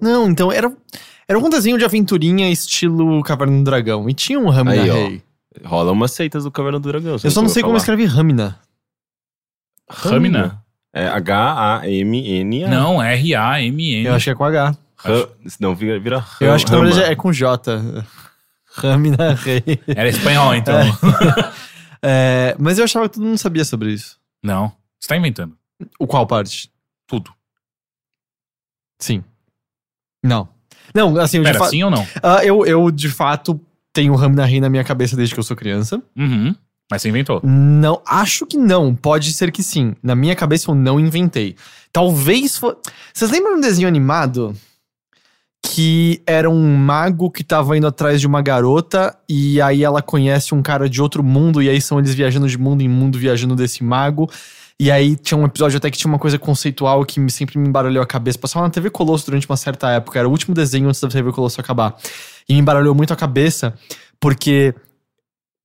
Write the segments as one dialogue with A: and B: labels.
A: Não, então era, era um desenho de aventurinha estilo Caverna do Dragão. E tinha um Ramina
B: Aí, ó.
A: Rei.
B: Rola umas seitas do Caverna do Dragão.
A: Eu só não sei como
B: falar.
A: escreve Ramina.
C: Ramina?
B: É H-A-M-N-A.
C: Não, R-A-M-N.
A: Eu acho que é com H.
B: Ra- Não, vira, vira
A: Eu acho que na
B: Rama.
A: verdade é com J. Ramina Rei.
C: Era espanhol, então.
A: É, mas eu achava que todo mundo sabia sobre isso.
C: Não. Você tá inventando.
A: O qual parte?
C: Tudo.
A: Sim. Não. Não, assim, eu de,
C: Pera,
A: fa-
C: sim ou não?
A: Ah, eu, eu de fato tenho Ramina Rei na minha cabeça desde que eu sou criança.
C: Uhum. Mas você inventou.
A: Não, acho que não. Pode ser que sim. Na minha cabeça eu não inventei. Talvez for... Vocês lembram um desenho animado que era um mago que tava indo atrás de uma garota e aí ela conhece um cara de outro mundo e aí são eles viajando de mundo em mundo viajando desse mago. E aí tinha um episódio até que tinha uma coisa conceitual que me, sempre me embaralhou a cabeça. Passava na TV Colosso durante uma certa época, era o último desenho antes da TV Colosso acabar. E me embaralhou muito a cabeça porque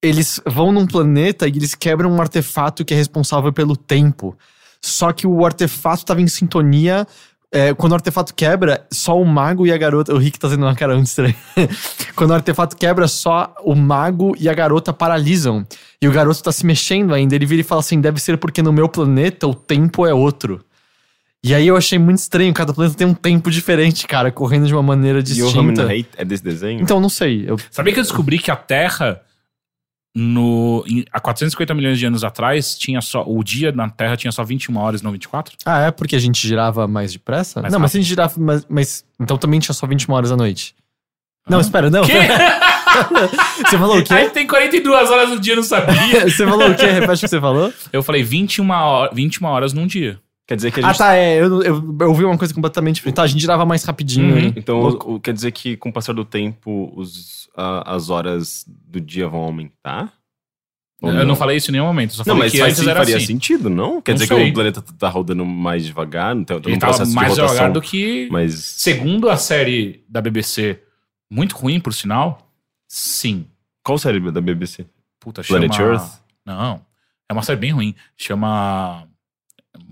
A: eles vão num planeta e eles quebram um artefato que é responsável pelo tempo. Só que o artefato estava em sintonia. É, quando o artefato quebra, só o mago e a garota. O Rick tá fazendo uma cara muito estranha. quando o artefato quebra, só o mago e a garota paralisam. E o garoto tá se mexendo ainda. Ele vira e fala assim: deve ser porque no meu planeta o tempo é outro. E aí eu achei muito estranho. Cada planeta tem um tempo diferente, cara, correndo de uma maneira
B: E o
A: distinta.
B: Rei é desse desenho?
A: Então, não sei. Eu,
C: Sabia que eu descobri que a Terra, no, em- há 450 milhões de anos atrás, tinha só. O dia na Terra tinha só 21 horas, não 24?
A: Ah, é porque a gente girava mais depressa?
C: Mais
A: não, mas
C: rápido.
A: se a gente girava. Mas, mas- então também tinha só 21 horas à noite. Não,
C: Hã?
A: espera, não.
C: Quê?
A: Você falou o
C: Aí
A: quê?
C: tem 42 horas no dia, eu não sabia.
A: Você falou o quê? Repete o que você falou?
C: Eu falei 21, hora, 21 horas num dia.
B: Quer dizer que a
A: Ah,
B: gente...
A: tá, é. Eu, eu, eu ouvi uma coisa completamente diferente. Tá, a gente girava mais rapidinho,
C: Uhum.
A: hein?
B: Então,
A: Louco.
B: o- quer dizer que com o passar do tempo, os, a- as horas do dia vão aumentar? Ou
C: eu não falei isso em nenhum momento. eu Só
B: Não,
C: falei
B: mas
C: que
B: faz,
C: antes era
B: faria
C: assim.
B: sentido, não? Quer
C: Não
B: dizer
C: sei.
B: que o planeta tá rodando mais devagar, então tem
C: Ele
B: um processo
C: mais
B: de rotação.
C: devagar do que.
B: Mas
C: Segundo a série da BBC, muito ruim, por sinal, sim.
B: qual série da BBC?
C: Puta, chama...
B: Planet Earth?
C: Não. É uma série bem ruim. Chama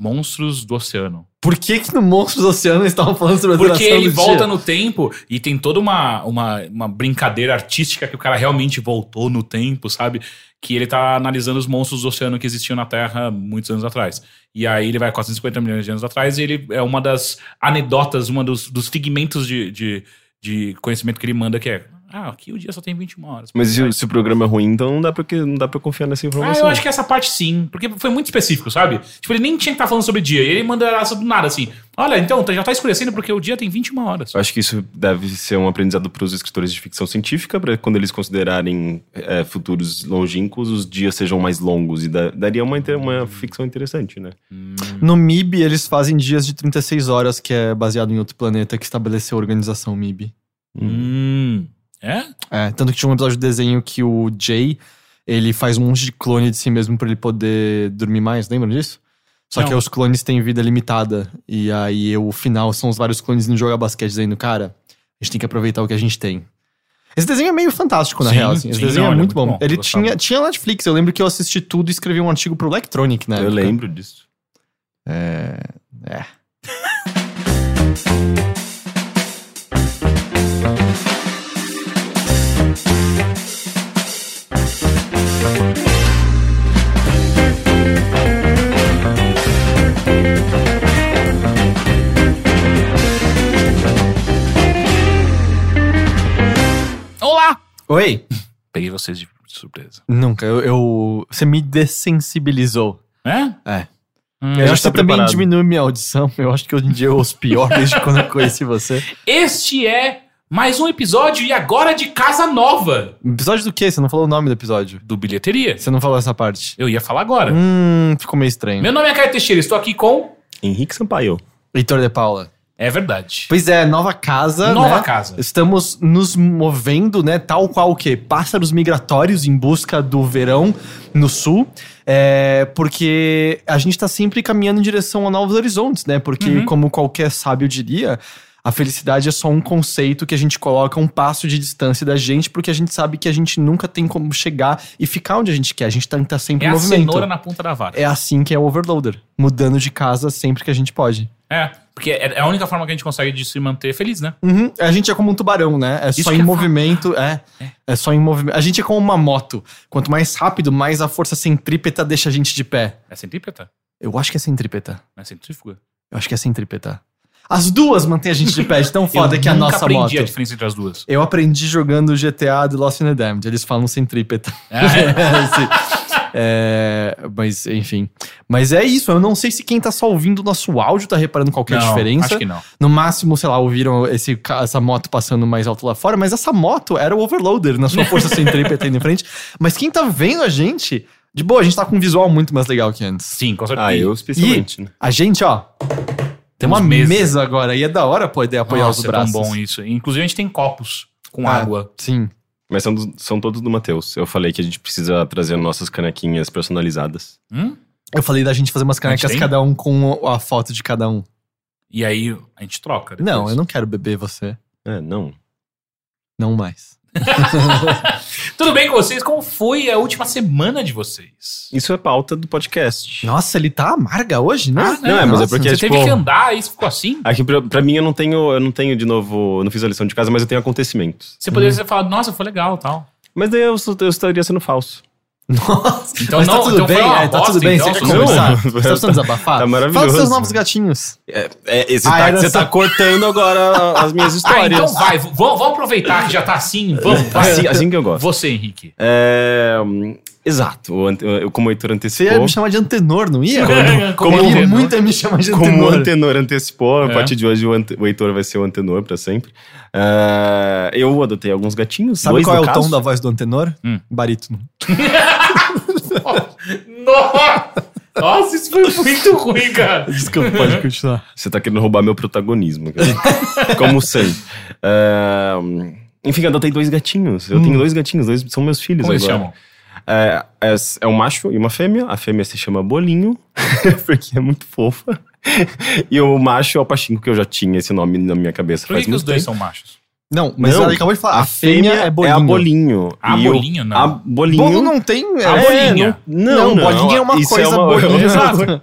C: Monstros do Oceano.
A: Por que que no Monstros do Oceano eles estavam falando sobre a
C: Porque ele volta
A: dia?
C: no tempo e tem toda uma, uma, uma brincadeira artística que o cara realmente voltou no tempo, sabe? Que ele tá analisando os monstros do oceano que existiam na Terra muitos anos atrás. E aí ele vai 450 milhões de anos atrás e ele é uma das anedotas, uma dos, dos figmentos de, de, de conhecimento que ele manda que é ah, aqui o dia só tem 21 horas.
B: Mas se, se o programa é ruim, então não dá pra, não dá pra confiar nessa
C: Ah,
B: informação.
C: eu acho que essa parte sim, porque foi muito específico, sabe? Tipo, ele nem tinha que estar falando sobre dia, e ele manda essa do nada, assim. Olha, então, já tá escurecendo porque o dia tem 21 horas.
B: Eu acho que isso deve ser um aprendizado para os escritores de ficção científica, para quando eles considerarem é, futuros longínquos, os dias sejam mais longos. E da- daria uma, uma ficção interessante, né?
A: No MIB, eles fazem dias de 36 horas, que é baseado em outro planeta que estabeleceu a organização MIB.
C: Hum. É?
A: É, tanto que tinha um episódio de desenho que o Jay, ele faz um monte de clone de si mesmo pra ele poder dormir mais, lembram disso? Só
C: Não.
A: que os clones têm vida limitada. E aí o final são os vários clones indo jogar basquete dizendo, cara, a gente tem que aproveitar o que a gente tem. Esse desenho é meio fantástico, na
C: Sim,
A: real. Assim. Esse
C: sim,
A: desenho
C: não,
A: é
C: é
A: muito
C: muito
A: bom.
C: bom,
A: Ele
C: gostava.
A: tinha, tinha Netflix, eu lembro que eu assisti tudo e escrevi um artigo pro Electronic, né?
B: Eu lembro disso.
A: É. É.
C: Olá!
A: Oi?
C: Peguei vocês de surpresa.
A: Nunca, eu, eu- Você me dessensibilizou.
C: É?
A: É.
C: Hum.
A: eu
B: já
A: acho que
B: tá
A: você também
B: preparado.
A: diminui minha audição. Eu acho que hoje em dia eu ouço pior desde quando eu conheci você.
C: Este é mais um episódio e agora de Casa Nova
A: Episódio do quê? Você não falou o nome do episódio.
C: do Bilheteria.
A: Você não falou essa parte.
C: Eu ia falar agora.
A: Hum, ficou meio estranho.
C: Meu nome é Caio Teixeira, estou aqui com.
B: Henrique Sampaio.
A: Heitor de Paula.
C: É verdade.
A: Pois é, nova casa,
C: Nova
A: né?
C: casa.
A: Estamos nos movendo, né? Tal qual o quê? Pássaros migratórios em busca do verão no sul. É, porque a gente tá sempre caminhando em direção a novos horizontes, né? Porque,
C: Uhum.
A: como qualquer sábio diria, a felicidade é só um conceito que a gente coloca um passo de distância da gente, porque a gente sabe que a gente nunca tem como chegar e ficar onde a gente quer. A gente tá, tá sempre
C: É
A: em
C: a
A: movimento.
C: cenoura na ponta da vara.
A: É assim que é o overloader. Mudando de casa sempre que a gente pode.
C: É, porque é é a única forma que a gente consegue de se manter feliz, né?
A: Uhum. A gente é como um tubarão, né? É
C: Isso
A: só em movimento. É, é só em movimento. A gente é como uma moto. Quanto mais rápido, mais a força centrípeta deixa a gente de pé.
C: É centrípeta?
A: Eu acho que é centrípeta.
C: É centrífuga?
A: Eu acho que é centrípeta. As duas mantêm a gente de pé, de tão foda
C: eu
A: que é a
C: nunca
A: nossa
C: aprendi
A: moto.
C: a diferença entre as duas.
A: Eu aprendi jogando GTA The Lost and the Damned. Eles falam centrípeta. Esse- É, mas, enfim. Mas é isso. Eu não sei se quem tá só ouvindo o nosso áudio tá reparando qualquer
C: Não,
A: diferença.
C: Acho que não.
A: No máximo, sei lá, ouviram esse, essa moto passando mais alto lá fora, mas essa moto era o overloader na sua força centrípeta indo em frente. Mas quem tá vendo a gente, de boa, a gente tá com um visual muito mais legal que antes.
C: Sim, com certeza.
B: Ah, eu especialmente, né?
A: A gente, ó, tem uma mesa.
C: mesa.
A: agora e é da hora poder apoiar
C: Nossa,
A: os
C: é tão
A: braços.
C: bom isso. Inclusive, a gente tem copos com
A: Ah,
C: água.
A: Sim.
B: Mas são, são todos do Matheus. Eu falei que a gente precisa trazer nossas canequinhas personalizadas.
C: Hum?
A: Eu falei da gente fazer umas canecas cada um com a foto de cada um.
C: E aí, a gente troca. depois.
A: Não, eu não quero beber você.
B: É, não.
A: Não mais.
C: Tudo bem com vocês? Como foi a última semana de vocês?
B: Isso é pauta do podcast.
A: Nossa, ele tá amarga hoje, né?
C: Ah,
B: Não, é, mas é porque,
C: Você
B: tipo,
C: teve que andar e isso ficou assim?
B: Aqui, pra, pra mim, eu não tenho, eu não tenho de novo, eu não fiz a lição de casa, mas eu tenho acontecimentos.
C: Você poderia ter falado, nossa, foi legal tal.
B: Mas daí eu, eu estaria sendo falso.
A: Nossa.
C: Então
A: mas
C: não,
A: tá tudo
C: então
A: bem, é, tá tudo bem,
C: então,
A: você quer
C: não.
A: conversar? Você tá precisando desabafar?
B: Tá maravilhoso.
A: Fala dos seus novos gatinhos.
B: É, é, você
A: Ah,
B: tá, você
A: só-
B: tá cortando agora as minhas
C: Ah,
B: histórias.
C: então vai, vamos, aproveitar que já tá assim, vamos, vai.
B: Assim, assim que eu gosto.
C: Você, Henrique.
B: É, exato. O Eu, como o Heitor
A: Você
B: antecipou.
A: ia me chamar de antenor, não ia?
C: Como
A: Como
C: antenor.
A: muito ia me chamar de
B: Como o
A: antenor.
B: Antenor antecipou, a
C: É.
B: partir de hoje o, ante- o Heitor vai ser o Antenor pra sempre. É, eu adotei alguns gatinhos.
A: Sabe
B: dois
A: qual é o
B: caso.
A: tom da voz do antenor?
C: Hum.
A: Barítono.
C: Nossa! Nossa, isso foi muito ruim, cara.
A: Desculpa, pode continuar.
B: Você tá querendo roubar meu protagonismo. cara. Como sempre. É, enfim, eu adotei dois gatinhos. Eu tenho dois gatinhos, dois são meus filhos
C: Hum. Como eles
B: agora.
C: chamam?
B: É, é, é um macho e uma fêmea. A fêmea se chama Bolinho, porque é muito fofa. E o macho é o Pachinko, que eu já tinha esse nome na minha cabeça
C: Por que, que os dois
B: tempo.
C: são machos?
A: Não, mas
B: Não,
A: ela acabou de falar.
B: A fêmea é,
A: bolinho.
B: a Bolinho.
C: A
B: E o-
C: bolinho, não.
B: A Bolinho.
A: Bolo não tem. é,
C: A
B: É,
C: bolinha.
B: Não, não,
A: Não, bolinha é uma
B: Isso
A: coisa,
B: uma-
A: bolinha.
B: Exato.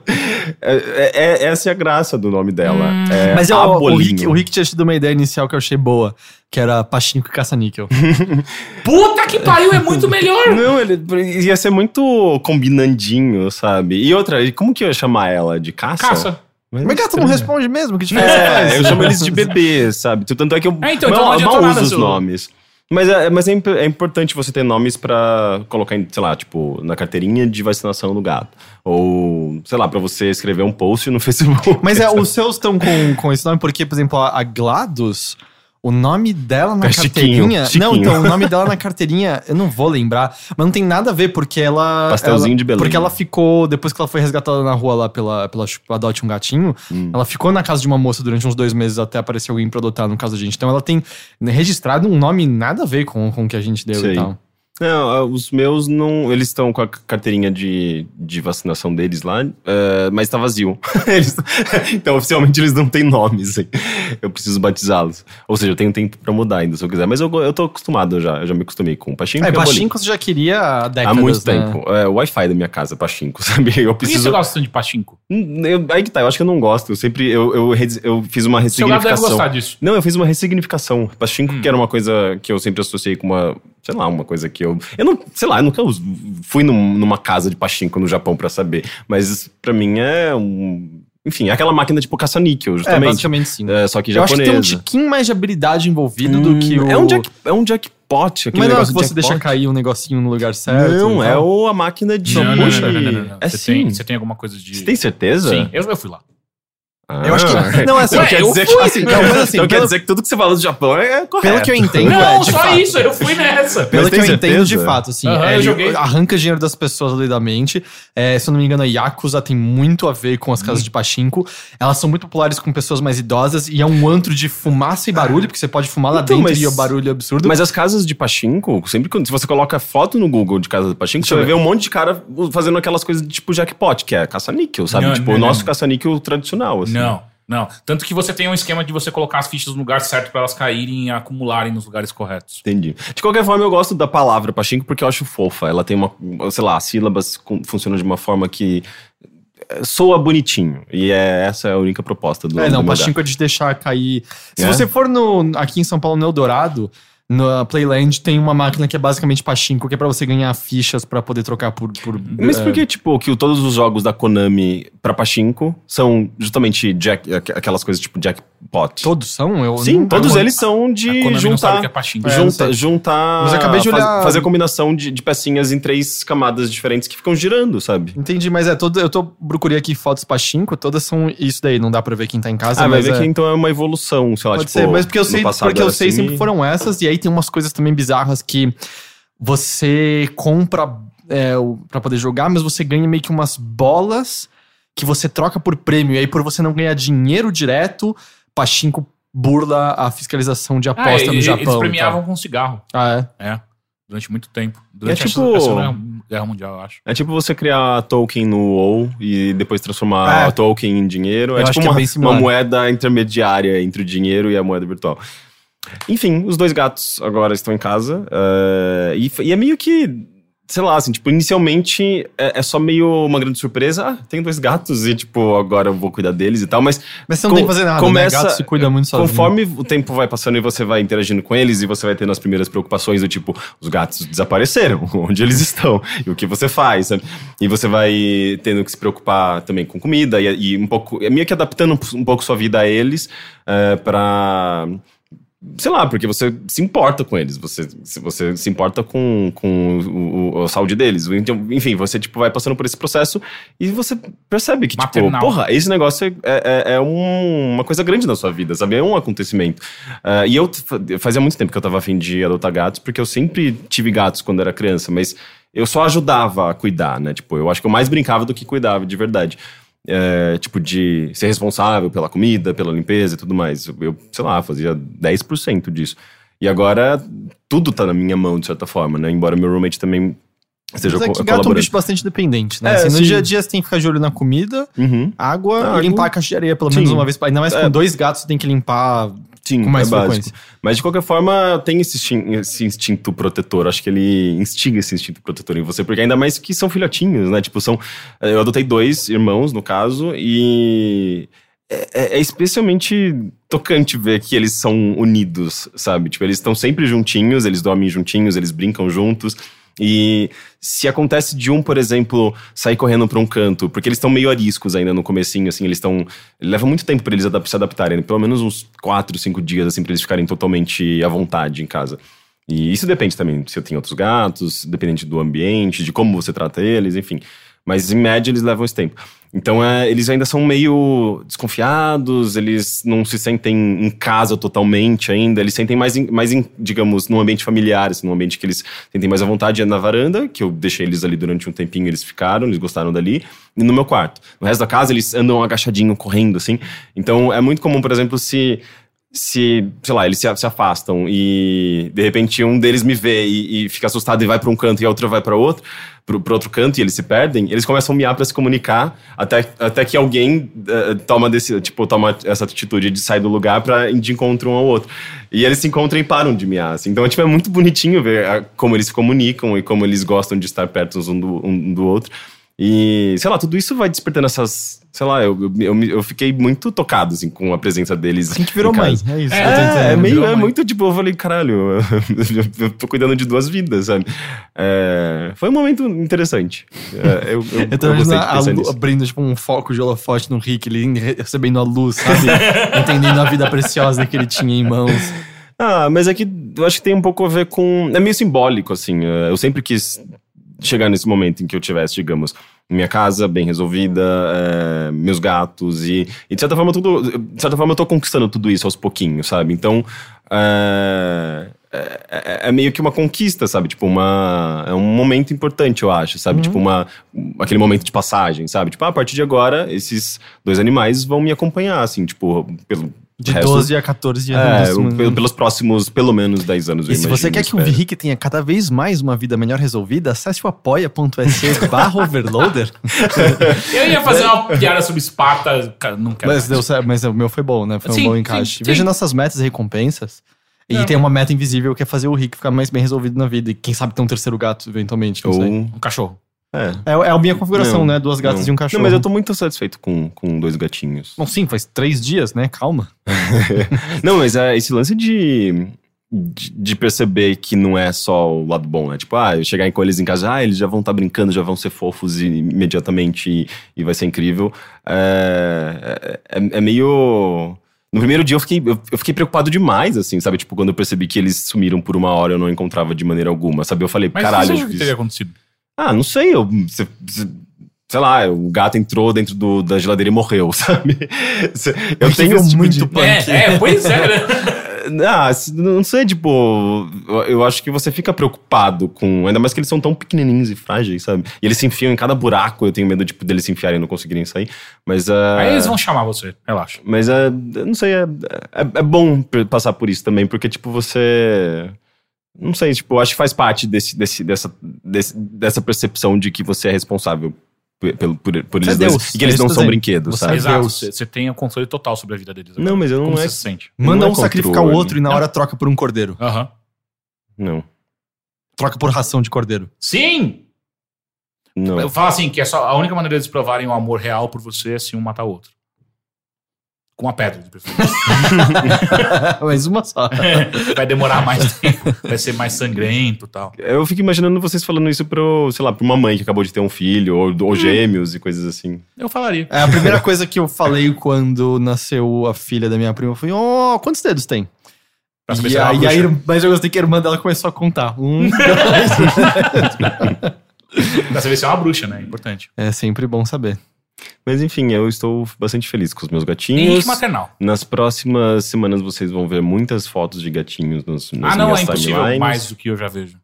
B: É, é- é- essa é a graça do nome dela.
C: Hum.
B: É
A: Mas eu,
B: a
A: o,
B: Bolinho.
A: Rick, o Rick tinha tido uma ideia inicial que eu achei boa, que era Pachinko e Caça-Níquel.
C: Puta que pariu, é muito melhor!
B: Não, ele ia ser muito combinandinho, sabe? E outra, como que eu ia chamar ela? De caça?
C: Caça.
A: Mas gato não responde mesmo, que diferença
B: É,
A: faz?
B: eu chamo eles de bebês, sabe? Tanto é que eu
C: É, então,
B: mal,
C: então
B: mal uso os nomes. Mas, é, mas é, imp- é importante você ter nomes pra colocar, em, sei lá, tipo, na carteirinha de vacinação do gato. Ou, sei lá, pra você escrever um post no Facebook.
A: Mas é, os seus estão com, com esse nome porque, por exemplo, a, a GLaDOS, o nome dela na
B: É Chiquinho,
A: carteirinha.
B: Chiquinho.
A: Não, então, o nome dela na carteirinha, eu não vou lembrar, mas não tem nada a ver, porque ela.
B: Pastelzinho
A: ela-
B: de Belém.
A: Porque ela ficou, depois que ela foi resgatada na rua lá pela, pela Adote um Gatinho,
B: Hum.
A: ela ficou na casa de uma moça durante uns dois meses até aparecer alguém pra adotar no caso da gente. Então ela tem registrado um nome nada a ver com, com o que a gente deu
B: Sei.
A: e tal.
B: Não, ah, os meus não. Eles estão com a carteirinha de, de vacinação deles lá, eh, mas tá vazio. Eles- então, oficialmente, eles não têm nomes. hein? Eu preciso batizá-los. Ou seja, eu tenho tempo pra mudar ainda, se eu quiser. Mas eu, eu tô acostumado já. Eu já me acostumei com o Pachinko.
A: É. Pachinko você já queria há
B: Há
A: décadas,
B: muito
A: né?
B: tempo. É, o Wi-Fi da minha casa é Pachinko, sabe? Eu
C: Por que você
B: preciso.
C: gosta de pachinko?
B: Hum, eu- aí que tá, eu acho que eu não gosto. Eu sempre. Eu, eu, eu fiz uma
C: Seu gato deve
B: ressignificação.
C: gostar disso.
B: Não, eu fiz uma ressignificação. Pachinko,
C: Hum.
B: que era uma coisa que eu sempre associei com uma. Sei lá, uma coisa que eu. Eu não. Sei lá, eu nunca fui num- numa casa de Pachinko no Japão pra saber. Mas pra mim é um. Enfim, é aquela máquina tipo caça-níquel,
A: É,
B: justamente.
A: basicamente sim.
B: É, só que
A: Eu acho que tem um
B: japonesa.
A: tiquinho mais de habilidade envolvido do
B: Hum,
A: que o.
B: É um, jack, é um jackpot. aquele
A: Mas não é
B: negócio de
A: você deixa
B: jackpot.
A: cair um negocinho no lugar certo.
B: Não, é o, a máquina de.
C: Não, não, não, não, não,
B: e-
C: não, não.
B: É
C: Você,
B: sim.
C: tem, você tem alguma coisa de.
B: Você tem certeza?
C: Sim, eu, eu fui lá.
B: Ah.
A: Eu acho que- não, é assim,
B: Então
A: Ué,
B: quer
A: eu
B: dizer
A: fui.
B: que,
A: Assim, não, mas assim,
B: então quer
A: pelo-
B: dizer que tudo que você fala do Japão é correto.
A: Pelo que eu entendo, é,
C: Não,
A: de
C: só
A: fato.
C: isso, eu fui nessa.
A: Pelo
B: Mas
A: que eu
B: tem
A: entendo, de
B: certeza?
A: fato, assim, é,
C: eu joguei.
A: arranca dinheiro das pessoas legalmente. É, se eu não me engano, a Yakuza tem muito a ver com as
B: Hum.
A: casas de pachinko. Elas são muito populares com pessoas mais idosas e é um antro de fumaça e barulho, porque você pode fumar lá
B: Então,
A: dentro
B: mas-
A: e o barulho é absurdo.
B: Mas as casas de Pachinko, sempre quando se você coloca foto no Google de casa de Pachinko,
A: Deixa
B: você vai ver um monte de cara fazendo aquelas coisas de tipo jackpot, que é caça-níquel, sabe?
C: Não,
B: tipo,
C: não,
B: o nosso caça-níquel tradicional, assim.
C: Não, não. Tanto que você tem um esquema de você colocar as fichas no lugar certo pra elas caírem e acumularem nos lugares corretos.
B: Entendi. De qualquer forma, eu gosto da palavra Pachinko porque eu acho fofa. Ela tem uma, sei lá, as sílabas funcionam de uma forma que é, soa bonitinho. E é, essa é a única proposta do
A: É,
B: do
A: não,
B: meu
A: Pachinko é de deixar cair. Se
B: É?
A: você for no, aqui em São Paulo, no Eldorado, na Playland tem uma máquina que é basicamente Pachinko, que é pra você ganhar fichas pra poder trocar por. por
B: Mas
A: é,
B: por que, tipo, que todos os jogos da Konami pra Pachinko são justamente jack, aqu- aquelas coisas tipo jackpot?
A: Todos são? Eu
B: Sim,
A: não-
B: todos
A: eu-
B: eles são de juntar.
C: que é.
A: É,
B: junta,
A: sei.
B: juntar.
A: Mas acabei de
B: faz-
A: olhar-
B: fazer a combinação de, de pecinhas em três camadas diferentes que ficam girando, sabe?
A: Entendi, mas é todo. Eu tô procurei aqui fotos Pachinko, todas são isso daí, não dá pra ver quem tá em casa.
B: Ah, vai
A: mas
B: ver
A: é,
B: que então é uma evolução, sei lá,
A: Pode
B: tipo.
A: ser, mas porque eu sei, porque eu sei
B: assim
A: sempre foram essas, e aí tem umas coisas também bizarras que você compra é, pra poder jogar, mas você ganha meio que umas bolas que você troca por prêmio. E aí, por você não ganhar dinheiro direto, Pachinko burla a fiscalização de
C: Ah,
A: aposta
C: e-
A: no
C: e-
A: Japão.
C: Eles premiavam com cigarro.
A: Ah, é?
C: É. Durante muito tempo. Durante
B: É
C: a
B: tipo-
C: a Segunda Guerra Mundial, eu acho.
B: É tipo você criar token no WoW e depois transformar
A: É.
B: a token em dinheiro.
A: Eu
B: É tipo
A: é
B: uma,
A: similar.
B: uma moeda intermediária entre o dinheiro e a moeda virtual. Enfim, os dois gatos agora estão em casa. eh, e, e é meio que. Sei lá, assim, tipo, inicialmente é, é só meio uma grande surpresa. Ah, tem dois gatos e, tipo, agora eu vou cuidar deles e tal, mas
A: Mas você não
B: Com-
A: tem que fazer nada,
B: começa-
A: né? Gato se cuida muito sozinho.
B: Conforme o tempo vai passando e você vai interagindo com eles e você vai tendo as primeiras preocupações do tipo, os gatos desapareceram, onde eles estão e o que você faz, sabe? E você vai tendo que se preocupar também com comida e, e um pouco, é meio que adaptando um pouco sua vida a eles é, para sei lá, porque você se importa com eles, você, se você se importa com, com o, o- a saúde deles. Então, enfim, você tipo, vai passando por esse processo e você percebe que,
C: Maternal.
B: tipo, porra, esse negócio é, é, é um- uma coisa grande na sua vida, sabe? É um acontecimento. Ah, e eu fazia muito tempo que eu tava afim de adotar gatos, porque eu sempre tive gatos quando era criança, mas eu só ajudava a cuidar, né? Tipo, eu acho que eu mais brincava do que cuidava de verdade. É, tipo, de ser responsável pela comida, pela limpeza e tudo mais. Eu, sei lá, fazia 10% disso. E agora tudo tá na minha mão, de certa forma, né? Embora meu roommate também esteja
A: Mas é que gato é um bicho bastante dependente, né?
B: É,
A: Assim, no
B: sim.
A: dia a dia você tem que ficar de olho na comida,
B: Uhum.
A: água
B: Ah,
A: e limpar
B: água.
A: a caixa de areia pelo menos
B: Sim.
A: uma vez. Ainda mais
B: É.
A: com dois gatos, você tem que limpar
B: Sim,
A: com mais
B: é básico.
A: frequência.
B: Mas de qualquer forma, tem esse, instin- esse instinto protetor. Acho que ele instiga esse instinto protetor em você, porque ainda mais que são filhotinhos, né? Tipo, são. Eu adotei dois irmãos, no caso, e. É, é- é especialmente tocante ver que eles são unidos, sabe? Tipo, eles estão sempre juntinhos, eles dormem juntinhos, eles brincam juntos. E se acontece de um, por exemplo, sair correndo pra um canto, porque eles estão meio ariscos ainda no comecinho, assim, eles estão... Leva muito tempo pra eles se adaptarem, né? pelo menos uns quatro, cinco dias, assim, pra eles ficarem totalmente à vontade em casa. E isso depende também se eu tenho outros gatos, dependente do ambiente, de como você trata eles, enfim. Mas em média eles levam esse tempo. Então é, eles ainda são meio desconfiados, eles não se sentem em casa totalmente ainda, eles sentem mais, em, mais em, digamos, num ambiente familiar, assim, num ambiente que eles sentem mais à vontade é na varanda, que eu deixei eles ali durante um tempinho, eles ficaram, eles gostaram dali, e no meu quarto. No resto da casa eles andam agachadinho, correndo, assim. Então é muito comum, por exemplo, se se, sei lá, eles se, se afastam e de repente um deles me vê e, e fica assustado e vai para um canto e a outra vai para outro, pro outro canto e eles se perdem, eles começam a miar para se comunicar até, até que alguém eh, toma desse, tipo, toma essa atitude de sair do lugar para de encontro um ao outro. E eles se encontram e param de miar. Assim. Então, tipo, é muito bonitinho ver ah, como eles se comunicam e como eles gostam de estar perto um do, um do outro. E, sei lá, tudo isso vai despertando essas. Sei lá, eu, eu, eu, fiquei muito tocado, assim, com a presença deles.
A: Assim que virou mãe.
B: casa.
A: É isso.
C: É,
B: É, meio, é muito tipo, eu falei, caralho, eu tô cuidando de duas vidas, sabe? É, foi um momento interessante. É, eu, eu,
A: Eu tô imaginando a abrindo tipo, um foco de holofote no Rick, ele recebendo a luz, sabe? Entendendo a vida preciosa que ele tinha em mãos.
B: Ah, mas é que eu acho que tem um pouco a ver com. É meio simbólico, assim. é, Eu sempre quis chegar nesse momento em que eu tivesse, digamos, minha casa bem resolvida, é, meus gatos e, e de certa forma tudo, de certa forma eu tô conquistando tudo isso aos pouquinhos, sabe? Então é, é, é meio que uma conquista, sabe? Tipo uma é um momento importante, eu acho, sabe? Tipo uma aquele momento de passagem, sabe? Tipo ah, a partir de agora esses dois animais vão me acompanhar, assim, tipo pelo
A: De
B: resto-
A: 12 a 14
B: é,
A: anos.
B: pel- pelos próximos, pelo menos 10 anos,
A: E se você
B: imagino,
A: quer que o. Rick tenha cada vez mais uma vida melhor resolvida, acesse o apoia.se barra overloader.
C: Eu ia fazer uma piada sobre Esparta, cara, não quero.
A: mas, deu certo, mas o meu foi bom, né? Foi
C: Sim,
A: um bom
C: sim,
A: encaixe.
C: sim.
A: Veja nossas metas e recompensas. E
C: Não.
A: tem uma meta invisível que é fazer o Rick ficar mais bem resolvido na vida. E quem sabe ter um terceiro gato, eventualmente.
B: Ou.
C: Um cachorro.
B: É.
A: É, é a minha configuração,
B: Não,
A: né? Duas gatas
B: não.
A: e um cachorro.
B: Não, mas eu tô muito satisfeito com, com dois gatinhos.
A: Bom, sim, faz três dias, né? Calma.
B: Não, mas é, esse lance de, de, de perceber que não é só o lado bom, né? Tipo, ah, eu chegar com eles em casa, ah, eles já vão estar brincando, já vão ser fofos e- imediatamente e, e vai ser incrível. É, é, é meio. No primeiro dia eu fiquei, eu, eu fiquei preocupado demais, assim, sabe? Tipo, quando eu percebi que eles sumiram por uma hora eu não encontrava de maneira alguma, sabe? Eu falei,
C: Mas
B: caralho,
C: isso
B: eu
C: que teria acontecido.
B: Ah, não sei, eu. cê- cê- sei lá, o gato entrou dentro do- da geladeira e morreu, sabe? Eu tenho esse tipo
A: muito
B: de.
A: punk.
C: É, é, pois é, né?
B: Ah, não sei, tipo, eu- eu acho que você fica preocupado com. Ainda mais que eles são tão pequenininhos e frágeis, sabe? E eles se enfiam em cada buraco, eu tenho medo, tipo, deles se enfiarem e não conseguirem sair. Mas. ah,
C: Aí eles vão chamar você, relaxa.
B: Mas é. eu Não sei, é, é, é bom passar por isso também, porque, tipo, você. Não sei, tipo, eu acho que faz parte desse, desse, dessa, desse- dessa percepção de que você é responsável por, por, por, eles
A: é
B: dois.
A: Deus,
B: E que eles
A: é
B: não são brinquedos,
A: Você é
B: sabe?
C: Exato, você tem o controle total sobre a vida deles.
B: Não, mas eu não
C: Como
B: é-
C: você se sente?
A: Manda
B: Não é
A: um sacrificar o outro e na hora troca por um cordeiro.
C: Aham.
B: Não.
A: Troca por ração de cordeiro.
C: Sim!
B: Não.
C: Eu falo assim, que é só a única maneira deles provarem o amor real por você é se um matar o outro. Com uma pedra, de preferência.
A: Mas uma só.
C: vai demorar mais tempo, vai ser mais sangrento e tal.
B: Eu fico imaginando vocês falando isso pro, sei lá, pra uma mãe que acabou de ter um filho, ou, ou gêmeos e coisas assim.
C: Eu falaria.
A: É, a primeira coisa que eu falei quando nasceu a filha da minha prima foi: Ó, quantos dedos tem?
C: Pra saber
A: E
C: se ela é
A: aí,
C: uma
A: a
C: bruxa.
A: ir- mas eu gostei que a irmã dela começou a contar. Um, dois.
C: Pra saber se é uma bruxa, né? Importante.
A: é sempre bom saber.
B: Mas enfim, eu estou bastante feliz com os meus gatinhos.
C: Henrique maternal.
B: Nas próximas semanas vocês vão ver muitas fotos de gatinhos nos, nas
C: Ah, não, é impossível
B: timelines.
C: mais do que eu já vejo.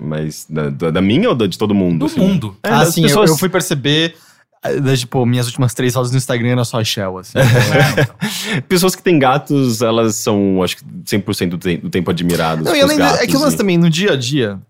B: Mas da, da, da minha ou da, de todo mundo?
C: Do
B: assim?
C: mundo.
B: É,
A: ah, sim, eu-
B: pessoas-
A: eu, fui perceber. eh, das, Tipo, minhas últimas três fotos no Instagram era só a Shell, assim.
C: É, então.
B: Pessoas que têm gatos, elas são, acho que 100% do, te do tempo admiradas.
A: Não, e além de, é que
B: gatos
A: lance
B: e-
A: também, no dia a dia,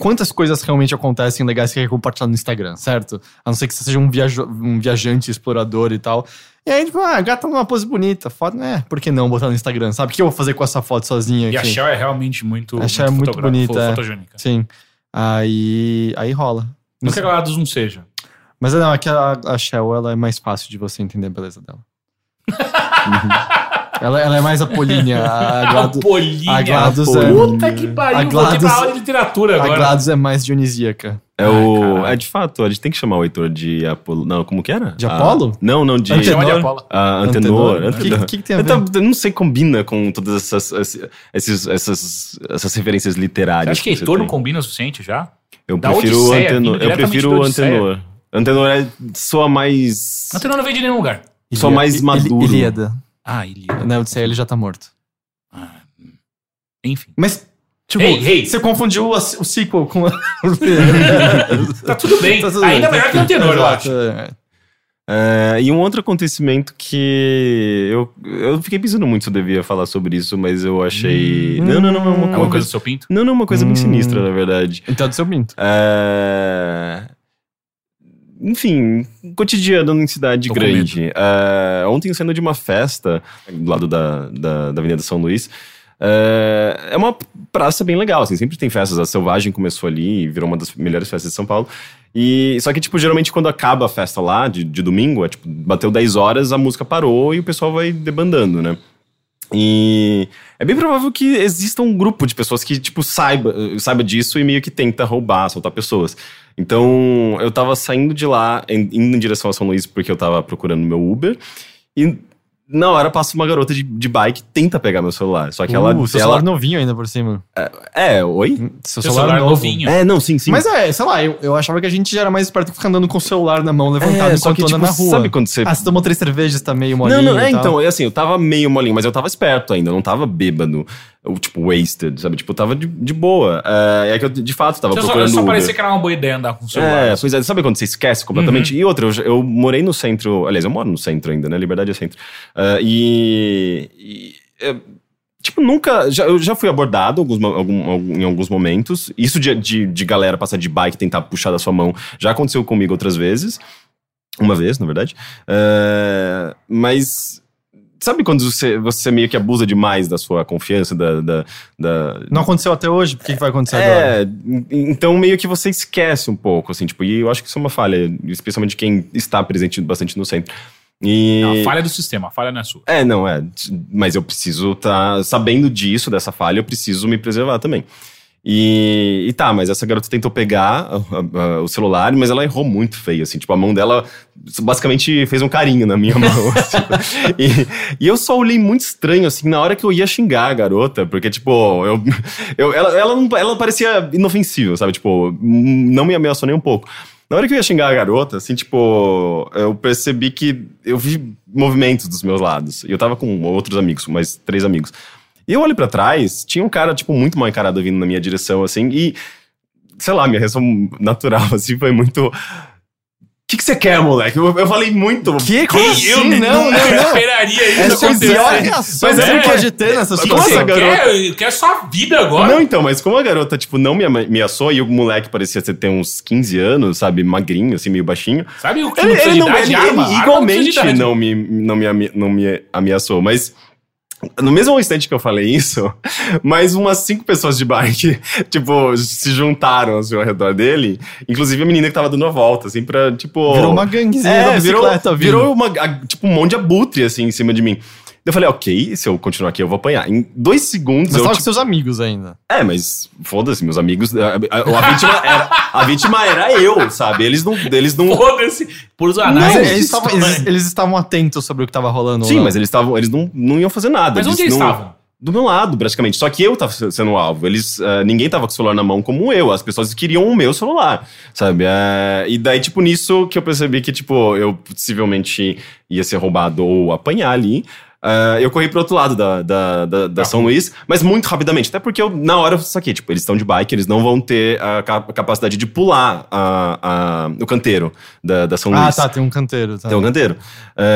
A: quantas coisas realmente acontecem legais que quer compartilhar no Instagram, certo? A não ser que você seja um, viajo- um viajante, explorador e tal. E aí, tipo, ah, a gata numa pose bonita, foto, né? Por que não botar no Instagram? Sabe o que eu vou fazer com essa foto sozinha
C: E a
A: aqui?
C: Shell é realmente muito.
A: A Shell é muito bonita, é.
C: Fotogênica.
A: Sim. Aí, aí rola.
C: Não que a Galados não seja.
A: Mas não, é que a, a Shell ela é mais fácil de você entender a beleza dela. ela, ela é mais apolínea. A, Glado,
C: Polinha.
A: a Gladys é,
C: Puta que
A: A
C: pariu, voltei
A: Gladys-
C: pra aula de literatura
A: a
C: agora.
A: Gladys é mais dionisíaca.
B: É o. É de fato, a gente tem que chamar o Heitor de Apolo. Não, como que era?
A: De
B: Ah,
A: Apolo?
B: não, não, de.
C: Chama de
A: Antenor?
C: Apolo.
B: Ah, antenor.
A: O que,
B: antenor.
A: que, que tem a
B: Eu,
A: ver?
B: tá- eu não sei, combina com todas essas, esses, essas, essas referências
C: Você
B: literárias.
C: acha que
B: você
C: Heitor não combina o suficiente já?
B: Eu
C: Da
B: prefiro o
C: Odisseia,
B: antenor.
C: vindo
B: Eu prefiro o antenor. Antenor é, soa mais.
C: Antenor não vem de nenhum lugar.
B: só
A: Ilia-
B: mais maduro.
A: Ilíada.
C: Ah, ele.
A: Na Odisseia ele já tá morto.
C: Ah, hum. enfim.
A: Mas, tipo,
C: Ei, ei.
A: você confundiu o, o sequel com a...
C: Tá tudo bem.
A: Tá tudo
C: Ainda
A: bem.
C: melhor que o Antenor, eu acho.
A: é.
B: É, e um outro acontecimento que eu, eu fiquei pensando muito se eu devia falar sobre isso, mas eu achei.
A: Hum.
B: não, não, não, não. Uma,
C: É uma
B: coisa,
C: coisa do seu pinto?
B: não, não, uma coisa bem
A: Hum.
B: sinistra, na verdade.
A: Então, do seu pinto.
B: É, Enfim, cotidiano em cidade
C: Tô
B: grande. É, Ontem, saindo de uma festa do lado da, da, da Avenida São Luís, é, é uma praça bem legal, assim, sempre tem festas. A Selvagem começou ali e virou uma das melhores festas de São Paulo. E, só que, tipo, geralmente quando acaba a festa lá, de, de domingo, é tipo, bateu 10 horas, a música parou e o pessoal vai debandando, né? E é bem provável que exista um grupo de pessoas que, tipo, saiba, saiba disso e meio que tenta roubar, soltar pessoas. Então, eu tava saindo de lá, indo em direção a São Luís, porque eu tava procurando meu Uber. E na hora passa uma garota de, de bike e tenta pegar meu celular. Só que ela.
A: Uh, seu
B: ela
A: celular novinho ainda por cima.
B: É, oi?
A: Seu,
C: Seu celular
A: novo.
C: novinho.
B: É, não, sim, sim.
A: Mas é, sei lá, eu, eu achava que a gente já era mais esperto que ficar andando com o celular na mão, levantado
B: é, só que,
A: anda
B: tipo,
A: na rua.
B: sabe quando você
A: Ah, você tomou três cervejas, tá meio molinho
B: Não, não, é,
A: e tal.
B: então, é assim, eu tava meio molinho, mas eu tava esperto ainda, eu não tava bêbado, tipo, wasted, sabe? Tipo, tava de, de boa. É, é que eu, de fato, tava
C: Só,
B: procurando
C: só
B: Uber.
C: parecia que era uma boa ideia andar com o celular.
B: É, pois é, sabe quando você esquece completamente? E outra, eu, eu morei no centro, aliás, eu moro no centro ainda, né? Liberdade é centro. Ah, e. e, é, Tipo, nunca. Já, eu já fui abordado alguns, algum- algum- em alguns momentos. Isso de, de, de galera passar de bike e tentar puxar da sua mão já aconteceu comigo outras vezes. Uma vez, na verdade. É, mas. Sabe quando você, você meio que abusa demais da sua confiança, da. da, da-
A: Não aconteceu até hoje, por que, que vai acontecer agora?
B: é, então meio que você esquece um pouco, assim, tipo, e eu acho que isso é uma falha, especialmente quem está presente bastante no centro. E.
C: Não, a falha é do sistema, a falha não é sua.
B: É, não, é. Mas eu preciso estar sabendo disso, dessa falha, eu preciso me preservar também. E, e tá, mas essa garota tentou pegar a- a- a- o celular, mas ela errou muito feio, assim. Tipo, a mão dela basicamente fez um carinho na minha mão. assim. e, e eu só olhei muito estranho, assim, na hora que eu ia xingar a garota, porque, tipo, eu, eu, ela, ela, não, ela parecia inofensível, sabe? Tipo, não me ameaçou nem um pouco. Na hora que eu ia xingar a garota, assim, tipo, eu percebi que eu vi movimentos dos meus lados. E eu tava com outros amigos, mais três amigos. E eu olho pra trás, tinha um cara, tipo, muito mal encarado vindo na minha direção, assim, e, sei lá, minha reação natural, assim, foi muito. O que, que você quer, moleque? Eu, eu falei muito.
A: Que? Como
C: Eu
A: assim? Não, não,
C: nunca
A: não.
C: esperaria isso
A: Essa é a
B: Mas é-
A: pode ter nessa
C: O que
B: Nossa,
C: você
A: situação.
B: garota.
C: quer? Quer sua vida agora?
B: Não, então, mas como a garota, tipo, não me ameaçou e o moleque parecia ter uns 15 anos, sabe, magrinho, assim, meio baixinho.
C: Sabe o que
B: Ele,
C: não
B: ele não, ele,
C: Arma.
B: ele
C: não
B: igualmente não me, não, me, não me ameaçou, mas no mesmo instante que eu falei isso, mais umas cinco pessoas de bike, tipo, se juntaram assim, ao redor dele, inclusive a menina que tava dando a volta, assim, pra, tipo...
A: Virou uma ganguezinha da
B: é, virou,
A: bicicleta. vindo.
B: virou uma, tipo, um monte de abutre, assim, em cima de mim. Eu falei, ok, se eu continuar aqui eu vou apanhar. Em dois segundos
A: Mas
B: eu,
A: tava com
B: tipo,
A: seus amigos ainda.
B: é, mas foda-se, meus amigos. A, a- a vítima era, a vítima era eu, sabe? Eles não. Eles não
C: Foda-se. Por os
A: Mas
C: anais.
A: eles, estavam, eles, eles estavam atentos sobre o que tava rolando.
B: sim,
A: não.
B: mas eles estavam. Eles não, não iam fazer nada.
C: Mas onde eles
B: não-
C: estavam?
B: Do meu lado, praticamente. Só que eu tava se- sendo o alvo. Eles, ah, ninguém tava com o celular na mão como eu. As pessoas queriam o meu celular, sabe? Ah, e daí, tipo, nisso que eu percebi que, tipo, eu possivelmente ia ser roubado ou apanhar ali. Ah, eu corri pro outro lado da, da, da, da São Luís, mas muito rapidamente. Até porque eu, na hora, eu saquei, tipo, eles estão de bike, eles não vão ter a, ca- a capacidade de pular a, a- o canteiro da, da São
A: Ah,
B: Luís.
A: tá, tem um canteiro. Tá.
B: Tem um canteiro.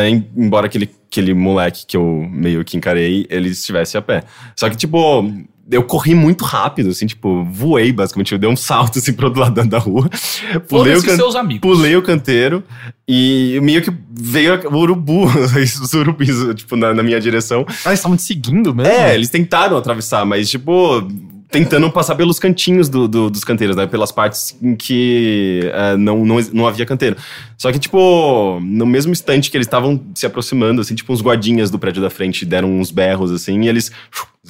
B: Em- embora aquele, aquele moleque que eu meio que encarei, ele estivesse a pé. Só que, tipo, eu corri muito rápido, assim, tipo, voei basicamente. Eu dei um salto, assim, pro outro lado da- da rua. Pulei o, can-
C: seus amigos.
B: pulei o canteiro e meio que veio o urubu, os urubis, tipo, na, na minha direção.
A: Ah, eles estavam te seguindo mesmo?
B: É, eles tentaram atravessar, mas, tipo, tentando passar pelos cantinhos do, do- dos canteiros, né? Pelas partes em que é, não, não, não havia canteiro. Só que, tipo, no mesmo instante que eles estavam se aproximando, assim, tipo, uns guardinhas do prédio da frente deram uns berros, assim, e eles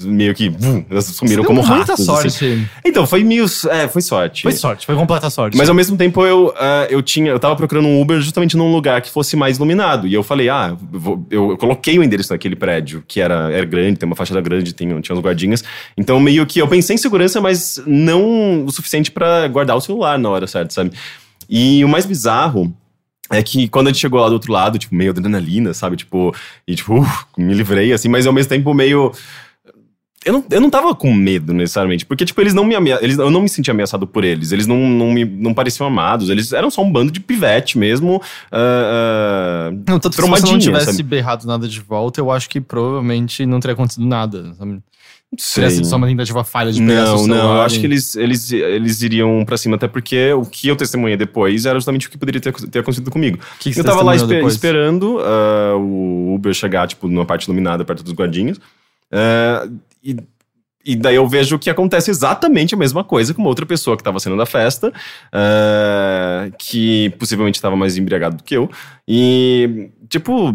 B: meio que vum, sumiram
A: Você
B: como
A: deu muita
B: ratos.
A: sorte.
B: assim. Então, foi meio. É, foi sorte.
A: Foi sorte, foi completa sorte.
B: Mas ao mesmo tempo eu, ah, eu tinha, eu tava procurando um Uber justamente num lugar que fosse mais iluminado. E eu falei, ah, eu, vou- eu- eu coloquei o endereço naquele prédio, que era, era grande, tem uma fachada grande, tem, tinha uns guardinhas. Então meio que eu pensei em segurança, mas não o suficiente pra guardar o celular na hora certa, sabe? E o mais bizarro é que quando a gente chegou lá do outro lado, tipo, meio adrenalina, sabe? Tipo, e tipo, uf, me livrei, assim, mas ao mesmo tempo meio. Eu não, eu não tava com medo necessariamente, porque, tipo, eles não me amea- eles Eu não me sentia ameaçado por eles. Eles não, não, me, não pareciam amados. Eles eram só um bando de pivete mesmo. ah,
A: Não, tanto se você não tivesse
B: sabe?
A: berrado nada de volta, eu acho que provavelmente não teria acontecido nada. Sabe? Teria
B: sei.
A: sido só uma tentativa falha de pegar
B: Não, não, eu acho que eles, eles, eles iriam pra cima, até porque o que eu testemunhei depois era justamente o que poderia ter, ter acontecido comigo.
A: que que
B: eu tava lá
A: testemunhou
B: espe-
A: depois?
B: esperando ah, o Uber chegar, tipo, numa parte iluminada perto dos guardinhas. Ah, e, e daí eu vejo que acontece exatamente a mesma coisa com uma outra pessoa que tava saindo da festa, ah, que possivelmente estava mais embriagado do que eu. E, tipo,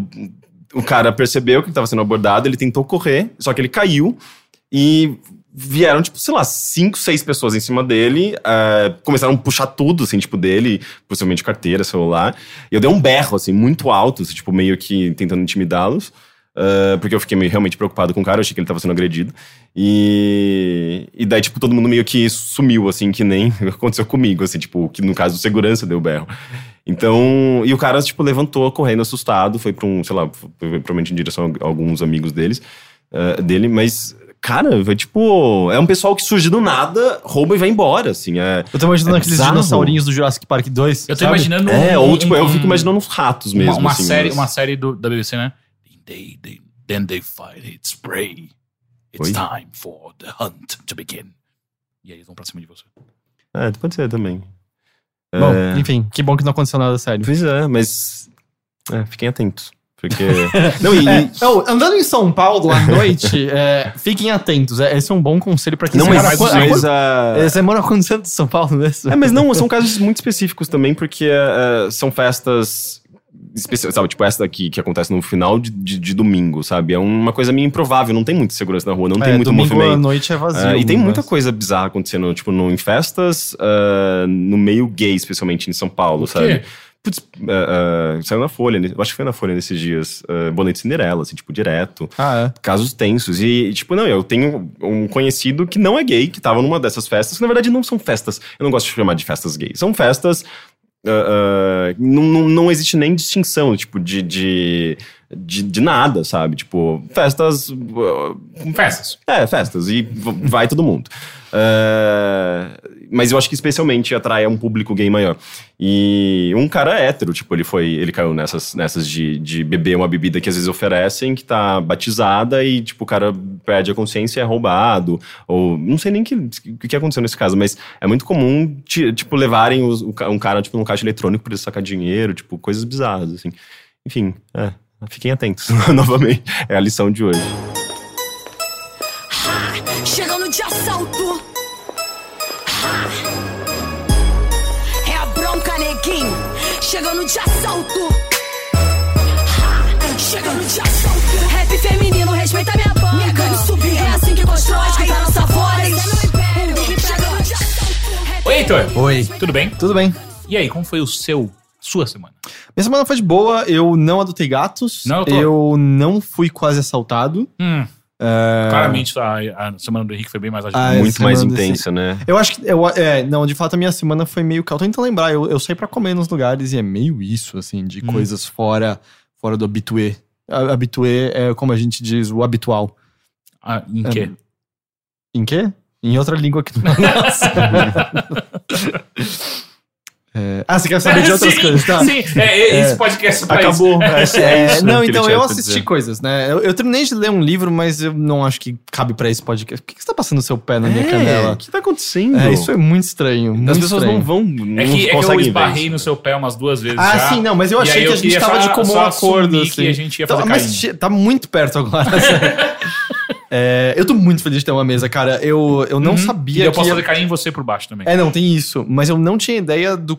B: o cara percebeu que estava sendo abordado, ele tentou correr, só que ele caiu e vieram, tipo, sei lá, cinco, seis pessoas em cima dele, ah, começaram a puxar tudo, assim, tipo, dele, possivelmente carteira, celular. E eu dei um berro, assim, muito alto, assim, tipo, meio que tentando intimidá-los. ah, porque eu fiquei meio, realmente preocupado com o cara, eu achei que ele tava sendo agredido. E, e daí, tipo, todo mundo meio que sumiu, assim, que nem aconteceu comigo, assim, tipo, que no caso, o segurança deu berro. Então, e o cara, tipo, levantou correndo assustado, foi pra um, sei lá, provavelmente em direção a alguns amigos deles, ah, dele, mas, cara, foi tipo, é um pessoal que surge do nada, rouba e vai embora, assim, é...
A: Eu tô imaginando
B: É
A: aqueles
B: bizarro.
A: dinossaurinhos do Jurassic Park 2.
C: Eu tô
A: sabe?
C: imaginando.
B: É,
C: um-
B: ou tipo, eu
C: um-
B: fico imaginando uns ratos mesmo,
C: uma, uma
B: assim,
C: série,
B: mas-
C: uma série do, da BBC, né? They, they, then they fight its prey. It's
B: Oi?
C: time for the hunt to begin. E aí eles vão pra cima de você.
B: É, pode ser também.
A: Bom,
B: É,
A: enfim, que bom que não aconteceu nada sério.
B: Pois é, mas... É, fiquem atentos. Porque. Não, e.
A: É, não, andando em São Paulo à noite, é, fiquem atentos. É, esse é um bom conselho pra quem
B: Não,
A: você
B: mas,
A: mora-
B: mas,
A: quando-
B: a.
A: é, Você mora quantos anos em São Paulo mesmo?
B: É, mas não, são casos muito específicos também, porque é, são festas. especi- Sabe, tipo essa daqui que acontece no final de, de, de domingo, sabe? É uma coisa meio improvável, não tem muita segurança na rua, não tem
A: É,
B: muito
A: domingo à
B: movimento.
A: noite é vazio.
B: É, e tem muita
A: mas-
B: coisa bizarra acontecendo, tipo, no, em festas, ah, no meio gay, especialmente em São Paulo, sabe? Putz, ah, ah, saiu na Folha, eu acho que foi na Folha nesses dias, uh, Bonete Cinderela, assim, tipo, direto.
A: Ah, é.
B: Casos tensos. E, tipo, não, eu tenho um conhecido que não é gay, que tava numa dessas festas, que na verdade não são festas. Eu não gosto de chamar de festas gays. São festas. ah, não, não, não existe nem distinção, tipo, de, de, de, de nada, sabe? Tipo, festas.
C: festas.
B: é, festas. E vai todo mundo. É, mas eu acho que especialmente atrai um público gay maior. E um cara hétero, tipo, ele foi. Ele caiu nessas, nessas de, de beber uma bebida que às vezes oferecem, que tá batizada, e, tipo, o cara perde a consciência e é roubado. Ou. Não sei nem o que, que aconteceu nesse caso, mas é muito comum, ti- tipo, levarem os- um cara, tipo, num caixa eletrônico pra ele sacar dinheiro, tipo, coisas bizarras, assim. Enfim, é. Fiquem atentos, novamente. É a lição de hoje.
D: Chegando de assalto. É a bronca, neguinho. Chegando de assalto. Chegando de assalto. Rap feminino, respeita minha banda. Minha carne subir. É assim que constrói, escuta a nossa voz. Chegando de assalto. Rap
C: Oi, Heitor.
A: Oi.
C: Tudo bem?
A: Tudo bem.
C: E aí, como foi o seu, sua semana?
A: Minha semana foi de boa, eu não adotei gatos.
C: Não adotou?
A: eu não fui quase assaltado.
C: Hum,
A: É,
C: claramente a, a semana do Henrique foi bem mais agita.
A: Ah,
B: Muito mais intensa, né?
A: Eu acho que. Eu, é, não, de fato a minha semana foi meio. Eu tô tentando lembrar, eu, eu saí pra comer nos lugares e é meio isso, assim, de
C: Hum.
A: coisas fora, fora do habitué. Habitué é como a gente diz, o habitual.
C: Ah, em
A: É,
C: quê?
A: Em quê? Em outra língua que não é nossa. É, Ah, você quer saber de outras
C: sim,
A: coisas, tá?
C: Sim, é, é, esse podcast é pra
B: Acabou.
C: isso.
B: É,
A: É,
B: isso
A: não, então eu assisti coisas, né? Eu, eu terminei de ler um livro, mas eu não acho que cabe pra esse podcast. Por que, que você tá passando seu pé na minha
B: É,
A: canela?
B: O que tá acontecendo?
A: É, isso é muito estranho. Muito
B: As pessoas
A: estranho.
B: não vão. Não
C: É que, é que eu esbarrei
B: isso.
C: no seu pé umas duas vezes
A: Ah,
C: já.
A: sim, não, mas eu achei que
C: eu
A: a gente tava
C: só-
A: de comum
C: só
A: acordo. Assim.
C: que a gente ia
A: Então,
C: fazer
A: mas tá muito perto agora. É, eu tô muito feliz de ter uma mesa, cara. Eu, eu não
C: Uhum.
A: sabia
C: E eu
A: que.
C: posso
A: ia-
C: fazer carinho em você por baixo também.
A: É, não, tem isso. Mas eu não tinha ideia do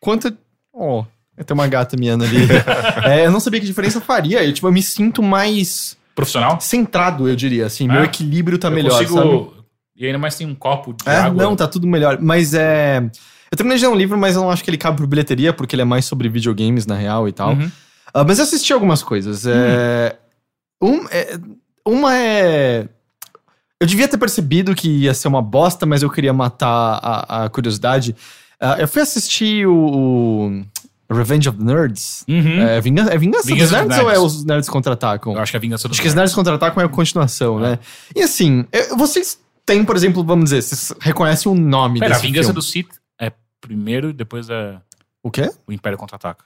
A: quanto. Ó, tem uma gata miando ali. É, eu não sabia que diferença faria. Eu, tipo, eu me sinto mais
C: Profissional?
A: centrado, eu diria. Assim,
C: É?
A: meu equilíbrio tá melhor.
C: consigo...
A: sabe?
C: E ainda mais tem um copo de
A: É,
C: água.
A: não, tá tudo melhor. Mas é. Eu terminei de ler um livro, mas eu não acho que ele cabe por bilheteria, porque ele é mais sobre videogames, na real, e tal.
C: Uhum.
A: Ah, mas eu assisti algumas coisas. É, um- é, uma é. Eu devia ter percebido que ia ser uma bosta, mas eu queria matar a, a curiosidade. Ah, eu fui assistir o, o Revenge of the Nerds.
C: Uhum.
A: É, vingança, é Vingança,
C: Vingança
A: dos
C: dos
A: Nerds, ou é
C: Nerds.
A: os Nerds Contra-Atacam?
C: Eu acho que é a vingança do
A: Acho que os Nerds Contra-Atacam é a continuação, né? E assim, eu- vocês têm, por exemplo, vamos dizer, vocês reconhecem o nome
C: Pera, a
A: desse
C: vingança
A: filme.
C: do Sith é primeiro, depois é
A: O quê?
C: o Império Contra-Ataca.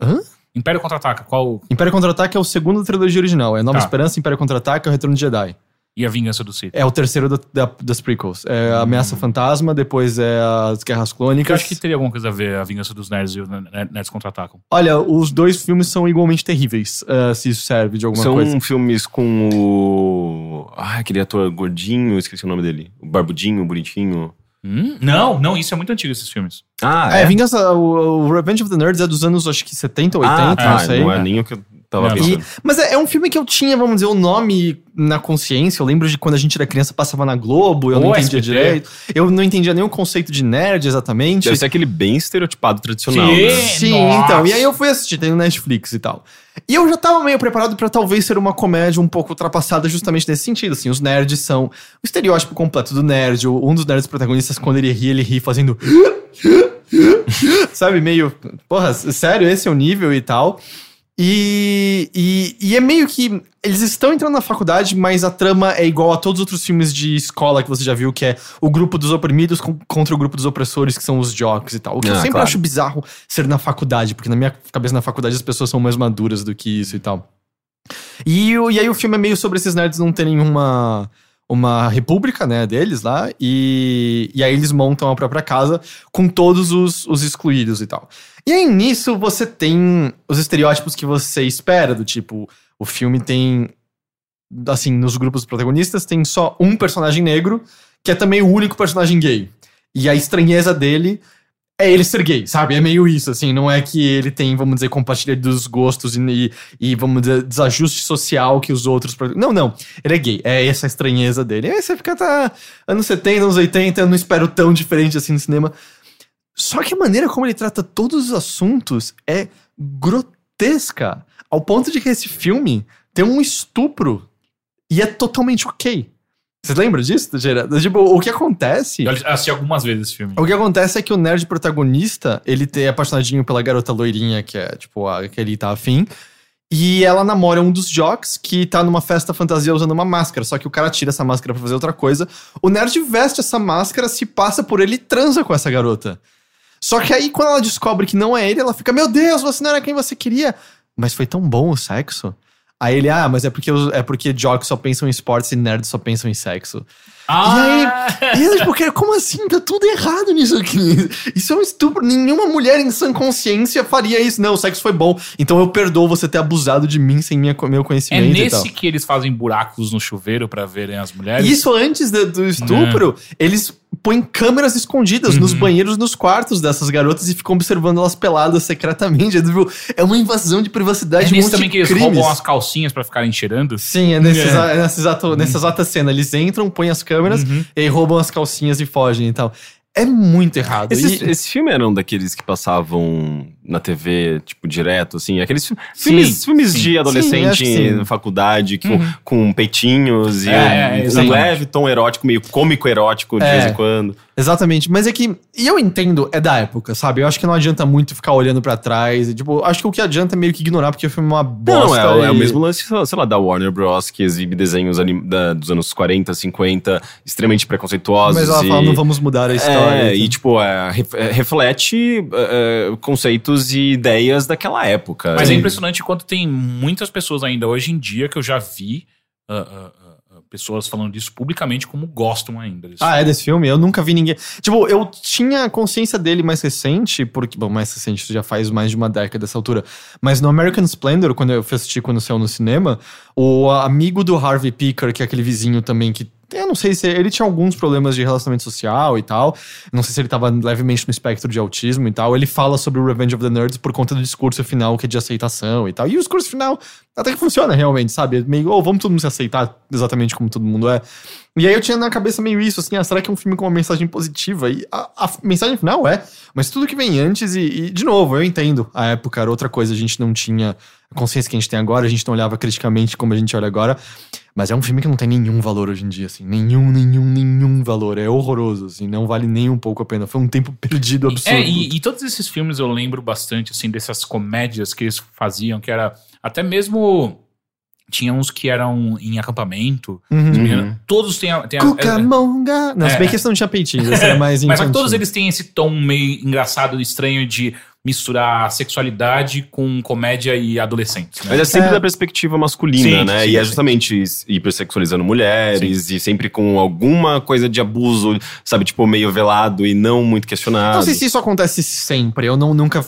A: Hã?
C: Império Contra-Ataca, qual...
A: Império Contra-Ataque é o segundo da trilogia original. É Nova
C: Tá.
A: Esperança, Império Contra-Ataque e o Retorno de Jedi.
C: E a vingança do Sith?
A: É o terceiro da- da- das prequels. É a Ameaça Fantasma, depois é as Guerras
C: Porque eu
A: Clônicas.
C: acho que teria alguma coisa a ver a vingança dos nerds e os Ner- Nerds Contra-Atacam.
A: Olha, os dois filmes são igualmente terríveis, ah, se isso serve de alguma
B: São
A: coisa.
B: filmes com o. Ah, aquele ator gordinho, esqueci o nome dele. O barbudinho, bonitinho.
C: Hum? Não, não, isso é muito antigo, esses filmes.
B: Ah,
A: É, Vingança, o, o Revenge of the Nerds é dos anos, acho que 70, 80,
B: ah,
A: não
B: tá,
A: sei.
B: não é nem o que eu tava
C: Não, não.
B: pensando.
A: E- mas é, é um filme que eu tinha, vamos dizer, o nome na consciência. Eu lembro de quando a gente era criança, passava na Globo, eu não
C: Ou
A: entendia
C: SBT.
A: direito. Eu não entendia nem o conceito de nerd exatamente.
B: Deve ser aquele bem estereotipado tradicional,
C: Sim.
B: né?
A: Sim,
C: Nossa.
A: então. E aí eu fui assistir, tem no Netflix e tal. E eu já tava meio preparado pra talvez ser uma comédia um pouco ultrapassada justamente nesse sentido, assim. Os nerds são o estereótipo completo do nerd. O- Um dos nerds protagonistas, quando ele ri, ele ri fazendo... Sabe, meio... Porra, sério, esse é o nível e tal. E, e, e é meio que. Eles estão entrando na faculdade, mas a trama é igual a todos os outros filmes de escola que você já viu, que é o grupo dos oprimidos contra o grupo dos opressores, que são os jocks e tal. O que eu
B: Ah,
A: sempre
B: claro.
A: acho bizarro ser na faculdade, porque na minha cabeça na faculdade as pessoas são mais maduras do que isso e tal. E, e aí o filme é meio sobre esses nerds não terem uma, uma república, né, deles lá, e, e aí eles montam a própria casa com todos os, os excluídos e tal. E aí nisso você tem os estereótipos que você espera, do tipo, o filme tem, assim, nos grupos protagonistas tem só um personagem negro, que é também o único personagem gay. E a estranheza dele é ele ser gay, sabe? É meio isso, assim. Não é que ele tem, vamos dizer, compartilha dos gostos e, e, vamos dizer, desajuste social que os outros. Não, não. Ele é gay. É essa a estranheza dele. Aí você fica, tá. Anos 70, anos 80, eu não espero tão diferente assim no cinema. Só que a maneira como ele trata todos os assuntos é grotesca. Ao ponto de que esse filme tem um estupro e é totalmente ok. Você lembra disso, Gerardo? Tipo, o que acontece.
C: Eu assisti algumas vezes esse filme.
A: O que acontece é que o nerd protagonista, ele tem apaixonadinho pela garota loirinha, que é, tipo, a que ele tá afim. E ela namora um dos jocks que tá numa festa fantasia usando uma máscara. Só que o cara tira essa máscara pra fazer outra coisa. O nerd veste essa máscara, se passa por ele e transa com essa garota. Só que aí, quando ela descobre que não é ele, ela fica: Meu Deus, você não era quem você queria. Mas foi tão bom o sexo. Aí ele, ah, mas é porque, é porque jocks só pensam em esportes e nerds só pensam em sexo.
C: Ah!
A: E aí, e porque, como assim? Tá tudo errado nisso aqui. Isso é um estupro. Nenhuma mulher em sã consciência faria isso. Não, o sexo foi bom. Então eu perdoo você ter abusado de mim sem minha, meu
C: É
A: conhecimento. tal.
C: nesse que eles fazem buracos no chuveiro pra verem as mulheres.
A: Isso antes do, do estupro, eles põem câmeras escondidas nos
C: Uhum.
A: banheiros, nos quartos dessas garotas e ficam observando elas peladas secretamente. É, é uma invasão de privacidade.
C: É
A: um
C: nesse
A: monte
C: também
A: de
C: que eles
A: crimes.
C: roubam as calcinhas pra ficarem cheirando.
A: Sim, é, nesse
C: É.
A: é nessa, exato, nessa exata cena. Eles entram, põem as câmeras
C: Uhum.
A: e aí roubam as calcinhas e fogem e tal. É muito errado.
B: Esse,
A: E-
B: esse filme era um daqueles que passavam na TV, tipo, direto, assim. Aqueles
C: Sim,
B: filmes, filmes
C: sim.
B: de adolescente
A: sim.
B: na faculdade, com,
C: Uhum.
B: com peitinhos e
C: É, é,
B: um, um
C: exatamente.
B: leve tom erótico, meio cômico erótico de
A: É.
B: vez em quando.
A: Exatamente, mas é que. E eu entendo, é da época, sabe? Eu acho que não adianta muito ficar olhando pra trás. e, tipo, acho que o que adianta é meio que ignorar, porque o filme é uma
B: Não,
A: bosta.
B: é, o- é o
A: e-
B: mesmo lance, sei lá, da Warner Bros., que exibe desenhos anim- da- dos anos 40, 50, extremamente preconceituosos.
A: Mas ela
B: e...
A: fala, não vamos mudar a história.
B: É, e
A: então.
B: tipo, é, ref- é, reflete é, é, conceitos e ideias daquela época.
C: Mas é impressionante quanto tem muitas pessoas ainda hoje em dia que eu já vi ah, ah, pessoas falando disso publicamente como gostam ainda. disso.
A: Ah, é desse filme? Eu nunca vi ninguém. Tipo, eu tinha consciência dele mais recente, porque. Bom, mais recente, isso já faz mais de uma década dessa altura. Mas no American Splendor, quando eu fui assistir quando saiu no cinema, o amigo do Harvey Picker, que é aquele vizinho também que. Eu não sei se ele tinha alguns problemas de relacionamento social e tal. Não sei se ele tava levemente no espectro de autismo e tal. Ele fala sobre o Revenge of the Nerds por conta do discurso final que é de aceitação e tal. E o discurso final até que funciona realmente, sabe? Meio, oh, vamos todo mundo se aceitar exatamente como todo mundo é. E aí eu tinha na cabeça meio isso, assim, ah, será que é um filme com uma mensagem positiva? E a, a mensagem final é, mas tudo que vem antes, e, e, de novo, eu entendo. A época era outra coisa, a gente não tinha a consciência que a gente tem agora, a gente não olhava criticamente como a gente olha agora. Mas é um filme que não tem nenhum valor hoje em dia, assim. Nenhum, nenhum, nenhum valor. É horroroso, assim. Não vale nem um pouco a pena. Foi um tempo perdido absurdo.
C: É, e, e todos esses filmes eu lembro bastante, assim, dessas comédias que eles faziam, que era até mesmo. Tinha uns que eram em acampamento.
A: Uhum.
C: meninos- Todos têm. a- têm a-
A: Cucamonga. Não, se
C: É.
A: bem que esse não tinha peitinho, esse era mais
C: Mas todos eles têm esse tom meio engraçado estranho de misturar sexualidade com comédia e adolescentes. Né?
B: Mas é sempre
A: É.
B: da perspectiva masculina,
C: Sim,
B: né?
C: sim,
B: e é
C: sim.
B: justamente hipersexualizando mulheres e sempre com alguma coisa de abuso, sabe? Tipo, meio velado e não muito questionado.
A: Não sei se isso acontece sempre. Eu não, nunca.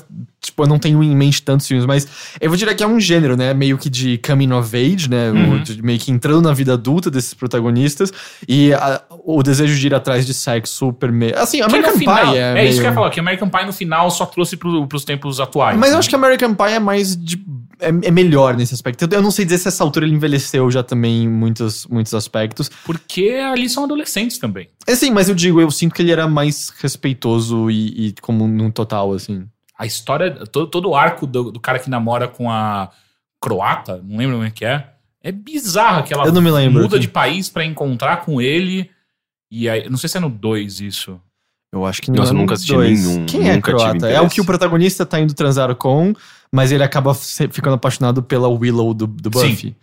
A: Tipo, eu não tenho em mente tantos filmes, mas eu vou dizer que é um gênero, né? Meio que de coming of age, né?
C: Uhum.
A: O- meio que entrando na vida adulta desses protagonistas. E a- o desejo de ir atrás de sexo permeia. Assim, American
C: final,
A: Pie é.
C: é,
A: meio-
C: isso que eu ia falar, que American Pie no final só trouxe pro, pros tempos atuais.
A: Mas eu
C: né?
A: acho que American Pie é mais de. É, é melhor nesse aspecto. Eu não sei dizer se essa altura ele envelheceu já também em muitos, muitos aspectos.
C: Porque ali são adolescentes também.
A: É sim, mas eu digo, eu sinto que ele era mais respeitoso e, e como num total, assim.
C: A história, todo, todo o arco do, do cara que namora com a croata, não lembro como é que é, é bizarro que ela
A: Eu não me lembro
C: muda
A: aqui.
C: de país pra encontrar com ele. E aí, não sei se é no 2 isso.
A: Eu acho que não
B: Nossa,
A: é
B: eu nunca assisti
A: dois.
B: nenhum,
A: Quem é croata? É o que o protagonista tá indo transar com, mas ele acaba ficando apaixonado pela Willow do, do
C: Sim.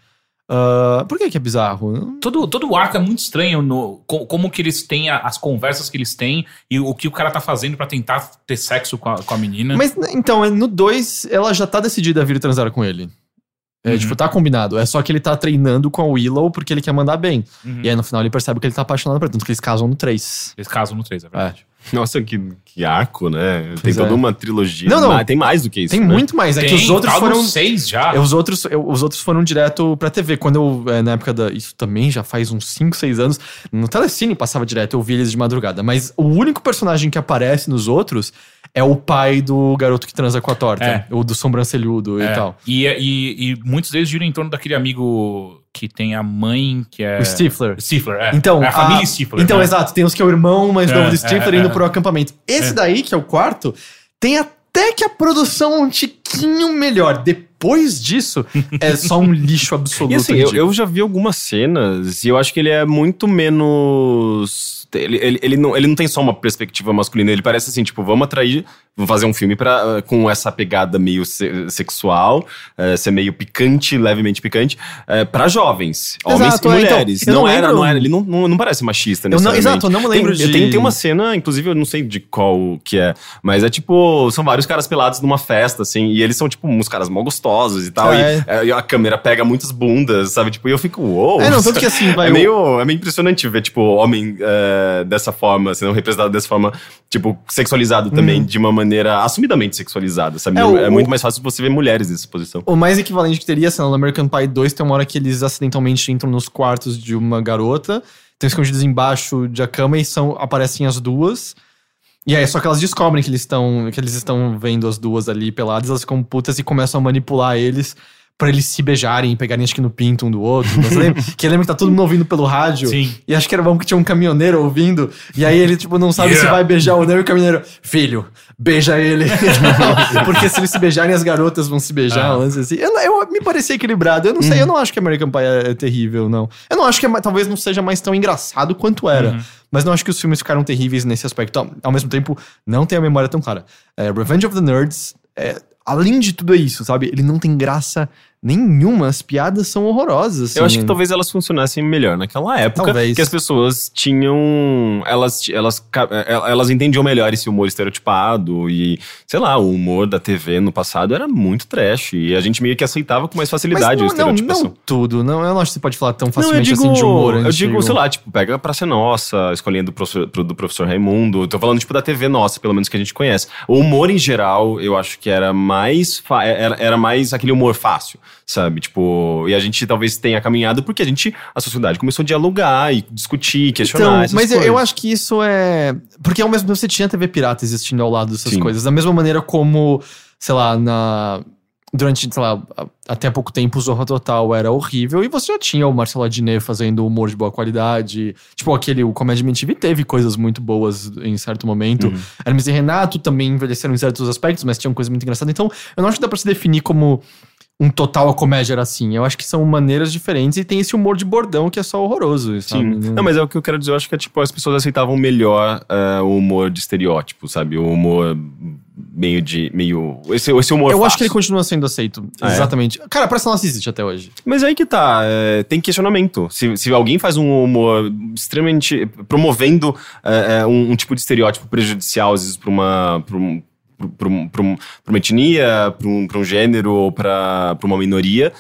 A: Ah, por que que é bizarro?
C: Todo, todo o arco é muito estranho, no, co- como que eles têm, a- as conversas que eles têm e o que o cara tá fazendo pra tentar ter sexo com a, com a menina.
A: Mas, então, é no 2, ela já tá decidida a vir transar com ele. É,
C: Uhum.
A: tipo, tá combinado. É só que ele tá treinando com a Willow porque ele quer mandar bem.
C: Uhum.
A: E aí no final ele percebe que ele tá apaixonado por ela, tanto que eles casam no 3.
C: Eles casam no 3, é verdade.
B: Nossa, que, que arco, né? Tem
A: Pois
B: toda
A: é.
B: uma trilogia.
A: Não, não.
B: mas Tem mais do que isso.
A: Tem
B: né?
A: muito mais. É que
C: Tem,
A: os outros foram.
C: 6 já.
A: É, os, outros, eu- os outros foram direto pra TV. Quando eu, é, na época da. Isso também já faz uns 5, 6 anos. No Telecine passava direto, eu vi eles de madrugada. Mas o único personagem que aparece nos outros é o pai do garoto que transa com a torta.
C: É.
A: O do sobrancelhudo
C: É.
A: e tal.
C: E, e, e muitos deles giram em torno daquele amigo que tem a mãe que é.
A: O Stifler.
C: Stifler, é.
A: Então,
C: é a família
A: a-
C: Stifler.
A: Então,
C: né?
A: exato. Tem os que é o irmão mais
C: É,
A: novo do
C: é,
A: Stifler indo
C: é.
A: pro acampamento. Esse daí, que é o quarto, tem até que a produção um tiquinho melhor. Depois disso, é só um lixo absoluto.
B: E assim, eu, eu já vi algumas cenas e eu acho que ele é muito menos. Ele, ele, ele, não, ele não tem só uma perspectiva masculina, ele parece assim, tipo, vamos atrair, vamos fazer um filme pra, com essa pegada meio se- sexual, eh, ser meio picante, levemente picante, eh, pra jovens, homens
A: Exato,
B: e
A: é, então,
B: mulheres.
A: eu
B: não,
A: não
B: era,
A: lembro-
B: não era, ele não, não, não parece machista necessariamente.
A: exato, eu não me lembro
B: tem,
A: de-
B: tem, tem uma cena, inclusive, eu não sei de qual que é, mas é tipo, são vários caras pelados numa festa, assim, e eles são, tipo, uns caras mó gostosos e tal,
A: É.
B: e, eh, e a câmera pega muitas bundas, sabe? Tipo, e eu fico, uou!
A: É, não, tanto que assim, vai.
B: É meio, é meio impressionante ver, tipo, homem eh, dessa forma, sendo representado dessa forma, tipo, sexualizado também, de uma maneira assumidamente sexualizada, sabe?
A: É,
B: É,
A: o-
B: muito mais fácil você ver mulheres nessa posição.
A: O mais equivalente que teria, sei lá, no American Pie 2, tem uma hora que eles acidentalmente entram nos quartos de uma garota, estão escondidos embaixo da cama e são, aparecem as duas. E aí, só que elas descobrem que eles estão que eles estão vendo as duas ali peladas, elas ficam putas e começam a manipular eles pra eles se beijarem e pegarem acho que no pinto um do outro. Lembra? que lembra que tá todo mundo ouvindo pelo rádio.
C: Sim.
A: E acho que era bom que tinha um caminhoneiro ouvindo. E aí ele, tipo, não sabe se
C: Yeah.
A: vai beijar ou não. E o caminhoneiro, filho, beija ele. Porque se eles se beijarem, as garotas vão se beijar.
C: Ah.
A: assim. Eu, eu- me parecia equilibrado. Eu não sei, eu não acho que American Pie é, é terrível, não. Eu não acho que é talvez não seja mais tão engraçado quanto era.
C: Uhum.
A: Mas não acho que os filmes ficaram terríveis nesse aspecto. Ao, ao mesmo tempo, não tem a memória tão clara. É, Revenge of the Nerds, é, além de tudo isso, sabe? Ele não tem graça nenhuma. As piadas são horrorosas.
B: Eu acho
A: assim.
B: que talvez elas funcionassem melhor naquela época,
A: Talvez.
B: que as pessoas tinham, elas, elas, ca- eh, elas entendiam melhor esse humor estereotipado e, sei lá, o humor da TV no passado era muito trash e a gente meio que aceitava com mais
A: Mas
B: facilidade a
A: não, não,
B: estereotipação.
A: não tudo. Não, eu não acho que você pode falar tão
B: Não,
A: facilmente
B: digo,
A: assim de humor
B: eu digo, sei lá, tipo, pega pra ser nossa, a escolinha do professor, pro- do professor Raimundo. Eu tô falando, tipo, da TV nossa, pelo menos que a gente conhece. O humor em geral, eu acho que era mais, fa- era, era mais aquele humor fácil, sabe? Tipo, e a gente talvez tenha caminhado porque a gente, a sociedade começou a dialogar e discutir, questionar
A: Então, mas eu, eu acho que isso é. Porque ao mesmo tempo você tinha TV pirata existindo ao lado dessas
B: Sim.
A: coisas. Da mesma maneira como, sei lá, na. Durante, sei lá, até há pouco tempo o Zorra Total era horrível e você já tinha o Marcelo Adnet fazendo humor de boa qualidade. Tipo, aquele, o Comédia MTV teve coisas muito boas em certo momento.
B: Uhum.
A: Hermes e Renato também envelheceram em certos aspectos, mas tinham coisa muito engraçada. Então, eu não acho que dá pra se definir como um total a comédia era assim. Eu acho que são maneiras diferentes e tem esse humor de bordão que é só horroroso, sabe?
B: Sim. Não, mas é o que eu quero dizer. Eu acho que é, tipo, as pessoas aceitavam melhor eh, o humor de estereótipo, sabe? O humor meio de. meio. Esse, esse humor
A: Eu acho
B: fácil.
A: que ele continua sendo aceito.
B: Ah, é?
A: Exatamente. Cara, parece que nossa existe até hoje.
B: Mas aí que tá, é, tem questionamento. Se, se alguém faz um humor extremamente. promovendo é, é, um, um tipo de estereótipo prejudicial, às vezes, pra uma. Pra um, pra uma etnia, pra um, um gênero ou pra uma minoria.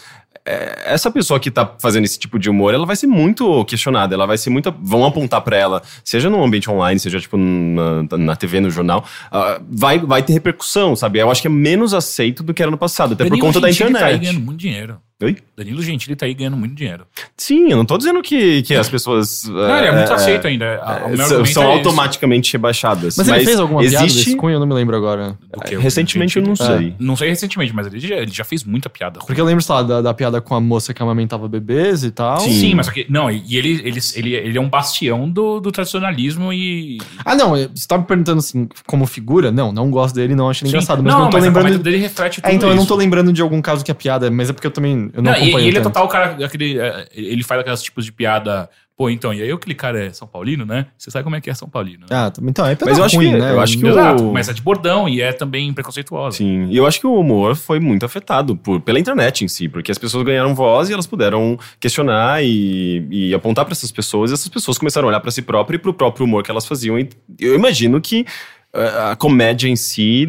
B: É, Essa pessoa que tá fazendo esse tipo de humor, ela vai ser muito questionada, ela vai ser muito. Vão apontar pra ela, seja no ambiente online, seja tipo na, na TV, no jornal, ah, vai, vai ter repercussão, sabe? Eu acho que é menos aceito do que era no passado, até por conta da
C: tá
B: internet.
C: ganhando muito dinheiro.
B: Oi?
C: Danilo Gentili tá aí ganhando muito dinheiro.
B: Sim, eu não tô dizendo que, que as pessoas.
C: Não, ele é muito
B: é,
C: aceito ainda. A-
B: são, são
C: é
B: automaticamente rebaixadas.
A: Mas, ele fez alguma piada
B: existe,
A: desse cunho? Eu não me lembro agora.
C: O
B: Recentemente eu não sei.
C: Não sei recentemente, mas ele já, ele já fez muita piada.
A: Porque eu lembro, sei lá, da, da piada com a moça que amamentava bebês e tal.
B: Sim.
C: Sim, mas. Não, e ele, ele, ele, ele é um bastião do, do tradicionalismo e.
A: Ah, não, você tá me perguntando assim, como figura? Não, não gosto dele, não acho ele engraçado. Mas
C: não,
A: não, tô
C: mas a
A: lembrando.
C: dele reflete tudo
A: É, então eu não
C: isso.
A: tô lembrando de algum caso que é piada, mas é porque eu também eu não,
C: Não, e,
A: acompanho
C: e ele é total o cara, aquele, é, ele faz aqueles tipos de piada. Pô, então, e aí aquele cara é São Paulino, né? Você sabe como é que é São Paulino. né?
A: Ah, então é
B: Mas eu acho
A: ruim,
B: que-
A: né?
B: eu acho que o-
C: Exato, mas é de bordão e é também preconceituosa.
B: Sim, e eu acho que o humor foi muito afetado por, pela internet em si, porque as pessoas ganharam voz e elas puderam questionar e, e apontar para essas pessoas, e essas pessoas começaram a olhar para si próprias e para o próprio humor que elas faziam. E eu imagino que eh, a comédia em si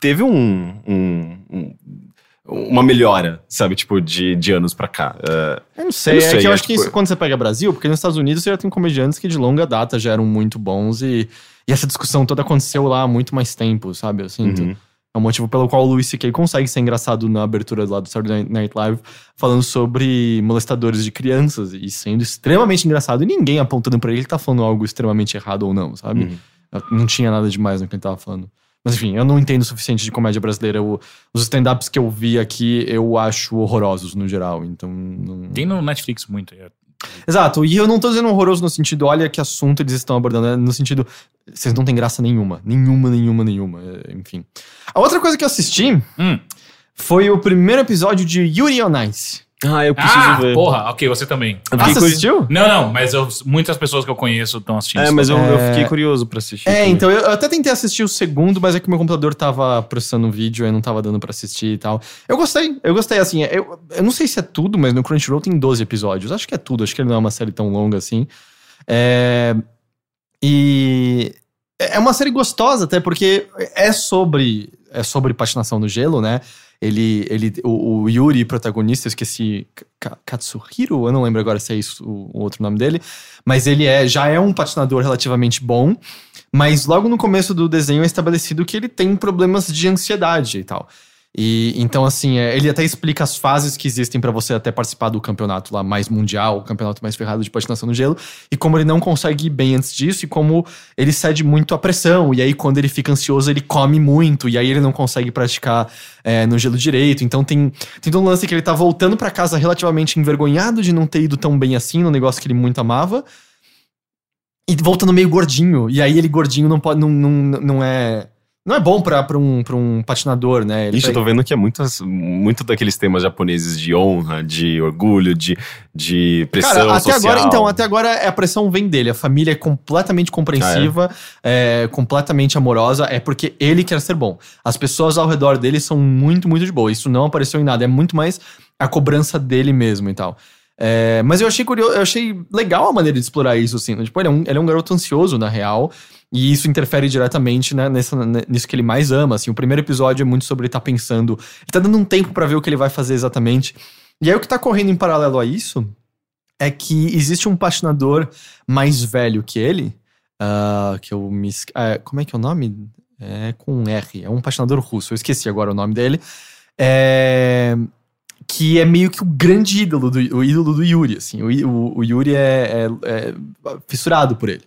B: teve um, um, um- uma melhora, sabe? Tipo, de, de anos pra cá. É,
A: Eu não sei,
B: Eu não
A: é
B: sei,
A: que eu
B: é
A: acho que
B: tipo-
A: isso quando você pega Brasil, porque nos Estados Unidos você já tem comediantes que de longa data já eram muito bons e, e essa discussão toda aconteceu lá há muito mais tempo, sabe? Eu sinto.
B: Uhum.
A: É o motivo pelo qual o Louis C.K. consegue ser engraçado na abertura lá do Saturday Night Live, falando sobre molestadores de crianças e sendo extremamente engraçado e ninguém apontando pra ele que tá falando algo extremamente errado ou não, sabe?
B: Uhum.
A: Não tinha nada demais no que ele tava falando. Mas enfim, eu não entendo o suficiente de comédia brasileira. O- os stand-ups que eu vi aqui eu acho horrorosos no geral, então não...
C: Tem no Netflix muito. é.
A: Exato, e eu não tô dizendo horroroso no sentido, olha que assunto eles estão abordando, é no sentido, vocês não têm graça nenhuma. Nenhuma, nenhuma, nenhuma. é, Enfim. A outra coisa que eu assisti
C: Hum.
A: foi o primeiro episódio de Yuri on Ice.
B: Ah, eu preciso
C: Ah,
B: ver.
C: porra, ok, você também.
B: Eu
A: Ah, assistiu?
C: Não, não, mas eu- muitas pessoas que eu conheço estão assistindo.
B: É, mas eu,
C: também.
B: eu
A: É.
B: fiquei curioso pra assistir.
A: É,
B: também.
A: então eu, eu até tentei assistir o segundo, mas é que meu computador tava processando o vídeo e não tava dando pra assistir e tal. Eu gostei, eu gostei, assim, eu, eu não sei se é tudo, mas no Crunchyroll tem 12 episódios. Acho que é tudo, acho que ele não é uma série tão longa assim. É, e é uma série gostosa até porque é sobre é sobre patinação no gelo, né? Ele, ele o, o Yuri, protagonista, eu esqueci Ka- Katsuhiro, eu não lembro agora se é isso o, o outro nome dele, mas ele é já é um patinador relativamente bom, mas logo no começo do desenho é estabelecido que ele tem problemas de ansiedade e tal. E então, assim, é, ele até explica as fases que existem pra você até participar do campeonato lá mais mundial, o campeonato mais ferrado de patinação no gelo, e como ele não consegue ir bem antes disso, e como ele cede muito à pressão, e aí quando ele fica ansioso, ele come muito, e aí ele não consegue praticar é, no gelo direito. Então tem, tem todo um lance que ele tá voltando pra casa relativamente envergonhado de não ter ido tão bem assim no negócio que ele muito amava. E voltando meio gordinho. E aí ele gordinho não pode. Não, não, não é. Não é bom pra, pra, um, pra um patinador, né? Ele
B: Ixi, eu tô vendo que é muitas, muito daqueles temas japoneses de honra, de orgulho, de, de pressão
A: Cara, até
B: social.
A: agora, então, até agora a pressão vem dele. A família é completamente compreensiva, é, completamente amorosa. É porque ele quer ser bom. As pessoas ao redor dele são muito, muito de boa. Isso não apareceu em nada. É muito mais a cobrança dele mesmo e tal. É, mas eu achei curioso, eu achei legal a maneira de explorar isso, assim. Tipo, ele é um, ele é um garoto ansioso, na real. E isso interfere diretamente né, nessa, né, nisso que ele mais ama. Assim. O primeiro episódio é muito sobre ele estar pensando. Ele tá dando um tempo pra ver o que ele vai fazer exatamente. E aí o que tá correndo em paralelo a isso é que existe um patinador mais velho que ele. ah, que eu me. ah, como é que é o nome? É com um R. É um patinador russo. Eu esqueci agora o nome dele. É, que é meio que o grande ídolo do, o ídolo do Yuri, assim. O, o, o Yuri é, é- é fissurado por ele.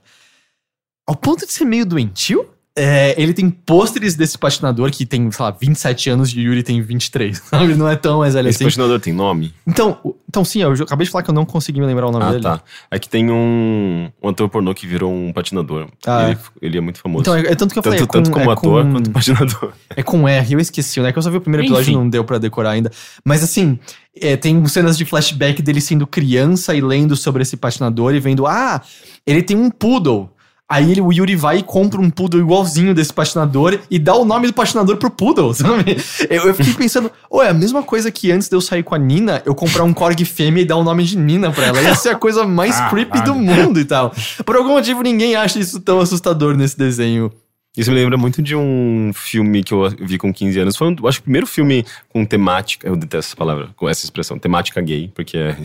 A: Ao ponto de ser meio doentio, é, ele tem pôsteres desse patinador que tem, sei lá, 27 anos e o Yuri tem 23, sabe? Não é tão mais velho
B: Esse
A: assim.
B: patinador tem nome?
A: Então, então sim, eu acabei de falar que eu não consegui me lembrar o nome
B: Ah,
A: dele.
B: tá. Aqui tem um, um ator pornô que virou um patinador.
A: Ah,
B: ele, ele é muito famoso.
A: Então, é, é tanto que eu
B: tanto
A: falei, é com,
B: tanto como
A: é
B: ator
A: com,
B: quanto patinador.
A: É com R, eu esqueci, né? Que eu só vi o primeiro episódio e não deu pra decorar ainda. Mas assim, é, tem cenas de flashback dele sendo criança e lendo sobre esse patinador e vendo, ah, ele tem um poodle. Aí ele, o Yuri vai e compra um poodle igualzinho desse patinador e dá o nome do patinador pro poodle, sabe? Eu, eu fiquei pensando, ô, é a mesma coisa que antes de eu sair com a Nina, eu comprar um Korg fêmea e dar o nome de Nina pra ela. Ia ser a coisa mais
C: Ah,
A: creepy
C: vale.
A: do mundo e tal. Por algum motivo, ninguém acha isso tão assustador nesse desenho.
B: Isso me lembra muito de um filme que eu vi com 15 anos. Foi, um, acho o primeiro filme com temática. Eu detesto essa palavra, com essa expressão, temática gay, porque é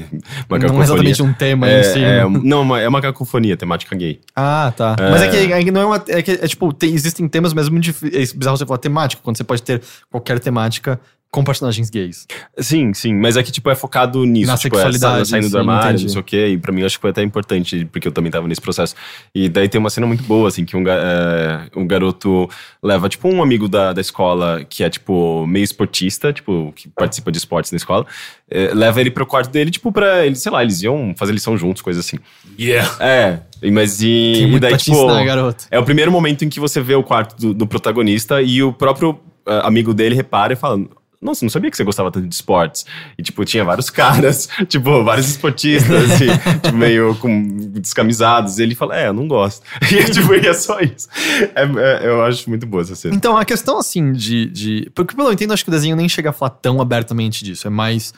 B: uma
A: Não é exatamente um tema
B: é,
A: em si.
B: é,
A: né?
B: não, uma- é uma cacofonia, temática gay.
A: Ah, tá. Mas é que, é que não é uma. É, que, é tipo, tem- existem temas, mas é muito difí- é bizarro você falar temática, quando você pode ter qualquer temática com personagens gays.
B: Sim, sim, mas é que, tipo, é focado nisso.
A: Na
B: tipo, é
A: sexualidade,
B: sa- saindo
A: sim,
B: do armário,
A: entendi.
B: não sei o quê. E pra mim, eu acho que foi até importante, porque eu também tava nesse processo. E daí tem uma cena muito boa, assim, que um, é, um garoto leva, tipo, um amigo da, da escola que é, tipo, meio esportista, tipo, que participa de esportes na escola. é, leva ele pro quarto dele, tipo, pra eles, sei lá, eles iam fazer lição juntos, coisa assim.
C: Yeah.
B: É, e- mas e,
A: Tem
B: e daí, tipo...
A: ensinar, garoto.
B: É o primeiro momento em que você vê o quarto do, do protagonista e o próprio ah, amigo dele repara e fala. Nossa, não sabia que você gostava tanto de esportes. E, tipo, tinha vários caras, tipo, vários esportistas, e, tipo, meio com descamisados. E ele fala, é, eu não gosto. E, tipo, e é só isso. É- é- eu acho muito boa essa cena.
A: Então, a questão, assim, de, de. Porque, pelo que eu entendo, acho que o desenho nem chega a falar tão abertamente disso. É mais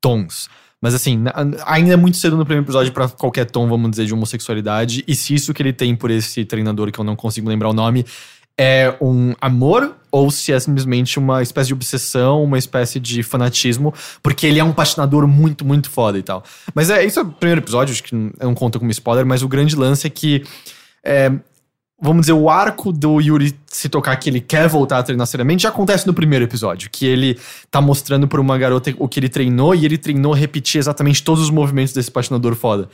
A: tons. Mas, assim, ainda é muito cedo no primeiro episódio pra qualquer tom, vamos dizer, de homossexualidade. E se isso que ele tem por esse treinador, que eu não consigo lembrar o nome, é um amor ou se é simplesmente uma espécie de obsessão, uma espécie de fanatismo, porque ele é um patinador muito, muito foda e tal. Mas é isso é o primeiro episódio, acho que não- conto como spoiler, mas o grande lance é que. é, vamos dizer, o arco do Yuri se tocar que ele quer voltar a treinar seriamente já acontece no primeiro episódio, que ele tá mostrando pra uma garota o que ele treinou e ele treinou repetir exatamente todos os movimentos desse patinador foda.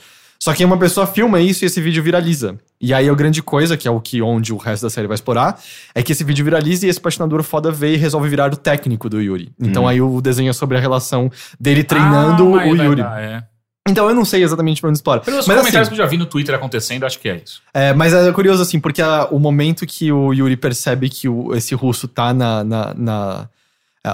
A: Só que uma pessoa filma isso e esse vídeo viraliza. E aí a grande coisa, que é o que onde o resto da série vai explorar, é que esse vídeo viraliza e esse patinador foda vê e resolve virar o técnico do Yuri. Então aí o desenho é sobre a relação dele treinando
C: Ah,
A: o
C: vai
A: Yuri.
C: dar, é.
A: Então eu não sei exatamente pra onde explora.
C: Pelos
A: Mas
C: comentários
A: assim,
C: que eu já vi no Twitter acontecendo, acho que é isso.
A: é, mas é curioso, assim, porque a- o momento que o Yuri percebe que o- esse russo tá na. na- na- é,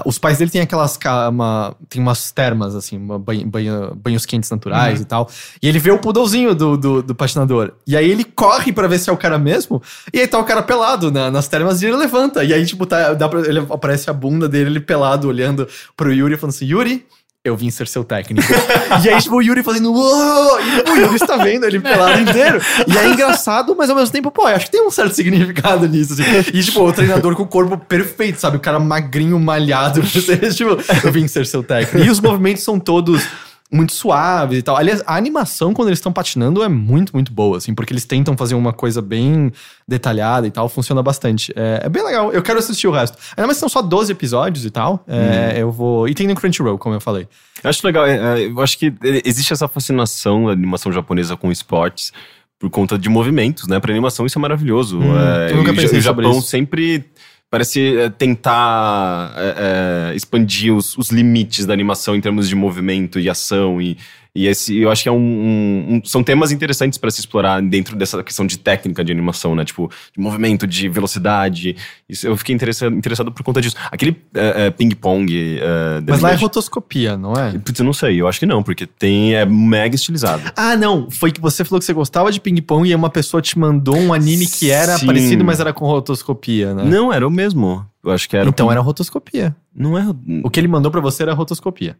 A: os pais dele têm aquelas. Uma, tem umas termas, assim, uma banho- banho- banhos quentes naturais
C: Uhum.
A: e tal. E ele vê o pudolzinho do, do, do patinador. E aí ele corre pra ver se é o cara mesmo. E aí tá o cara pelado na- nas termas e ele levanta. E aí, tipo, tá, dá pra, ele aparece a bunda dele, ele pelado, olhando pro Yuri, falando assim: Yuri. Eu vim ser seu técnico. e aí, tipo, o Yuri fazendo. Uou! E o Yuri está vendo ele pelado inteiro. E é engraçado, mas ao mesmo tempo, pô, eu acho que tem um certo significado nisso, assim. E, tipo, o treinador com o corpo perfeito, sabe? O cara magrinho, malhado. Tipo, eu vim ser seu técnico. E os movimentos são todos muito suaves e tal. Aliás, a animação, quando eles estão patinando, é muito, muito boa, assim, porque eles tentam fazer uma coisa bem detalhada e tal, funciona bastante. É, é bem legal. Eu quero assistir o resto. Ainda mais são só 12 episódios e tal. É, Eu vou. E tem no Crunchyroll, como eu falei.
B: Eu acho legal, é, é, eu acho que existe essa fascinação da animação japonesa com esportes por conta de movimentos, né? Pra animação isso é maravilhoso.
A: Hum,
B: é,
A: eu nunca
B: o
A: pensei
B: o
A: sobre
B: Japão
A: isso.
B: sempre parece é, tentar é, é, expandir os, os limites da animação em termos de movimento e ação e e esse, eu acho que é um, um- um- são temas interessantes para se explorar dentro dessa questão de técnica de animação, né? Tipo, de movimento, de velocidade. Isso, eu fiquei interessado, interessado por conta disso. Aquele é, é, ping-pong. da
A: Mas lá é rotoscopia, não é?
B: Putz, eu não sei, eu acho que não, porque tem é mega estilizado.
A: Ah, não. Foi que você falou que você gostava de ping-pong e uma pessoa te mandou um anime que era
B: Sim.
A: parecido, mas era com rotoscopia, né?
B: Não, era o mesmo. Eu acho que era.
A: então
B: o...
A: era rotoscopia.
B: Não é.
A: O que ele mandou pra você era rotoscopia.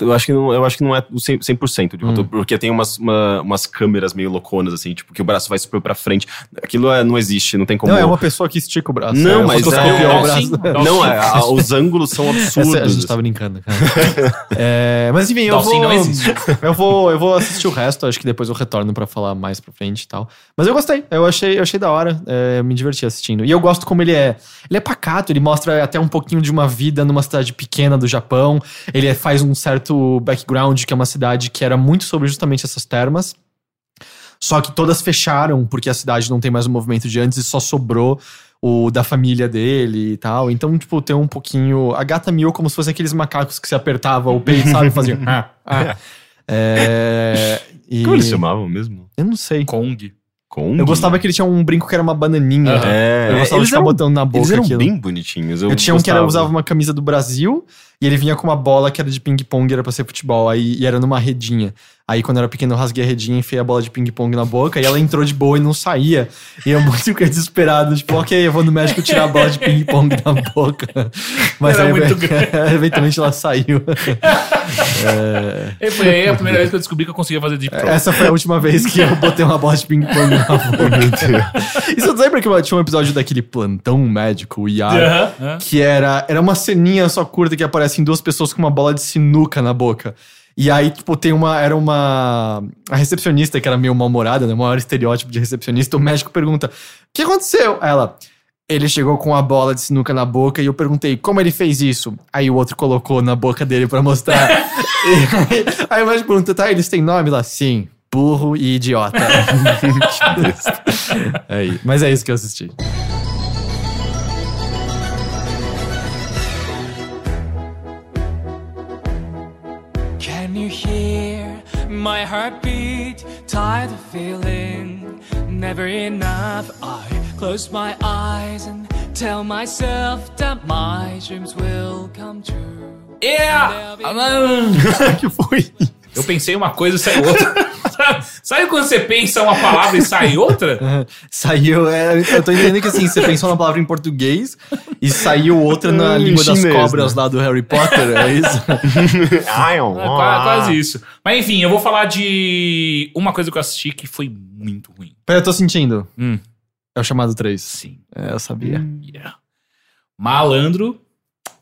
B: Eu acho que não, eu acho que não é o 100%, 100% de
A: Hum.
B: porque tem umas, uma- umas câmeras meio louconas, assim, tipo, que o braço vai super pra frente. Aquilo é- não existe, não tem como.
A: Não, é uma pessoa que estica o braço.
B: Não,
A: é,
B: mas
A: rotoscopia
B: é-
A: é o
C: é
A: braço.
C: sim.
B: Não, é, a- os ângulos são absurdos.
A: Essa, a gente tá brincando, cara. É, mas enfim, eu
C: Dalsin
A: vou,
C: não existe.
A: eu vou. Eu vou assistir o resto, acho que depois eu retorno pra falar mais pra frente e tal. Mas eu gostei, eu achei, eu achei da hora, é, eu me diverti assistindo. E eu gosto como ele é. Ele é pacato, ele mostra até um pouquinho de uma vida numa cidade pequena do Japão. Ele é- faz um certo background, que é uma cidade que era muito sobre justamente essas termas. Só que todas fecharam, porque a cidade não tem mais o movimento de antes e só sobrou o da família dele e tal. Então, tipo, tem um pouquinho. A gata miou como se fossem aqueles macacos que se apertava o peito, sabe? Faziam. ah, ah. É, e-
B: Como eles chamavam mesmo?
A: Eu não sei.
C: Kong.
B: Kong?
A: Eu gostava que ele tinha um brinco que era uma bananinha.
C: Aham.
B: É,
A: Eu gostava de
B: eles
A: ficar
B: eram,
A: botando na boca
B: eles eram
A: aquilo.
B: bem bonitinhos. Eu,
A: Eu tinha um que era,
B: gostava.
A: usava uma camisa do Brasil e ele vinha com uma bola que era de ping-pong, era pra ser futebol, aí, e era numa redinha. Aí quando eu era pequeno eu rasguei a redinha, enfiei a bola de ping-pong na boca e ela entrou de boa e não saía. E eu muito fiquei desesperado, tipo, ok, eu vou no médico tirar a bola de ping-pong da boca. Mas
C: Era
A: aí,
C: muito grande.
A: eventualmente ela saiu.
C: E foi aí a primeira vez que eu descobri que eu conseguia fazer deep throw.
A: Essa foi a última vez que eu botei uma bola de ping-pong na boca. e você lembra que tinha um episódio daquele plantão médico, o IAR?
C: Aham, aham.
A: que era, era uma ceninha só curta que aparecem duas pessoas com uma bola de sinuca na boca. E aí, tipo, tem uma. Era uma. A recepcionista, que era meio mal-humorada, né? O maior estereótipo de recepcionista. O médico pergunta: O que aconteceu? Ela. Ele chegou com a bola de sinuca na boca e eu perguntei como ele fez isso. Aí o outro colocou na boca dele pra mostrar. Aí, aí o médico pergunta: tá, eles têm nome lá? Sim. Burro e idiota. é, mas é isso que eu assisti.
E: My heartbeat? Tired of feeling never enough. I close my eyes and tell myself that my dreams will come true.
C: Yeah! Ah, mano.
A: que foi?
C: Eu pensei uma coisa e saiu outra. Sabe- quando você pensa uma palavra e sai outra?
A: Saiu, é, eu tô entendendo que assim, você pensou na palavra em português e saiu outra na língua das cobras lá do Harry Potter, é isso?
B: Ó,
C: É, qua- quase isso. Mas enfim, eu vou falar de uma coisa que eu assisti que foi muito ruim.
A: Pera, eu tô sentindo.
C: Hum.
A: É o chamado 3.
C: Sim.
A: É, eu sabia.
C: Yeah. Malandro,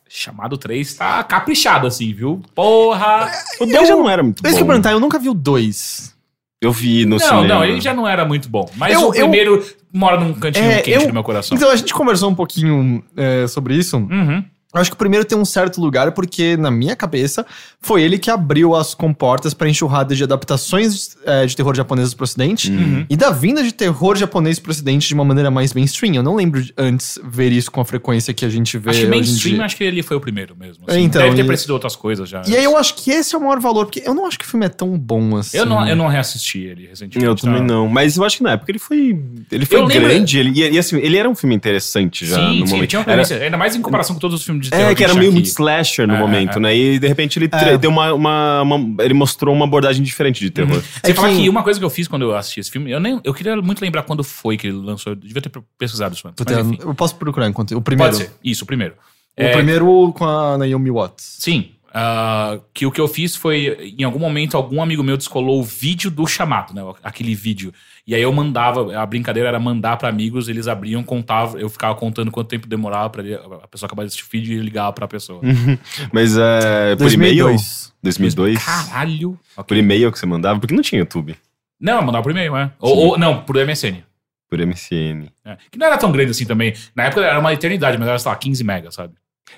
C: chamado 3, tá caprichado assim, viu? Porra!
B: O 2 já não era muito
A: É isso que eu
B: bom.
A: perguntar, eu nunca vi o 2.
B: Eu vi no
C: não,
B: cinema.
C: não, ele já não era muito bom. Mas
A: Eu-
C: o primeiro mora num cantinho
A: É,
C: quente
A: eu-
C: do meu coração.
A: Então, a gente conversou um pouquinho é, sobre isso.
C: Uhum.
A: Eu acho que o primeiro tem um certo lugar porque, na minha cabeça, foi ele que abriu as comportas pra enxurrada de adaptações é, de terror japonesas pro ocidente
C: Uhum.
A: e da vinda de terror japonês pro ocidente de uma maneira mais mainstream. Eu não lembro de antes ver isso com a frequência que a gente vê
C: Acho que
A: hoje em
C: mainstream,
A: dia.
C: acho que ele foi o primeiro mesmo.
A: É, então,
C: Deve ter
A: e-
C: aparecido outras coisas já.
A: E aí eu acho que esse é o maior valor, porque eu não acho que o filme é tão bom assim.
C: eu, não, eu não reassisti ele recentemente.
B: Eu também
C: tá?
B: não. Mas eu acho que na época ele foi. Ele foi
C: Eu lembro-
B: grande. Ele, e, assim, ele era um filme interessante já
C: Sim,
B: no
C: sim, ele
B: momento.
C: tinha uma
B: Era-
C: premissa, ainda mais em comparação com todos os filmes de terror
B: É, que era meio muito slasher no
C: É,
B: momento,
C: é.
B: né? E de repente ele
A: É.
B: deu uma, uma- uma- Ele mostrou uma abordagem diferente de terror.
C: Você
A: É
C: falar
A: que-
C: que uma coisa que eu fiz quando eu assisti esse filme, eu, nem, eu queria muito lembrar quando foi que ele lançou. Eu devia ter pesquisado isso antes. Mas, enfim,
A: eu posso procurar enquanto. O primeiro.
C: pode ser. Isso, o primeiro.
A: O
C: É,
A: primeiro com a Naomi Watts.
C: Sim. ah, que o que eu fiz foi, em algum momento, algum amigo meu descolou o vídeo do chamado, né? Aquele vídeo. E aí eu mandava, a brincadeira era mandar pra amigos, eles abriam, contavam, eu ficava contando quanto tempo demorava pra ele- a pessoa acabar de assistir o vídeo e ligava pra pessoa.
B: Mas é. Por e-mail?
A: 2002.
B: 2002?
C: Caralho!
B: Por e-mail que você mandava? Porque não tinha YouTube.
C: Não, eu mandava por e-mail, é. Ou, ou- não, por MSN.
B: Por MCN.
C: é. Que não era tão grande assim também. Na época era uma eternidade, mas era, sei lá, 15 megas, sabe?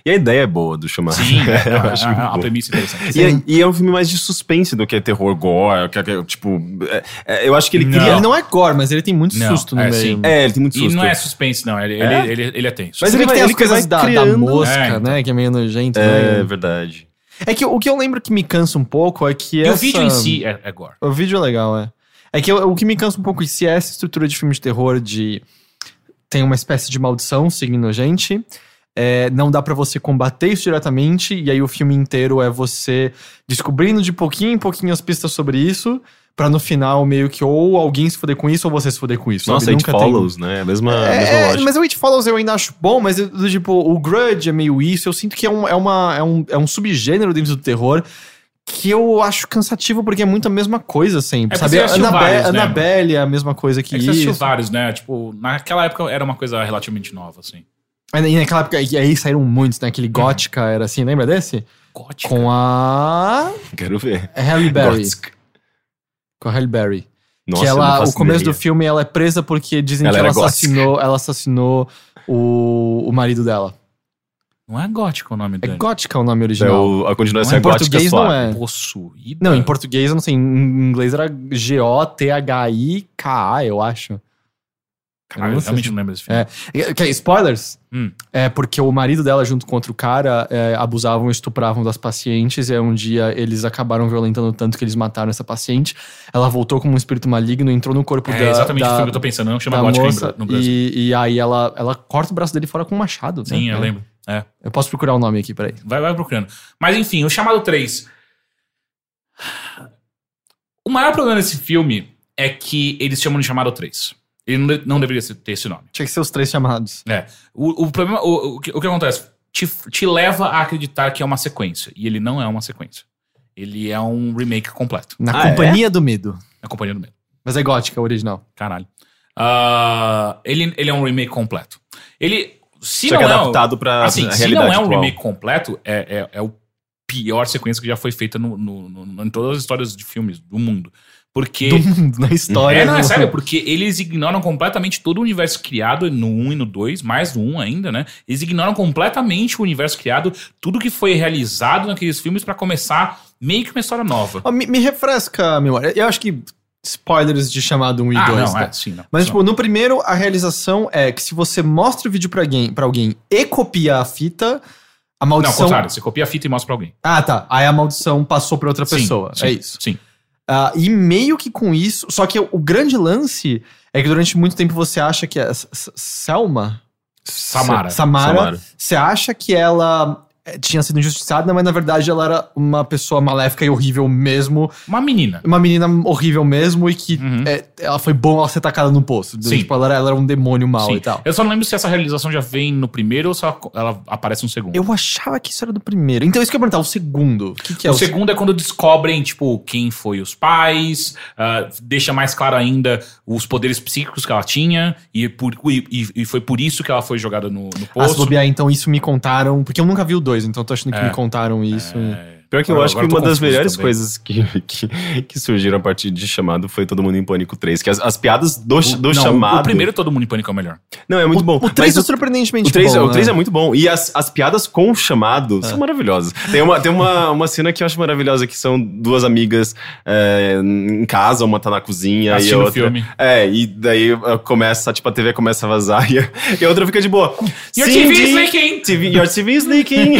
B: E a ideia é boa do chamado.
C: Sim, é,
B: eu
C: é,
B: acho
C: é, a
B: bom.
C: premissa interessante.
B: E é, e é um filme mais de suspense do que terror gore. que- que- tipo, é- é, eu acho que ele
C: Não.
B: queria.
A: Ele não é gore, mas ele tem muito
C: Não,
A: susto no
C: é,
A: meio.
C: sim.
B: É, ele tem muito
C: E
B: susto.
C: não é suspense, não. Ele,
B: É?
C: ele, ele, ele é tenso.
B: Mas ele vai-
A: tem as coisas da, da mosca,
C: É, então.
A: né? Que é meio nojento,
B: É,
A: né?
B: verdade.
A: É que o que eu lembro que me cansa um pouco é que
C: E
A: essa...
C: o vídeo em si é, é gore.
A: O vídeo é legal, é. É que eu- o que me cansa um pouco se é essa estrutura de filme de terror de... Tem uma espécie de maldição seguindo a gente. É, não dá pra você combater isso diretamente. E aí o filme inteiro é você descobrindo de pouquinho em pouquinho as pistas sobre isso. Pra no final meio que ou alguém se foder com isso ou você se foder com isso.
B: Nossa,
A: sabe?
B: It
A: Nunca tem-
B: Follows, né? A mesma, a mesma
A: É,
B: lógica.
A: mas o It Follows eu ainda acho bom, mas do tipo, o Grudge é meio isso. Eu sinto que é um, é uma, é um, é um subgênero dentro do terror que eu acho cansativo porque é muito a mesma coisa sempre,
C: É,
A: sabe?
C: você já assistiu
A: Annabe-
C: vários, né?
A: Annabelle é a mesma coisa que
C: É que você
A: isso.
C: vários, né? Tipo, naquela época era uma coisa relativamente nova, assim.
A: E naquela época, e aí saíram muitos, né? Aquele Gótica era assim, lembra desse?
C: Gótica.
A: Com a
B: Quero ver.
A: Halle Berry.
B: Gothic.
A: Com a Halle Berry.
B: Nossa,
A: que
B: eu não
A: ela, o começo
B: ideia.
A: do filme ela é presa porque dizem
B: Ela
A: que ela
B: gótica.
A: assassinou, ela assassinou o, o marido dela.
C: Não é gótico o nome
A: É
C: dele.
A: gótica o nome
B: É
A: original.
B: o- a continuação
A: em
B: é gótica
A: português não é.
C: Possuída?
A: Não, em português eu não sei. Em inglês era G-O-T-H-I-K-A, eu acho.
C: Caralho,
A: Eu
C: eu realmente não lembro desse filme.
A: É, que- spoilers?
C: Hum.
A: É porque o marido dela, junto com outro cara, é, abusavam e estupravam das pacientes. E aí um dia eles acabaram violentando tanto que eles mataram essa paciente. Ela voltou como um espírito maligno, entrou no corpo
C: É,
A: da.
C: exatamente
A: da,
C: o filme que eu tô pensando. Não chama
A: da
C: gótica
A: moça,
C: no Brasil.
A: e, e aí ela, ela corta o braço dele fora com um machado.
C: Sim,
A: né?
C: eu
A: É.
C: lembro. É.
A: Eu posso procurar o nome aqui, peraí.
C: Vai, vai procurando. Mas enfim, o chamado 3. O maior problema desse filme é que eles chamam de chamado 3. Ele não, não deveria ter esse nome.
A: Tinha que ser os três chamados.
C: É. O, o problema. O, o, que, o que acontece? Te, te leva a acreditar que é uma sequência. E ele não é uma sequência. Ele é um remake completo.
A: Na
B: Ah,
A: Companhia do Medo.
C: A Companhia do Medo.
A: Mas é gótica, o original.
C: Caralho. Ah, ele, ele é um remake completo. Ele. Se
B: Só
C: não
B: que
C: é,
B: adaptado pra
C: assim,
B: a
C: se não é um
B: atual.
C: remake completo, é, é, é o pior sequência que já foi feita no, no- no- em todas as histórias de filmes do mundo. Porque.
A: Do mundo, na história.
C: É, não, é sério, porque eles ignoram completamente todo o universo criado no 1 e no 2, mais no 1 ainda, né? Eles ignoram completamente o universo criado, tudo que foi realizado naqueles filmes pra começar meio que uma história nova.
A: Ó, me, me refresca a memória. Eu acho que spoilers de chamado 1 e
C: ah,
A: 2.
C: não,
A: né?
C: é, sim, não.
A: Mas,
C: Não.
A: tipo, no primeiro, a realização é que se você mostra o vídeo pra alguém, pra alguém e copia a fita, a
C: Não, ao
A: maldição.
C: contrário, você copia a fita e mostra pra alguém.
A: ah, tá. Aí a maldição passou pra outra
C: Sim,
A: pessoa.
C: sim,
A: é isso.
C: Sim.
A: Ah, e meio que com isso. Só que o grande lance é que durante muito tempo você acha que é S- S- Selma?
C: Samara.
A: Samara. Você acha que ela tinha sido injustiçada, mas na verdade ela era uma pessoa maléfica e horrível mesmo.
C: Uma menina.
A: Uma menina horrível mesmo e que
C: Uhum.
A: eh, ela foi bom ela ser tacada no poço.
C: Sim.
A: Tipo, ela era, ela era um demônio mau
C: Sim.
A: e tal.
C: Eu só não lembro se essa realização já vem no primeiro ou se ela, ela aparece no segundo.
A: Eu achava que isso era do primeiro. Então, isso que eu ia perguntar, o segundo. O que, que é
C: o
A: o,
C: segundo é quando descobrem, tipo, quem foi os pais, ah, deixa mais claro ainda os poderes psíquicos que ela tinha, e, por, e, e- foi por isso que ela foi jogada no, no
A: Ah, se
C: poço.
A: bobear, então isso me contaram. Porque eu nunca vi o dois, então eu tô achando que
C: É.
A: me contaram isso.
B: Pior que eu
C: Agora-
B: acho que uma das melhores
C: também.
B: coisas que, que, que surgiram a partir de chamado foi Todo Mundo em Pânico 3. Que as, as piadas do,
C: O-
B: do
C: não,
B: chamado.
C: O primeiro Todo Mundo em Pânico é o melhor.
B: Não, é muito
A: o,
B: bom.
A: O 3
B: mas
A: é surpreendentemente
B: O 3,
A: bom.
B: o 3
A: né?
B: é muito bom. E as, as piadas com o chamado são maravilhosas. Tem, uma, tem uma, uma cena que eu acho maravilhosa, que são duas amigas é, em casa, uma tá na cozinha e a
C: Assistindo
B: outra...
C: filme.
B: É, e daí uh, começa, tipo, a TV começa a vazar e a, e a outra fica de boa.
C: Your
B: Cindy,
C: TV is leaking!
B: TV, your TV is leaking!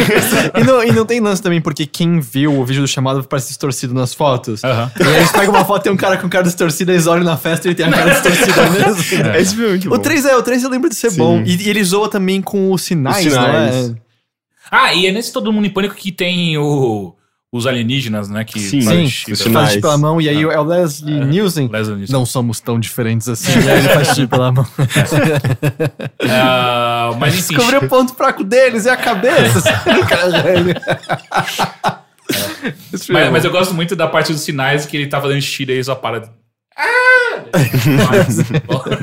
A: E não, e não tem lance também, porque quem viu o vídeo do chamado parece distorcido nas fotos.
C: Aham.
A: E aí eles pegam uma foto e tem um cara com cara distorcida, eles olham na festa e ele tem a cara distorcida mesmo.
B: Esse filme é muito bom.
A: O 3 é, o 3 eu lembro de ser
B: Sim.
A: bom. E, e ele zoa também com os sinais,
B: Os
A: não
B: sinais.
A: é?
C: Ah, e é nesse Todo Mundo em Pânico que tem o, os alienígenas, né? Que
B: Sim.
C: fazem
A: Sim,
C: chip.
B: os
A: faz pela mão, e aí é o Leslie Nielsen.
C: Leslie Nielsen.
A: Não somos tão diferentes assim. e aí ele faz chip pela mão.
C: Ah, mas enfim.
A: Descobriu o ponto fraco deles, é a cabeça. Filme é
C: Mas, mas eu gosto muito da parte dos sinais que ele tá fazendo xixi e aí só para. Ah! mas,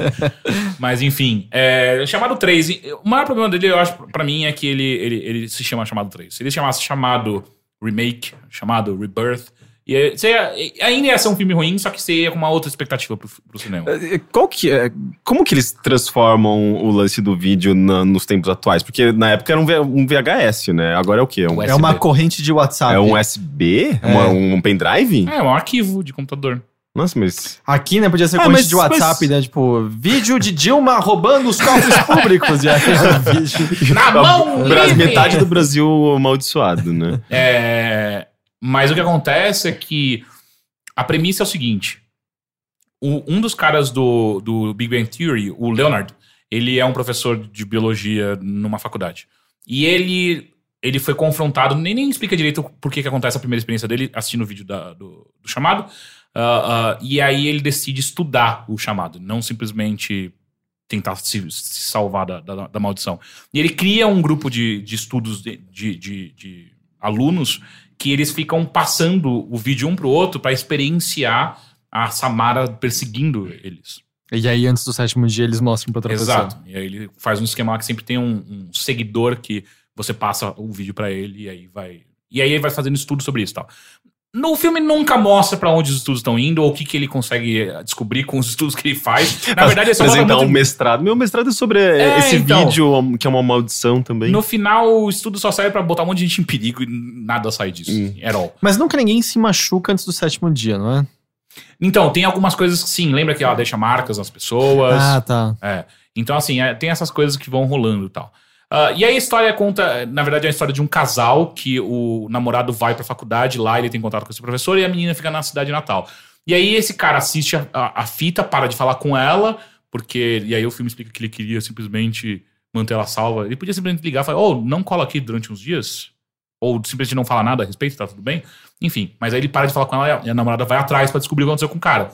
C: mas, enfim, é, chamado 3. O maior problema dele, eu acho, pra mim, é que ele, ele, ele se chama chamado 3. Se ele chamasse chamado Remake, chamado Rebirth, ia, seria, ainda ia ser um filme ruim, só que você ia com uma outra expectativa pro, pro cinema.
B: Qual que é, como que eles transformam o lance do vídeo na- nos tempos atuais? Porque na época era um, V- um VHS, né? Agora é o quê? Um,
C: Ué.
A: É uma corrente de WhatsApp.
B: é um USB? Uma- um pendrive?
C: É, um arquivo de computador.
B: Nossa, mas...
A: Aqui, né, podia ser
B: Ah,
A: corrente
B: mas-
A: de WhatsApp,
B: mas-
A: né? Tipo, vídeo de Dilma roubando os cofres públicos. E aí, vídeo.
C: Na mão!
B: Metade do Brasil amaldiçoado, né?
C: É, mas o que acontece é que a premissa é o seguinte: o- um dos caras do, do Big Bang Theory, o Leonard, ele é um professor de biologia numa faculdade. E ele, ele foi confrontado, nem, nem explica direito por que, que acontece a primeira experiência dele assistindo o vídeo da- do, do chamado. Ah, ah, e aí ele decide estudar o chamado, não simplesmente tentar se, se salvar da, da, da maldição. E ele cria um grupo de, de estudos de, de, de- de alunos que eles ficam passando o vídeo um pro outro para experienciar a Samara perseguindo eles.
A: E aí, antes do sétimo dia, eles mostram pra outra
C: Exato.
A: pessoa.
C: E aí ele faz um esquema lá que sempre tem um, um seguidor que você passa o vídeo pra ele e aí vai. E aí ele vai fazendo estudo sobre isso e tal. No filme nunca mostra pra onde os estudos estão indo ou o que, que ele consegue eh, descobrir com os estudos que ele faz. Na verdade, é só
B: Apresentar
C: muito-
B: um mestrado. Meu mestrado é sobre
C: É,
B: esse
C: então.
B: vídeo, que é uma maldição também.
C: No final, o estudo só serve pra botar um monte de gente em perigo e nada sai disso.
B: Hum.
C: At all.
A: Mas nunca ninguém se machuca antes do sétimo dia, não é?
C: Então, tem algumas coisas que sim, lembra que ela deixa marcas nas pessoas.
A: Ah, tá.
C: É. Então, assim, é, tem essas coisas que vão rolando e tal. Ah, e aí a história conta, na verdade, é a história de um casal que o namorado vai pra faculdade, lá ele tem contato com esse professor e a menina fica na cidade natal. E aí esse cara assiste a, a- a fita, para de falar com ela, porque. E aí o filme explica que ele queria simplesmente manter ela salva. Ele podia simplesmente ligar e falar: Oh, não cola aqui durante uns dias. Ou simplesmente não fala nada a respeito, tá tudo bem. Enfim, mas aí ele para de falar com ela e a- namorada vai atrás pra descobrir o que aconteceu com o cara.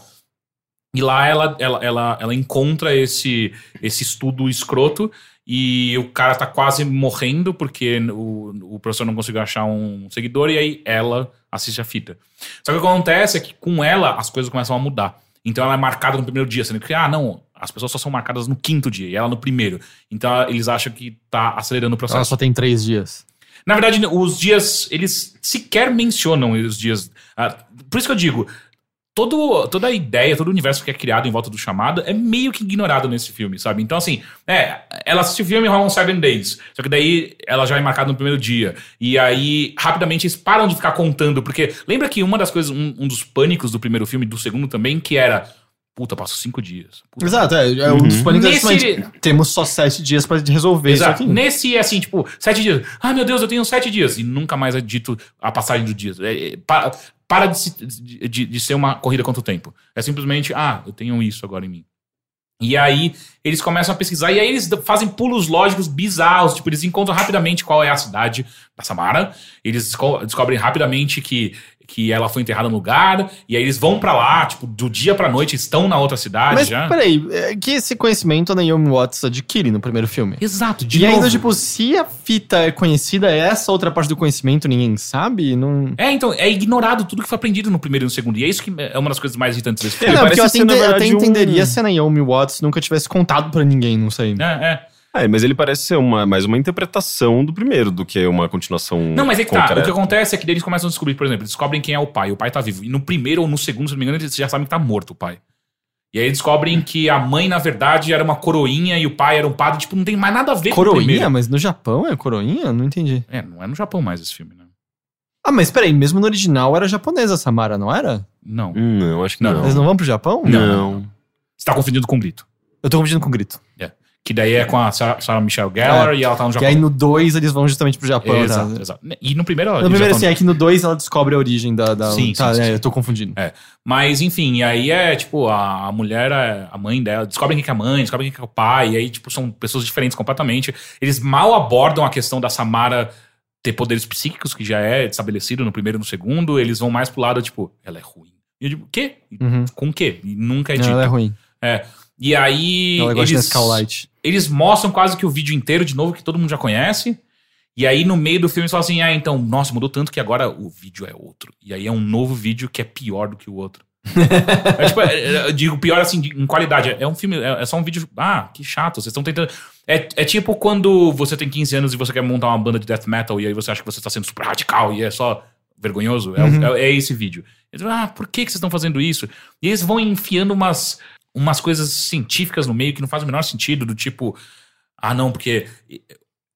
C: E lá ela, ela, ela, ela encontra esse, esse estudo escroto e o cara tá quase morrendo porque o, o professor não conseguiu achar um seguidor e aí ela assiste a fita. Só que o que acontece é que com ela as coisas começam a mudar. Então ela é marcada no primeiro dia, sendo que, ah, não, as pessoas só são marcadas no quinto dia e ela no primeiro. Então eles acham que tá acelerando o processo.
A: Ela só tem três dias.
C: Na verdade, os dias, eles sequer mencionam os dias. Ah, por isso que eu digo, todo, toda a ideia, todo o universo que é criado em volta do chamado é meio que ignorado nesse filme, sabe? Então, assim, é, ela assiste o filme rolam Seven Days. Só que daí ela já é marcada no primeiro dia. E aí, rapidamente, eles param de ficar contando. Porque lembra que uma das coisas, um, um dos pânicos do primeiro filme, do segundo também, que era. Puta, passou cinco dias. Puta,
A: Exato, é, é um dos pânicos.
C: Nesse-
A: Temos só sete dias pra resolver
C: Exato.
A: isso aqui.
C: Nesse é assim, tipo, sete dias. Ai, meu Deus, eu tenho sete dias. E nunca mais é dito a passagem do dia. É, é, para para de, se- de, de- ser uma corrida contra o tempo. É simplesmente, ah, eu tenho isso agora em mim. E aí eles começam a pesquisar e aí eles fazem pulos lógicos bizarros. Tipo, eles encontram rapidamente qual é a cidade da Samara. Eles desco- descobrem rapidamente que, que ela foi enterrada no lugar. E aí eles vão pra lá, tipo, do dia pra noite, estão na outra cidade
A: Mas
C: já.
A: peraí, é que esse conhecimento a Naomi Watts adquire no primeiro filme.
C: Exato, de
A: e ainda,
C: novo.
A: tipo, se a fita é conhecida, essa outra parte do conhecimento ninguém sabe, não.
C: É, então, é ignorado tudo que foi aprendido no primeiro e no segundo. E é isso que é uma das coisas mais irritantes desse filme.
B: Ele
A: não, porque eu
B: parece ser, na
A: atende- até
B: verdade, um-
A: entenderia se a Naomi Watts nunca tivesse contado pra ninguém, não sei.
C: É, é.
B: É, mas ele parece ser uma, mais uma interpretação do primeiro do que uma continuação.
C: Não, mas é que tá. O que acontece é que daí eles começam a descobrir, por exemplo, eles descobrem quem é o pai. O pai tá vivo. E no primeiro ou no segundo, se não me engano, eles já sabem que tá morto o pai. E aí descobrem que a mãe, na verdade, era uma coroinha e o pai era um padre. Tipo, não tem mais nada a ver com o
A: Coroinha? Mas no Japão é coroinha? Não entendi.
C: É, não é no Japão mais esse filme, né?
A: Ah, mas peraí, mesmo no original era japonesa a Samara, não era?
C: Não.
B: Hum, Não, acho que
C: Não.
B: não.
A: Eles não vão pro Japão?
B: Não.
C: Você tá confundindo com o Grito.
A: Eu tô confundindo com o grito.
C: Que daí é com a Sarah, Sarah Michelle Gellar e ela tá no
A: Que
C: Japão.
A: aí no 2 eles vão justamente pro Japão.
C: Exato,
A: tá?
C: exato. E no primeiro...
A: No primeiro, assim, é que no 2 ela descobre a origem da. da
C: Sim,
A: tá,
C: sim,
A: é,
C: sim.
A: eu tô confundindo.
C: É. Mas, enfim, e aí é, tipo, a, mulher, é a mãe dela, descobrem quem que é a mãe, descobrem quem que é o pai, e aí, tipo, são pessoas diferentes completamente. Eles mal abordam a questão da Samara ter poderes psíquicos, que já é estabelecido no primeiro e no segundo. Eles vão mais pro lado, tipo, ela é ruim. E eu digo, quê?
A: Uhum.
C: Com o quê? E nunca é dito.
A: ela é ruim.
C: É. E aí.
A: de
C: eles,
A: Light.
C: eles mostram quase que o vídeo inteiro, de novo, que todo mundo já conhece. E aí, no meio do filme, eles falam assim: ah, então, nossa, mudou tanto que agora o vídeo é outro. E aí é um novo vídeo que é pior do que o outro. é, tipo, é, é, eu digo pior assim, em qualidade. É um filme, é, é só um vídeo. Ah, que chato, vocês estão tentando. É, é tipo quando você tem 15 anos e você quer montar uma banda de death metal e aí você acha que você está sendo super radical e é só vergonhoso. É, o- é- é esse vídeo. Eles falam, ah, por que, que vocês estão fazendo isso? E eles vão enfiando umas, umas coisas científicas no meio que não faz o menor sentido, do tipo, ah, não, porque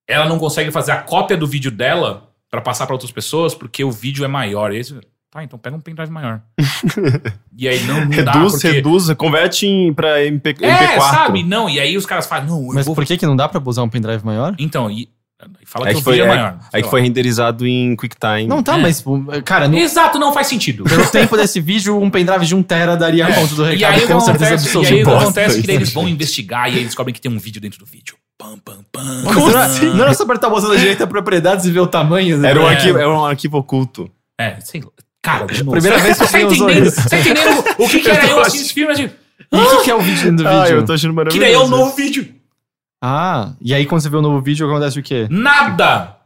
C: ela não consegue fazer a cópia do vídeo dela pra passar pra outras pessoas porque o vídeo é maior. E aí, você, tá, então pega um pendrive maior. e aí não, não dá
B: Reduz,
C: porque...
B: reduz, converte em, pra MP,
C: É,
B: MP4.
C: sabe? Não, e aí os caras falam, não, eu
A: Mas
C: vou...
A: por que, que não dá pra usar um pendrive maior?
C: Então, e fala
B: É
C: que,
B: que
C: o
B: foi,
C: vídeo é
B: é,
C: maior.
B: é
C: sei
B: que foi renderizado em QuickTime.
A: Não, tá,
C: É.
A: mas, cara, no,
C: Exato, não faz sentido.
A: pelo tempo desse vídeo, um pendrive de 1 tera daria conta do
C: É. E
A: recado,
C: aí, o que
A: com certeza
C: acontece, e aí que
B: bosta
C: acontece é que
B: isso,
C: eles vão investigar e aí eles descobrem que tem um vídeo dentro do vídeo. Pam, pam, pam.
A: Não, era, não era só apertar o botão da direita propriedades e ver o tamanho? né?
B: Era um,
C: É.
B: arquivo, era um arquivo oculto.
C: É, sei lá. Cara, de novo.
A: Primeira vez que eu
C: Você
A: vi os
C: entendendo,
A: olhos.
C: você entendendo o que, que era eu assistindo esse filme? Assim,
A: E o que, que é o vídeo dentro do
B: Ah,
A: vídeo?
B: eu tô achando
C: que
B: maravilhoso.
C: daí é o novo vídeo.
A: Ah, e aí quando você vê o novo vídeo, acontece o quê?
C: Nada.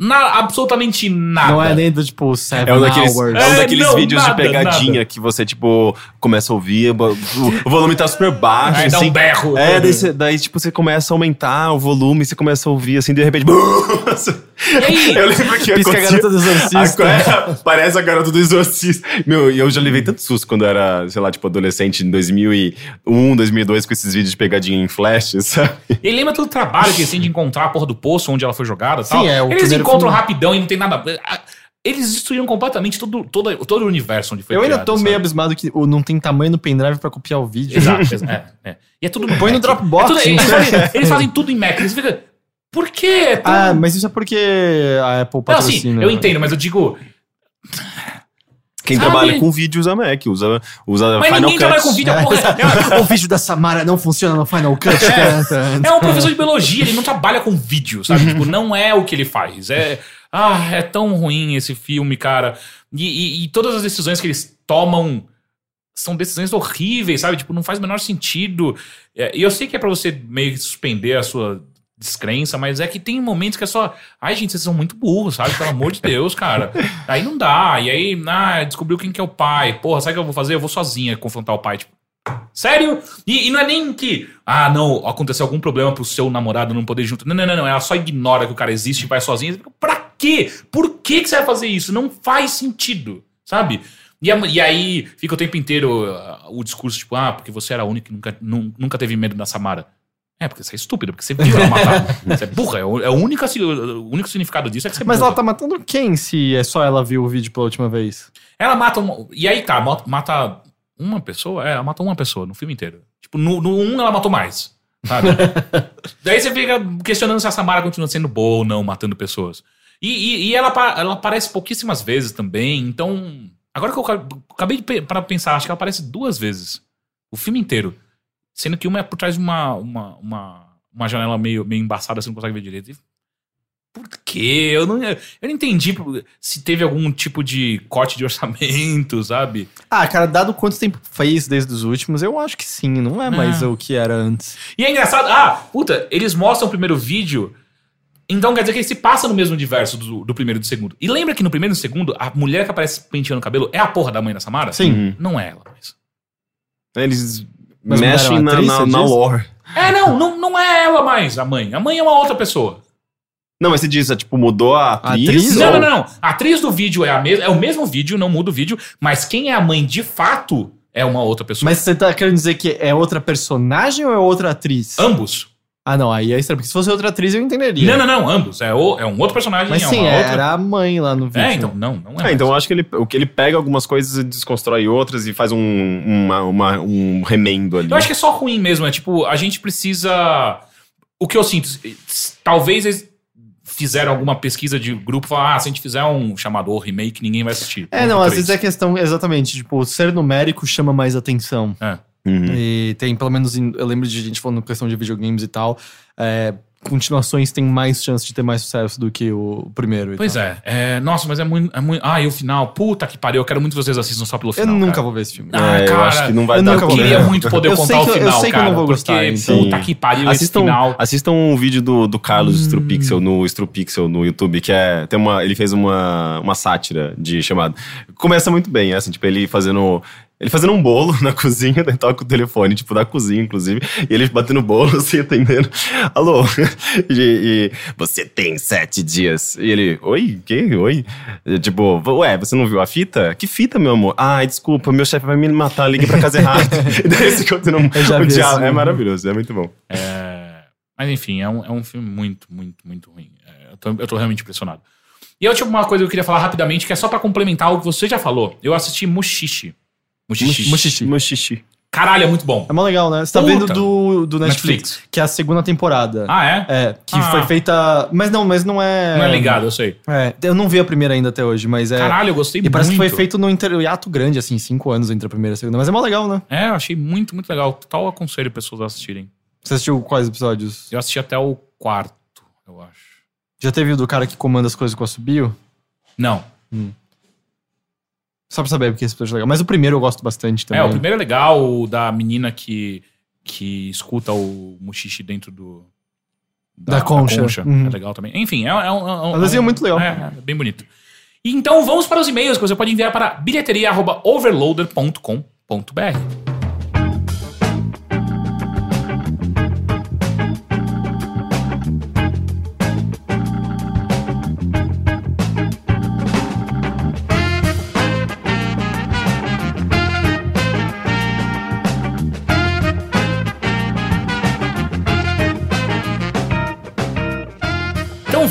C: Na, absolutamente nada.
A: Não é nem do, tipo, Seven
B: É um daqueles,
A: Hours.
B: é um
C: É,
B: daqueles
C: não,
B: vídeos
C: nada,
B: de pegadinha
C: nada.
B: que você, tipo, começa a ouvir, o, volume tá super baixo,
C: Aí dá
B: assim.
C: um berro.
B: É, daí, você- daí, tipo, você começa a aumentar o volume, você começa a ouvir, assim, de repente...
C: E aí?
B: Eu lembro que
A: Pisca a garota do exorcista.
B: Agora, parece a garota do exorcista. Meu, e eu já levei tanto susto quando eu era, sei lá, tipo, adolescente em 2001, 2002, com esses vídeos de pegadinha em flash, sabe?
C: E lembra todo o trabalho que eles têm de encontrar a porra do poço onde ela foi jogada e
A: Sim,
C: tal?
A: é, o
C: eles encontram
A: filme.
C: rapidão e não tem nada. Eles destruíram completamente todo, todo, todo o universo onde foi
A: Eu ainda
C: criado,
A: tô
C: sabe?
A: meio abismado que não tem tamanho no pendrive pra copiar o vídeo.
C: Exato, exa- é, é. E é tudo no
A: Põe no
C: Mac.
A: Dropbox,
C: É tudo- eles, fazem, eles fazem tudo em Mac. Eles ficam. Por quê? É tão-
A: Ah, mas isso é porque a Apple
C: Não,
A: patrocina.
C: sim, eu entendo, mas eu digo.
B: Quem
C: Sabe?
B: trabalha com vídeo usa Mac, usa, usa
C: Mas
B: Final
C: ninguém trabalha com vídeo, a porra. É,
A: o vídeo da Samara não funciona no Final Cut, cara.
C: é um professor de biologia, ele não trabalha com vídeo, sabe? tipo, não é o que ele faz. É. Ah, é tão ruim esse filme, cara. E, e- e todas as decisões que eles tomam são decisões horríveis, sabe? Tipo, não faz o menor sentido. É, E eu sei que é pra você meio que suspender a sua descrença, mas é que tem momentos que é só. Ai, gente, vocês são muito burros, sabe? Pelo amor de Deus, cara. Aí não dá. E aí, ah, descobriu quem que é o pai. Porra, sabe o que eu vou fazer? Eu vou sozinha confrontar o pai. Tipo, sério? E, e não é nem que, ah, não, aconteceu algum problema pro seu namorado não poder junto. Não, não, não, não. Ela só ignora que o cara existe e vai sozinha. Pra quê? Por que, que você vai fazer isso? Não faz sentido, sabe? E, e aí fica o tempo inteiro ah, o discurso, tipo, ah, porque você era única que nunca, nu- nunca teve medo da Samara. É, porque você é estúpido, porque você viu ela matar. você é burra. É o, é o, único, o único significado disso é que você é
A: Mas
C: burra.
A: ela tá matando quem se é só ela viu o vídeo pela última vez?
C: Ela mata uma, E aí tá, mata- uma pessoa? É, ela matou uma pessoa no filme inteiro. Tipo, no, no um ela matou mais. Sabe? Daí você fica questionando se a Samara continua sendo boa ou não, matando pessoas. E, e- e ela, ela aparece pouquíssimas vezes também, então. Agora que eu ca- acabei de para pensar, acho que ela aparece duas vezes. O filme inteiro. Sendo que uma é por trás de uma, uma, uma, uma janela meio, meio embaçada, você não consegue ver direito. E Por quê? Eu não, eu não entendi se teve algum tipo de corte de orçamento, sabe?
A: Ah, cara, dado quanto tempo fez desde os últimos, eu acho que sim, não é mais
C: Ah.
A: o que era antes.
C: E é engraçado. Ah, puta, eles mostram o primeiro vídeo. Então quer dizer que ele se passa no mesmo universo do, do primeiro e do segundo. E lembra que no primeiro e no segundo, a mulher que aparece penteando o cabelo é a porra da mãe da Samara?
A: Sim.
C: Não é ela, mas.
B: Eles
A: Mas
B: mexem na,
A: atriz,
B: na, na lore.
C: É, não, não, não é ela mais, a mãe. A mãe é uma outra pessoa.
B: Não, mas você diz, é, tipo, mudou a atriz?
A: atriz?
C: Não,
B: ou-
C: não, não, não. A atriz do vídeo é a mesma, é o mesmo vídeo, não muda o vídeo, mas quem é a mãe de fato é uma outra pessoa.
A: Mas você tá querendo dizer que é outra personagem ou é outra atriz?
C: ambos.
A: Ah, não, aí é estranho, porque se fosse outra atriz eu entenderia.
C: Não, não, não, ambos. É, o- é um outro personagem,
A: Mas
C: é
A: sim,
C: uma
A: é,
C: outra.
A: era a mãe lá no vídeo.
C: É, então, não, não é. Mais.
B: então eu acho que ele, o que ele pega algumas coisas e desconstrói outras e faz um, uma, uma- um remendo ali.
C: Eu acho que é só ruim mesmo. É tipo, a gente precisa. O que eu sinto, talvez eles fizeram alguma pesquisa de grupo e falaram, ah, se a gente fizer um chamado O remake, ninguém vai assistir.
A: É, não, às vezes é questão, exatamente, tipo, ser numérico chama mais atenção.
C: É.
B: Uhum.
A: E tem, pelo menos, eu lembro de gente falando questão de videogames e tal, é, continuações têm mais chance de ter mais sucesso do que o primeiro. e
C: Pois
A: tal.
C: é, é. Nossa, mas é muito, é muito. Ah, e o final? Puta que pariu. Eu quero muito que vocês assistam só pelo
A: Eu
C: final.
A: nunca
C: cara.
A: vou ver esse filme.
C: Ah,
B: É, eu
C: cara,
B: acho que não vai
A: eu
B: dar
A: nunca
C: Eu queria
A: ver.
C: muito poder
A: Eu
C: contar o
A: que eu- eu
C: final,
A: sei que eu
C: cara.
A: não vou gostar,
C: porque,
A: então-
C: puta que pariu esse
B: Assistam,
C: final.
B: assistam um vídeo do, do Carlos Strupixel no Strupixel no YouTube, que é. Tem uma, ele fez uma, uma sátira de chamado. Começa muito bem, assim, tipo, ele fazendo. Ele fazendo um bolo na cozinha, daí toca o telefone, tipo, da cozinha, inclusive, e ele batendo bolo, assim, atendendo. Alô? E, e, você tem sete dias. E ele, oi? Que? Oi? E, tipo, ué, você não viu a fita? Que fita, meu amor? Ai, desculpa, meu chefe vai me matar, liguei pra casa errada. e daí você continua o diálogo. É maravilhoso, é muito bom.
C: É, Mas enfim, é um, é um filme muito, muito, muito ruim. É, eu, tô, eu tô realmente impressionado. E a última coisa que eu queria falar rapidamente, que é só pra complementar algo que você já falou. Eu assisti Mushishi. Mushishi.
A: Mushishi.
B: Mushishi.
C: Caralho, é muito bom.
A: É mó legal, né? Você tá
C: Puta.
A: vendo do, do Netflix,
C: Netflix.
A: que é a segunda temporada.
C: Ah, é?
A: É, que
C: Ah.
A: foi feita. Mas não, mas não é.
C: Não é ligado, eu sei.
A: É, eu não vi a primeira ainda até hoje, mas é.
C: Caralho, eu gostei
A: e
C: muito.
A: parece que foi feito num interhiato grande, assim, cinco anos entre a primeira e a segunda. Mas é mó legal, né?
C: É, eu achei muito, muito legal. Total aconselho pessoas a assistirem.
A: Você assistiu quais episódios?
C: Eu assisti até o quarto, eu acho.
A: Já teve o do cara que comanda as coisas com a Subio?
C: Não.
A: Só pra saber porque esse episódio é legal. Mas o primeiro eu gosto bastante também.
C: É, o primeiro é legal, o da menina que, que escuta o Mushishi dentro do.
A: Da concha. Uhum.
C: É legal também. Enfim, é, é um. É um,
A: Um desenho muito legal.
C: É, é bem bonito. Então vamos para os e-mails que você pode enviar para bilheteria.overloader.com.br.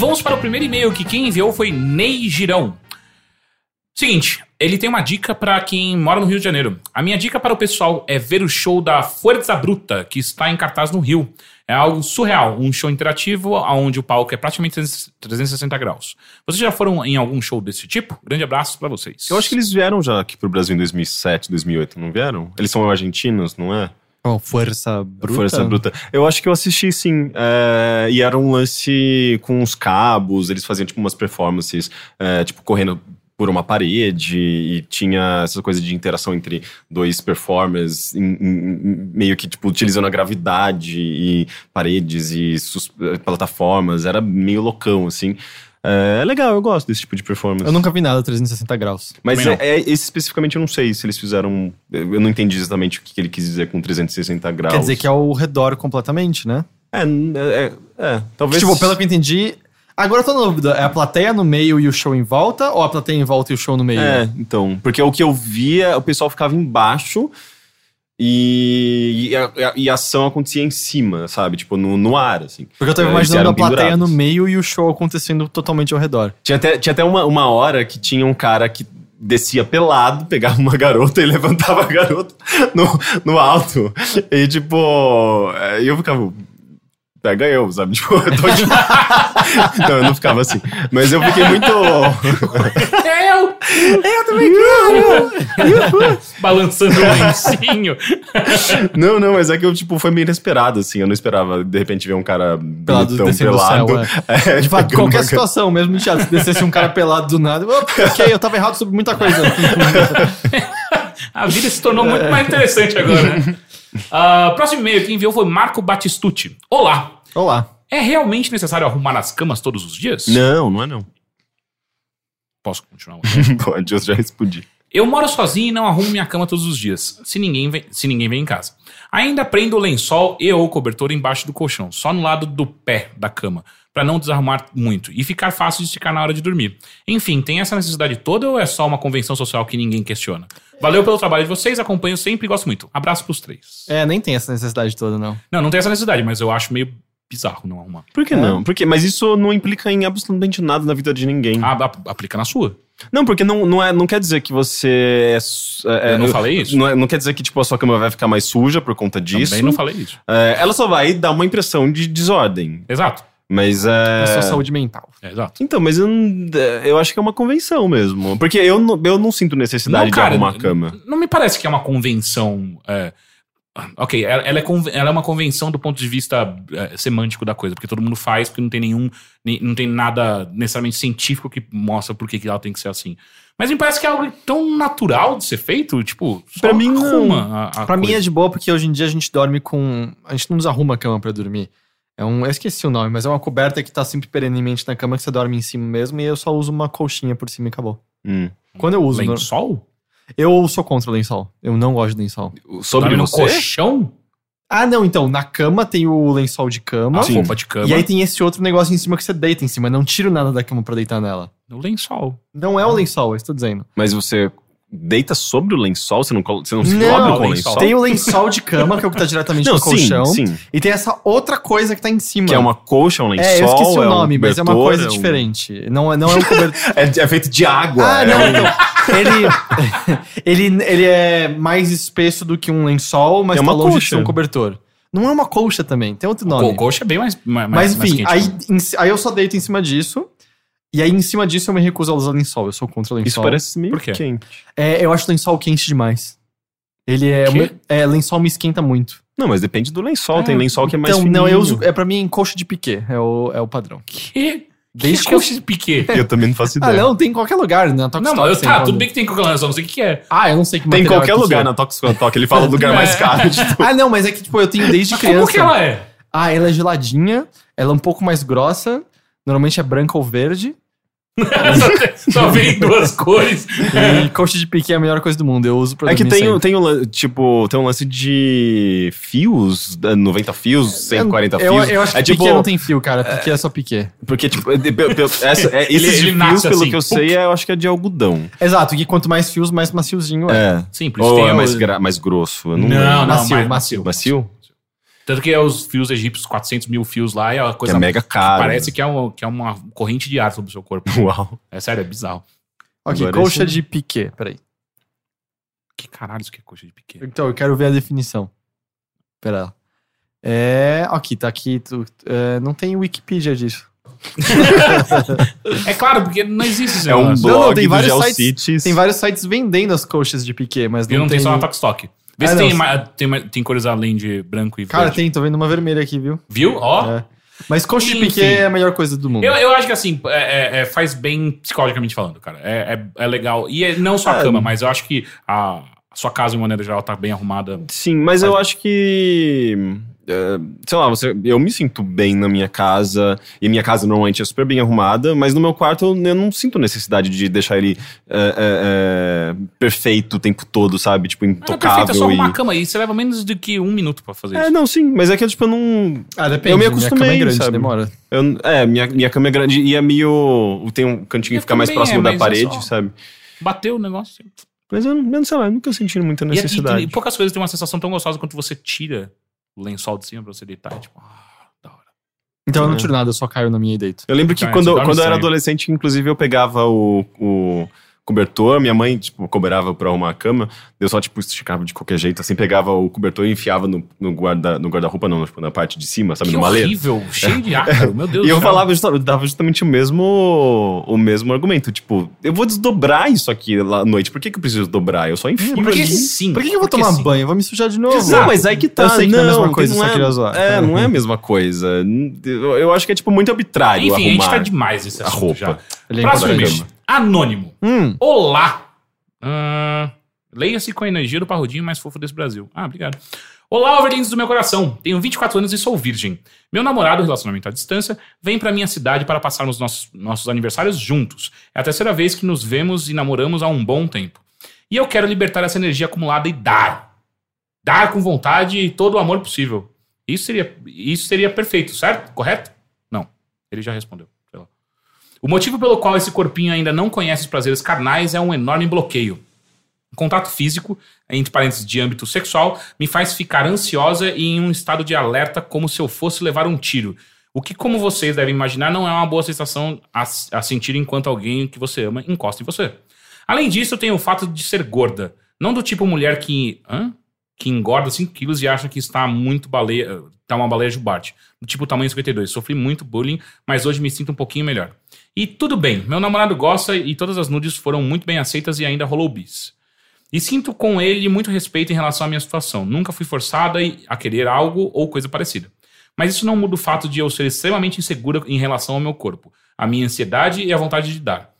C: vamos para o primeiro e-mail que quem enviou foi Ney Girão. Seguinte, ele tem uma dica para quem mora no Rio de Janeiro. A minha dica para o pessoal é ver o show da Forza Bruta, que está em cartaz no Rio. É algo surreal, um show interativo onde o palco é praticamente 360 graus. Vocês já foram em algum show desse tipo? Grande abraço para vocês.
B: Eu acho que eles vieram já aqui pro Brasil em 2007, 2008, não vieram? Eles são argentinos, não é?
A: Oh, Força Bruta.
B: Força Bruta. Eu acho que eu assisti sim. é, e era um lance com os cabos, eles faziam tipo umas performances, é, tipo, correndo por uma parede, e tinha essa coisa de interação entre dois performers, em- em- meio que tipo, utilizando a gravidade e paredes e sus- plataformas. Era meio loucão, assim. É, é legal, eu gosto desse tipo de performance.
A: Eu nunca vi nada 360 graus.
B: Mas é, é- esse especificamente eu não sei se eles fizeram. Eu não entendi exatamente o que ele quis dizer com 360 graus.
A: Quer dizer que é ao redor completamente, né?
B: É, é, é, é, talvez.
A: Tipo, pelo que eu entendi. Agora eu tô na dúvida. É a plateia no meio e o show em volta? Ou a plateia em volta e o show no meio?
B: É, então. Porque o que eu via, o pessoal ficava embaixo e, e, a, e a ação acontecia em cima, sabe? Tipo, no, no ar, assim.
A: Porque eu tava
B: É,
A: imaginando a plateia no
B: pendurados.
A: meio e o show acontecendo totalmente ao redor.
B: Tinha até, tinha até uma, uma hora que tinha um cara que descia pelado, pegava uma garota e levantava a garota no, no alto. E tipo, é, eu ficava. Pega eu, sabe? Tipo, eu tô de... Não, eu não ficava assim. Mas eu fiquei muito.
C: Eu! Eu também quero! Balançando o lencinho.
B: Não, não, mas é que eu, tipo, foi meio inesperado, assim. Eu não esperava, de repente, ver um cara
A: Pelado do
B: pelado.
A: céu,
B: É,
A: De fato, qualquer
B: uma-
A: situação, mesmo no teatro, se descesse um cara pelado do nada, "Opa, ok, eu tava errado sobre muita coisa.
C: A vida se tornou muito mais interessante agora, né? Ah, próximo e-mail que enviou foi Marco Batistucci. Olá!
A: Olá.
C: É realmente necessário arrumar as camas todos os dias?
B: Não, não é não.
C: Posso continuar?
B: Pode, eu já respondi.
C: Eu moro sozinho e não arrumo minha cama todos os dias, se ninguém vem, se ninguém vem em casa. Ainda prendo o lençol e ou cobertor embaixo do colchão, só no lado do pé da cama, pra não desarrumar muito e ficar fácil de esticar na hora de dormir. Enfim, tem essa necessidade toda ou é só uma convenção social que ninguém questiona? Valeu pelo trabalho de vocês, acompanho sempre e gosto muito. Abraço pros três.
A: É, nem tem essa necessidade toda, não.
C: Não, não tem essa necessidade, mas eu acho meio bizarro não arrumar.
B: Por que não? Porque, mas isso não implica em absolutamente nada na vida de ninguém.
C: Ah, ap- aplica na sua.
B: Não, porque não, não, é, não quer dizer que você é. é-
C: Eu não
B: é-
C: falei isso?
B: Não, é- não quer dizer que tipo, a sua cama vai ficar mais suja por conta disso.
C: Também não falei isso.
B: É, ela só vai dar uma impressão de desordem.
C: Exato.
B: Mas é.
A: É só saúde mental.
C: É, exato.
B: Então, mas eu, não- eu acho que é uma convenção mesmo. Porque eu não, eu não sinto necessidade de arrumar a cama.
C: Não me parece que é uma convenção. é, ok, ela, ela é, conven- ela é uma convenção do ponto de vista é, semântico da coisa, porque todo mundo faz, porque não tem nenhum. nem- Não tem nada necessariamente científico que mostra por que que ela tem que ser assim. Mas me parece que é algo tão natural de ser feito, tipo, só
B: Pra mim, não.
C: arruma a, a
A: Pra mim
C: coisa.
A: é de boa porque hoje em dia a gente dorme com. A gente não desarruma a cama pra dormir. É um. Eu esqueci o nome, mas é uma coberta que tá sempre perenemente na cama que você dorme em cima mesmo e eu só uso uma colchinha por cima e acabou.
B: Hum.
A: Quando eu uso. no-
C: Lençol?
A: Eu sou contra o lençol. Eu não gosto de lençol.
B: Sobre
C: no colchão?
A: Ah, não, então. Na cama tem o lençol de cama.
C: A
B: Sim.
C: roupa de cama?
A: E aí tem esse outro negócio em cima que você deita em cima. Não tiro nada da cama pra deitar nela.
C: No lençol.
A: Não é o lençol, eu estou dizendo.
B: Mas você deita sobre o lençol? Você não, colo- você não se
A: Não,
B: cobre com o
C: lençol.
B: lençol?
A: Tem o lençol de cama, que é o que tá diretamente
B: Não,
A: no
B: sim,
A: colchão.
B: sim.
A: E tem essa outra coisa que tá em cima.
B: Que é uma colcha, um lençol.
A: É, eu esqueci o
B: é um
A: nome, mas é uma coisa
B: é um-
A: diferente. Não, é- não é um cobertor.
B: É, é feito de água.
A: ah,
B: é
A: não,
B: um-
A: então. Ele, ele, ele é mais espesso do que um lençol, mas
B: É
A: tá
B: uma
A: longe de
B: colcha.
A: ser um cobertor. Não é uma colcha também, tem outro nome.
C: O colcha é bem mais. mais
A: Mas
C: mais
A: enfim,
C: quente,
A: aí,
C: né?
A: em ci- aí eu só deito em cima disso. E aí em cima disso eu me recuso a usar lençol. Eu sou contra o lençol.
B: Isso parece meio
C: Por quê?
B: quente.
A: É, eu acho lençol quente demais. Ele é.
C: Quê?
A: uma- é, lençol me esquenta muito.
B: Não, mas depende do lençol. Tem lençol que é mais
A: então,
B: fininho.
A: não, eu uso. É pra mim colcha de piquê. É o, é o padrão.
C: Que?
A: Desde
C: que
A: que eu-
C: colcha de piquê?
B: Eu também não faço
A: Ah,
B: ideia.
A: não, tem em qualquer lugar, né?
C: Não, mas eu, tá, tudo bem que tem qualquer só não sei o que que é.
A: Ah, eu não sei que
B: Tem em
A: material
B: qualquer
A: é que
B: lugar
A: usa.
B: na Tox Talk. Ele fala o lugar mais caro. Tipo,
A: Ah, não, mas é que, tipo, eu tenho desde criança.
C: Como que ela é?
A: Ah, ela é geladinha, ela é um pouco mais grossa, normalmente é branca ou verde.
C: Só vem duas cores.
A: E coxa de pique é a melhor coisa do mundo, eu uso pra
B: é que
A: dormir
B: tem, o- tem, um, tipo, tem um lance de fios, eh, 90 fios, 140
A: eu,
B: fios.
A: Eu acho que
B: é
A: pique
B: tipo,
A: não tem fio, cara. Pique é, só pique.
B: Porque, tipo, de- pe- pe- essa, é,
C: Ele-
B: esses
C: ele
B: de
C: nasce
B: fios, pelo
C: assim,
B: que eu sei, é, eu acho que é de algodão.
A: Exato, e quanto mais fios, mais maciozinho é.
B: É.
C: Sim, por isso
B: Ou
C: tem
B: é
C: o-
B: mais, gra- mais grosso? Eu não,
C: Não,
B: lembro.
C: não,
A: Macio,
C: mais
A: macio.
B: Macio?
C: Tanto que é os fios egípcios, 400 mil fios lá, é uma
B: Que
C: coisa
B: é mega caro.
C: Parece que é, um, que é uma corrente de ar sobre o seu corpo.
B: Uau.
C: É sério, é bizarro.
A: Ok,
B: Agora
A: coxa
B: esse-
A: de pique, peraí.
C: Que caralho isso que é coxa de piquê?
A: Então, eu quero ver a definição. Pera lá. É. Aqui, tá aqui. tu- é, não tem Wikipedia disso.
C: É claro, porque não existe esse
B: É um
C: negócio.
A: Não, não,
B: blog
A: tem
B: do
A: vários
B: Geocities.
A: Tem vários sites vendendo as coxas de pique, mas
C: E
A: não,
C: não tem só na Tokstok. Vê
A: Ah,
C: se
A: não,
C: tem, tem, tem cores além de branco e
A: Cara,
C: verde.
A: tem, tô vendo uma vermelha aqui, viu?
C: Viu? Ó.
A: É. Mas coxa de é a melhor coisa do mundo.
C: Eu, eu acho que assim, é- é- é, faz bem psicologicamente falando, cara. É, é, é legal. E é não só a
B: É.
C: cama, mas eu acho que a, a sua casa, de maneira geral, tá bem arrumada.
B: Sim, mas eu acho que. Eh, sei lá, você, eu me sinto bem na minha casa, e minha casa normalmente é super bem arrumada, mas no meu quarto eu, eu não sinto necessidade de deixar ele eh, eh, eh, perfeito o tempo todo, sabe? Tipo,
C: Ah,
B: intocável.
C: perfeito, é só
B: e...
C: arrumar a cama aí. Você leva menos do que um minuto pra fazer
B: É,
C: isso.
B: não, sim, mas é que tipo, eu não.
A: Ah, depende.
B: Eu me
A: Minha
B: acostumei,
A: cama é grande,
B: sabe?
A: demora.
B: Eu, é, minha, minha cama é grande e é meio. Tem um cantinho que fica mais próximo
C: é,
B: da
C: é
B: parede,
C: só-
B: sabe?
C: Bateu o negócio.
B: Mas eu, não- eu não sei lá, eu nunca senti muita
C: E, e-
B: necessidade.
C: e poucas coisas têm uma sensação tão gostosa quanto você tira o lençol de cima pra você deitar. Tipo, ah, da hora.
A: Então eu não
B: É.
A: tiro nada, eu só caio na minha e deito.
B: Eu lembro que
C: Cara,
B: quando,
C: você dorme
B: quando eu era
C: estranho.
B: adolescente, inclusive, eu pegava o, o, cobertor. Minha mãe, tipo, cobrava pra arrumar a cama. Eu só, tipo, esticava de qualquer jeito, assim, pegava o cobertor e enfiava no, no guarda- no guarda-roupa, não, tipo, na parte de cima, sabe?
C: Que
B: no maleta.
C: horrível, cheio de ácaro, meu Deus
B: E
C: do
B: eu
C: céu.
B: falava, eu dava justamente o mesmo, o mesmo argumento. Tipo, eu vou desdobrar isso aqui lá à noite. Por que, que eu preciso dobrar? Eu só enfio
C: Porque
B: ali.
C: sim.
A: Por que, que eu vou tomar
C: sim.
A: banho? Eu vou me sujar de novo.
B: Não, mas aí que tá.
A: Eu sei que não é a mesma
B: não,
A: coisa,
B: não
A: só
B: é,
A: queria zoar.
B: É, não é a mesma coisa. Eu, eu acho que é, tipo, muito arbitrário
C: Enfim, a gente
B: arrumar
C: tá demais nesse
B: a
C: assunto
B: roupa.
C: já.
A: Ele é
C: Próximo. Anônimo.
A: Hum,
C: Olá. Ah, Leia-se com a energia do parrudinho mais fofo desse Brasil. Ah, obrigado. Olá, overlindos do meu coração. Tenho 24 anos e sou virgem. Meu namorado, relacionamento à distância, vem pra minha cidade para passarmos nossos, nossos aniversários juntos. É a terceira vez que nos vemos e namoramos há um bom tempo. E eu quero libertar essa energia acumulada e dar. Dar com vontade e todo o amor possível. Isso seria, isso seria perfeito, certo? Correto? Não. Ele já respondeu. O motivo pelo qual esse corpinho ainda não conhece os prazeres carnais é um enorme bloqueio. O contato físico, entre parênteses de âmbito sexual, me faz ficar ansiosa e em um estado de alerta como se eu fosse levar um tiro. O que, como vocês devem imaginar, não é uma boa sensação a, a sentir enquanto alguém que você ama encosta em você. Além disso, tem o fato de ser gorda. Não do tipo mulher que. Hã? Que engorda 5 quilos e acha que está muito baleia. Tá uma baleia jubarte. Do tipo tamanho 52. Sofri muito bullying, mas hoje me sinto um pouquinho melhor. E tudo bem, meu namorado gosta e todas as nudes foram muito bem aceitas e ainda rolou bis. E sinto com ele muito respeito em relação à minha situação. Nunca fui forçada a querer algo ou coisa parecida. Mas isso não muda o fato de eu ser extremamente insegura em relação ao meu corpo, a minha ansiedade e a vontade de dar.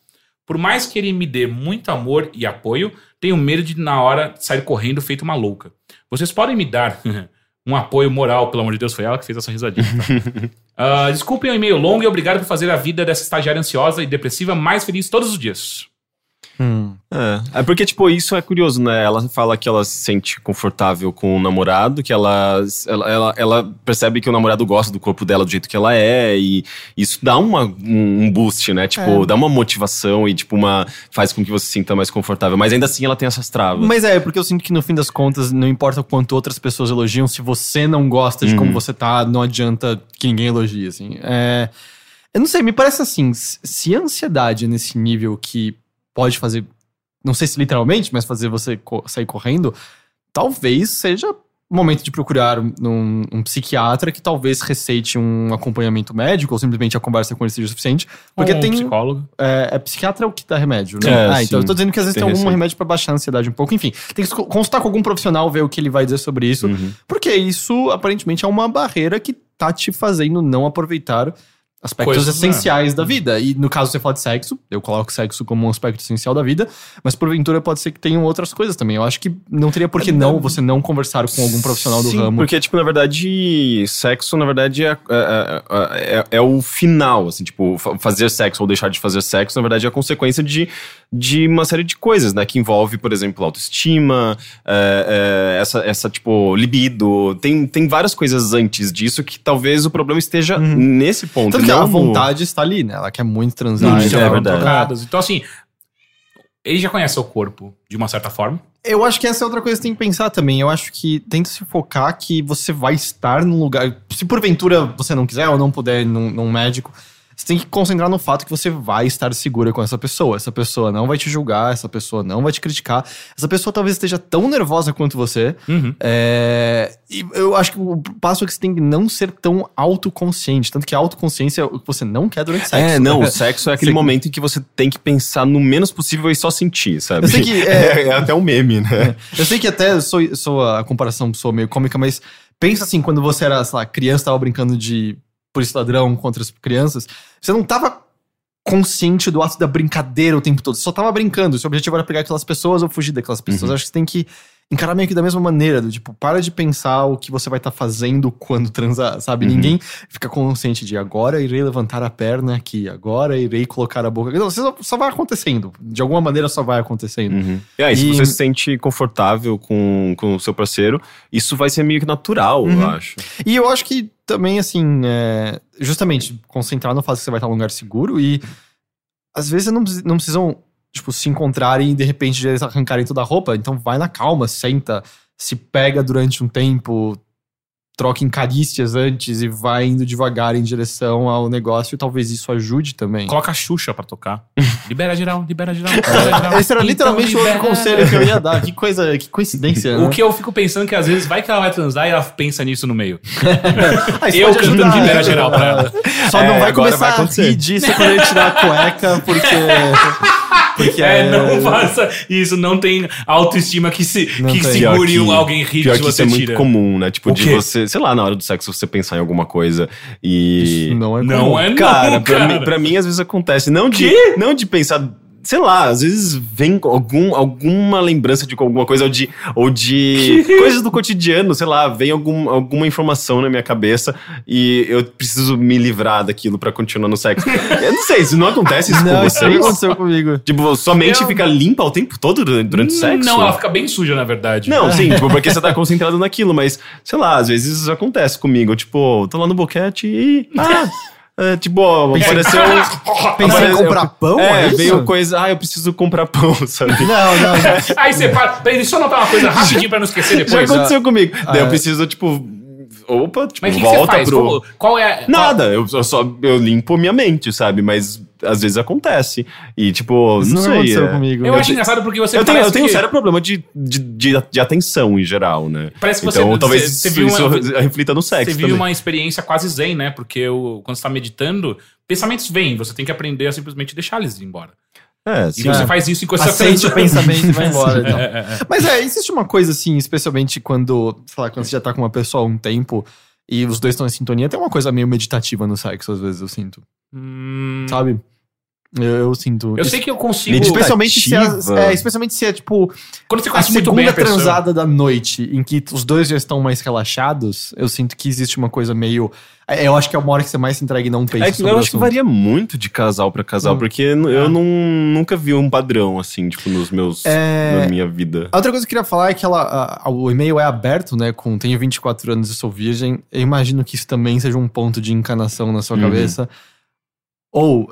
C: Por mais que ele me dê muito amor e apoio, tenho medo de na hora sair correndo feito uma louca. Vocês podem me dar um apoio moral, pelo amor de Deus, foi ela que fez essa risadinha. tá? Ah, desculpem o e-mail longo e obrigado por fazer a vida dessa estagiária ansiosa e depressiva mais feliz todos os dias.
A: Hum.
B: É. é porque, tipo, isso é curioso, né? Ela fala que ela se sente confortável com o namorado, que ela, ela, ela, ela percebe que o namorado gosta do corpo dela do jeito que ela é, e isso dá uma, um um boost, né? Tipo,
A: É.
B: dá uma motivação e, tipo, uma. faz com que você se sinta mais confortável. Mas ainda assim ela tem essas travas.
A: Mas é, porque eu sinto que no fim das contas, não importa o quanto outras pessoas elogiam, se você não gosta de como
B: Uhum.
A: você tá, não adianta que ninguém elogie, assim. É, eu não sei, me parece assim, se a ansiedade é nesse nível que pode fazer, não sei se literalmente, mas fazer você co- sair correndo, talvez seja o momento de procurar um, um- psiquiatra que talvez receite um acompanhamento médico ou simplesmente a conversa com ele seja suficiente. Porque
C: Ou um
A: tem.
C: psicólogo.
A: É, é psiquiatra o que dá remédio, né?
B: É,
A: ah, então eu
B: sim.
A: tô dizendo que às vezes tem,
B: Tem
A: algum remédio pra baixar a ansiedade um pouco. Enfim, tem que consultar com algum profissional, ver o que ele vai dizer sobre isso.
B: Uhum.
A: Porque isso, aparentemente, é uma barreira que tá te fazendo não aproveitar aspectos
C: Coisas, né?
A: essenciais da vida. E no caso você fala de sexo, eu coloco sexo como um aspecto essencial da vida, mas porventura pode ser que tenham outras coisas também. Eu acho que não teria por que não você não conversar com algum profissional do
B: Sim,
A: ramo.
B: Porque, tipo, na verdade, sexo, na verdade, é, é, é- é- é o final, assim, tipo, fa- fazer sexo ou deixar de fazer sexo, na verdade, é a consequência de, de uma série de coisas, né? Que envolve, por exemplo, autoestima, é, é, essa, essa, tipo, libido. Tem, tem várias coisas antes disso que talvez o problema esteja
A: Uhum.
B: nesse ponto.
A: Tanto
B: não
A: a vontade está ali, né? Ela quer muito transar.
B: Isso é verdade.
C: trocadas. Então, assim, ele já conhece o corpo de uma certa forma.
A: Eu acho que essa é outra coisa que tem que pensar também. Eu acho que tenta se focar que você vai estar num lugar. Se porventura você não quiser ou não puder ir num, num médico, você tem que concentrar no fato que você vai estar segura com essa pessoa. Essa pessoa não vai te julgar, essa pessoa não vai te criticar. Essa pessoa talvez esteja tão nervosa quanto você.
C: Uhum.
A: É, e eu acho que o passo é que você tem que não ser tão autoconsciente. Tanto que a autoconsciência é o que você não quer durante o sexo.
B: É, não, o sexo é aquele
A: Sim.
B: momento em que você tem que pensar no menos possível e só sentir, sabe?
A: Eu sei que,
B: é,
A: é-
B: é até um meme, né?
A: Eu sei que até sou, sou a comparação sou meio cômica, mas pensa assim, quando você era, sei lá, criança, tava brincando de polícia ladrão contra as crianças, você não tava consciente do ato da brincadeira o tempo todo, você só tava brincando. Seu objetivo era pegar aquelas pessoas ou fugir daquelas pessoas.
B: Uhum.
A: Acho que você tem que encarar meio que da mesma maneira, do tipo, para de pensar o que você vai estar fazendo quando transar, sabe?
B: Uhum.
A: Ninguém fica consciente de agora irei levantar a perna aqui, agora irei colocar a boca. Não, você só, só vai acontecendo. De alguma maneira só vai acontecendo.
B: Uhum. E aí, se
A: E-
B: você se sente confortável com, com o seu parceiro, isso vai ser meio que natural, eu
A: Uhum.
B: acho.
A: E eu acho que também, assim, é, justamente concentrar no fato que você vai estar num lugar seguro e às vezes não, não precisam, tipo, se encontrarem e de repente eles arrancarem toda a roupa. Então vai na calma, senta, se pega durante um tempo, troca em carícias antes e vai indo devagar em direção ao negócio, talvez isso ajude também.
C: Coloca a Xuxa pra tocar. libera geral, libera geral, libera geral.
A: Esse era
C: Então,
A: literalmente o outro conselho que eu ia dar. Que coisa, que coincidência.
C: O
A: né?
C: que eu fico pensando é que às vezes vai que ela vai transar e ela pensa nisso no meio.
A: Ah,
C: eu cantando
A: ajudar.
C: libera geral pra ela.
A: Só
B: É,
A: não vai começar
B: vai
A: a
B: acontecer.
A: rir disso quando ele tirar a cueca, porque. Porque
C: É, não faça isso. Não tem autoestima que, se,
A: Não
C: que
A: tem.
C: segure
B: que-
C: alguém rir
B: Pior que isso
C: você
B: é muito
C: tira.
B: comum, né? Tipo, de você, sei lá, na hora do sexo você pensar em alguma coisa e.
A: Isso não é
C: Não
A: comum.
C: é não,
B: Cara, pra,
C: cara.
B: Mim, pra mim às vezes acontece. Não de, não de pensar. Sei lá, às vezes vem algum, alguma lembrança de alguma coisa, ou de, ou de coisas do cotidiano, sei lá, vem algum, alguma informação na minha cabeça e eu preciso me livrar daquilo pra continuar no sexo. eu não sei, isso não acontece isso
A: Não,
B: com
A: isso não
B: vocês?
A: aconteceu comigo.
B: Tipo, sua mente
C: Eu-
B: fica limpa o tempo todo durante, durante o sexo?
C: Não, ela fica bem suja, na verdade.
B: Não, sim, tipo, porque você tá concentrado naquilo, mas, sei lá, às vezes isso acontece comigo. Tipo, tô lá no boquete e. Ah! É, tipo, ó, apareceu.
A: Pensei em
B: apareceu-
A: comprar pão?
B: É,
A: é isso?
B: veio coisa. Ah, eu preciso comprar pão, sabe?
A: Não, não.
C: Aí você para. Peraí, deixa eu anotar uma coisa rapidinho pra não esquecer
B: Já
C: depois.
B: aconteceu comigo. Daí eu
A: é.
B: preciso, tipo. Opa, tipo,
C: Mas o que, que você
B: volta
C: faz?
B: pro.
C: Como- qual é.
B: Nada, eu, eu só eu limpo minha mente, sabe? Mas às vezes acontece. E, tipo,
A: Isso
B: não,
A: não
B: sei.
A: aconteceu
B: é-
A: comigo.
C: Eu
A: Eu
C: acho
B: te-
C: engraçado porque você
B: Eu tenho, eu tenho um
C: que-
B: sério problema de, de, de, de atenção em geral, né?
C: Parece que você-
B: então, talvez
C: você- você
B: isso,
C: viu uma-
B: reflita no sexo
C: Você vive
B: também.
C: uma experiência quase zen, né? Porque o- quando você tá meditando, pensamentos vêm, você tem que aprender a simplesmente deixar eles ir embora.
B: É,
C: E
B: sim.
C: você
A: É.
C: faz isso enquanto você tá
A: Aceite o pensamento e vai embora. então.
C: É, é, é.
A: Mas é, existe uma coisa assim, especialmente quando, sei lá, quando você já tá com uma pessoa há um tempo e os dois estão em sintonia, tem uma coisa meio meditativa no sexo, às vezes, eu sinto.
C: Hum,
A: Sabe? Eu, eu sinto.
C: eu sei que eu consigo.
A: Especialmente se, é, é, especialmente se é tipo
C: Quando você
A: a
C: conhece muito bem
A: segunda
C: a
A: transada da noite, em que os dois já estão mais relaxados, eu sinto que existe uma coisa meio. é, Eu acho que é uma hora que você mais se entrega e não pensa.
B: É eu acho que varia muito de casal pra casal,
A: Hum.
B: porque eu
C: Ah.
B: não, nunca vi um padrão assim, tipo, nos meus.
A: É.
B: na minha vida.
A: A outra coisa que eu queria falar é que ela, a- a- o e-mail é aberto, né? Com tenho 24 anos e sou virgem. Eu imagino que isso também seja um ponto de encanação na sua
B: Uhum.
A: cabeça. Ou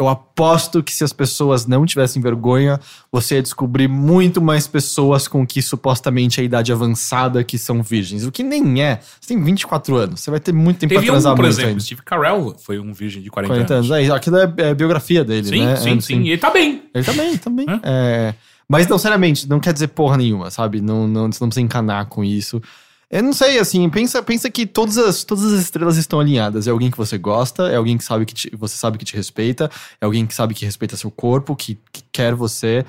A: eu aposto que se as pessoas não tivessem vergonha, você ia descobrir muito mais pessoas com que supostamente a idade avançada que são virgens. O que nem é. Você tem 24 anos, você vai ter muito tempo
C: Teve
A: pra
C: um,
A: transar
C: por
A: muito
C: exemplo,
A: ainda.
C: Steve Carell foi um virgem de 40,
A: 40
C: anos.
A: anos. É, aquilo é, é biografia dele,
C: Sim,
A: né?
C: sim,
A: É,
C: sim. E ele tá bem.
A: Ele também, também.
C: Hã?
A: É, mas não, seriamente, não quer dizer porra nenhuma, sabe? Não, não, você não precisa encanar com isso. Eu não sei, assim, pensa, pensa que todas as, todas as estrelas estão alinhadas. É alguém que você gosta, é alguém que sabe que te- você sabe que te respeita, é alguém que sabe que respeita seu corpo, que, que quer você.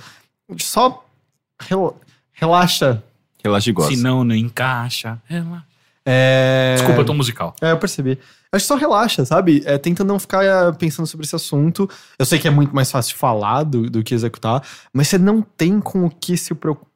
A: Só rel- relaxa.
B: Relaxa e gosta.
C: Se não, não encaixa. Ela-
A: É...
C: Desculpa, eu tô musical.
A: É, eu percebi. Acho que só relaxa, sabe? É, tenta não ficar é, pensando sobre esse assunto. Eu sei que é muito mais fácil falar do, do que executar, mas você não tem com o que se preocupar.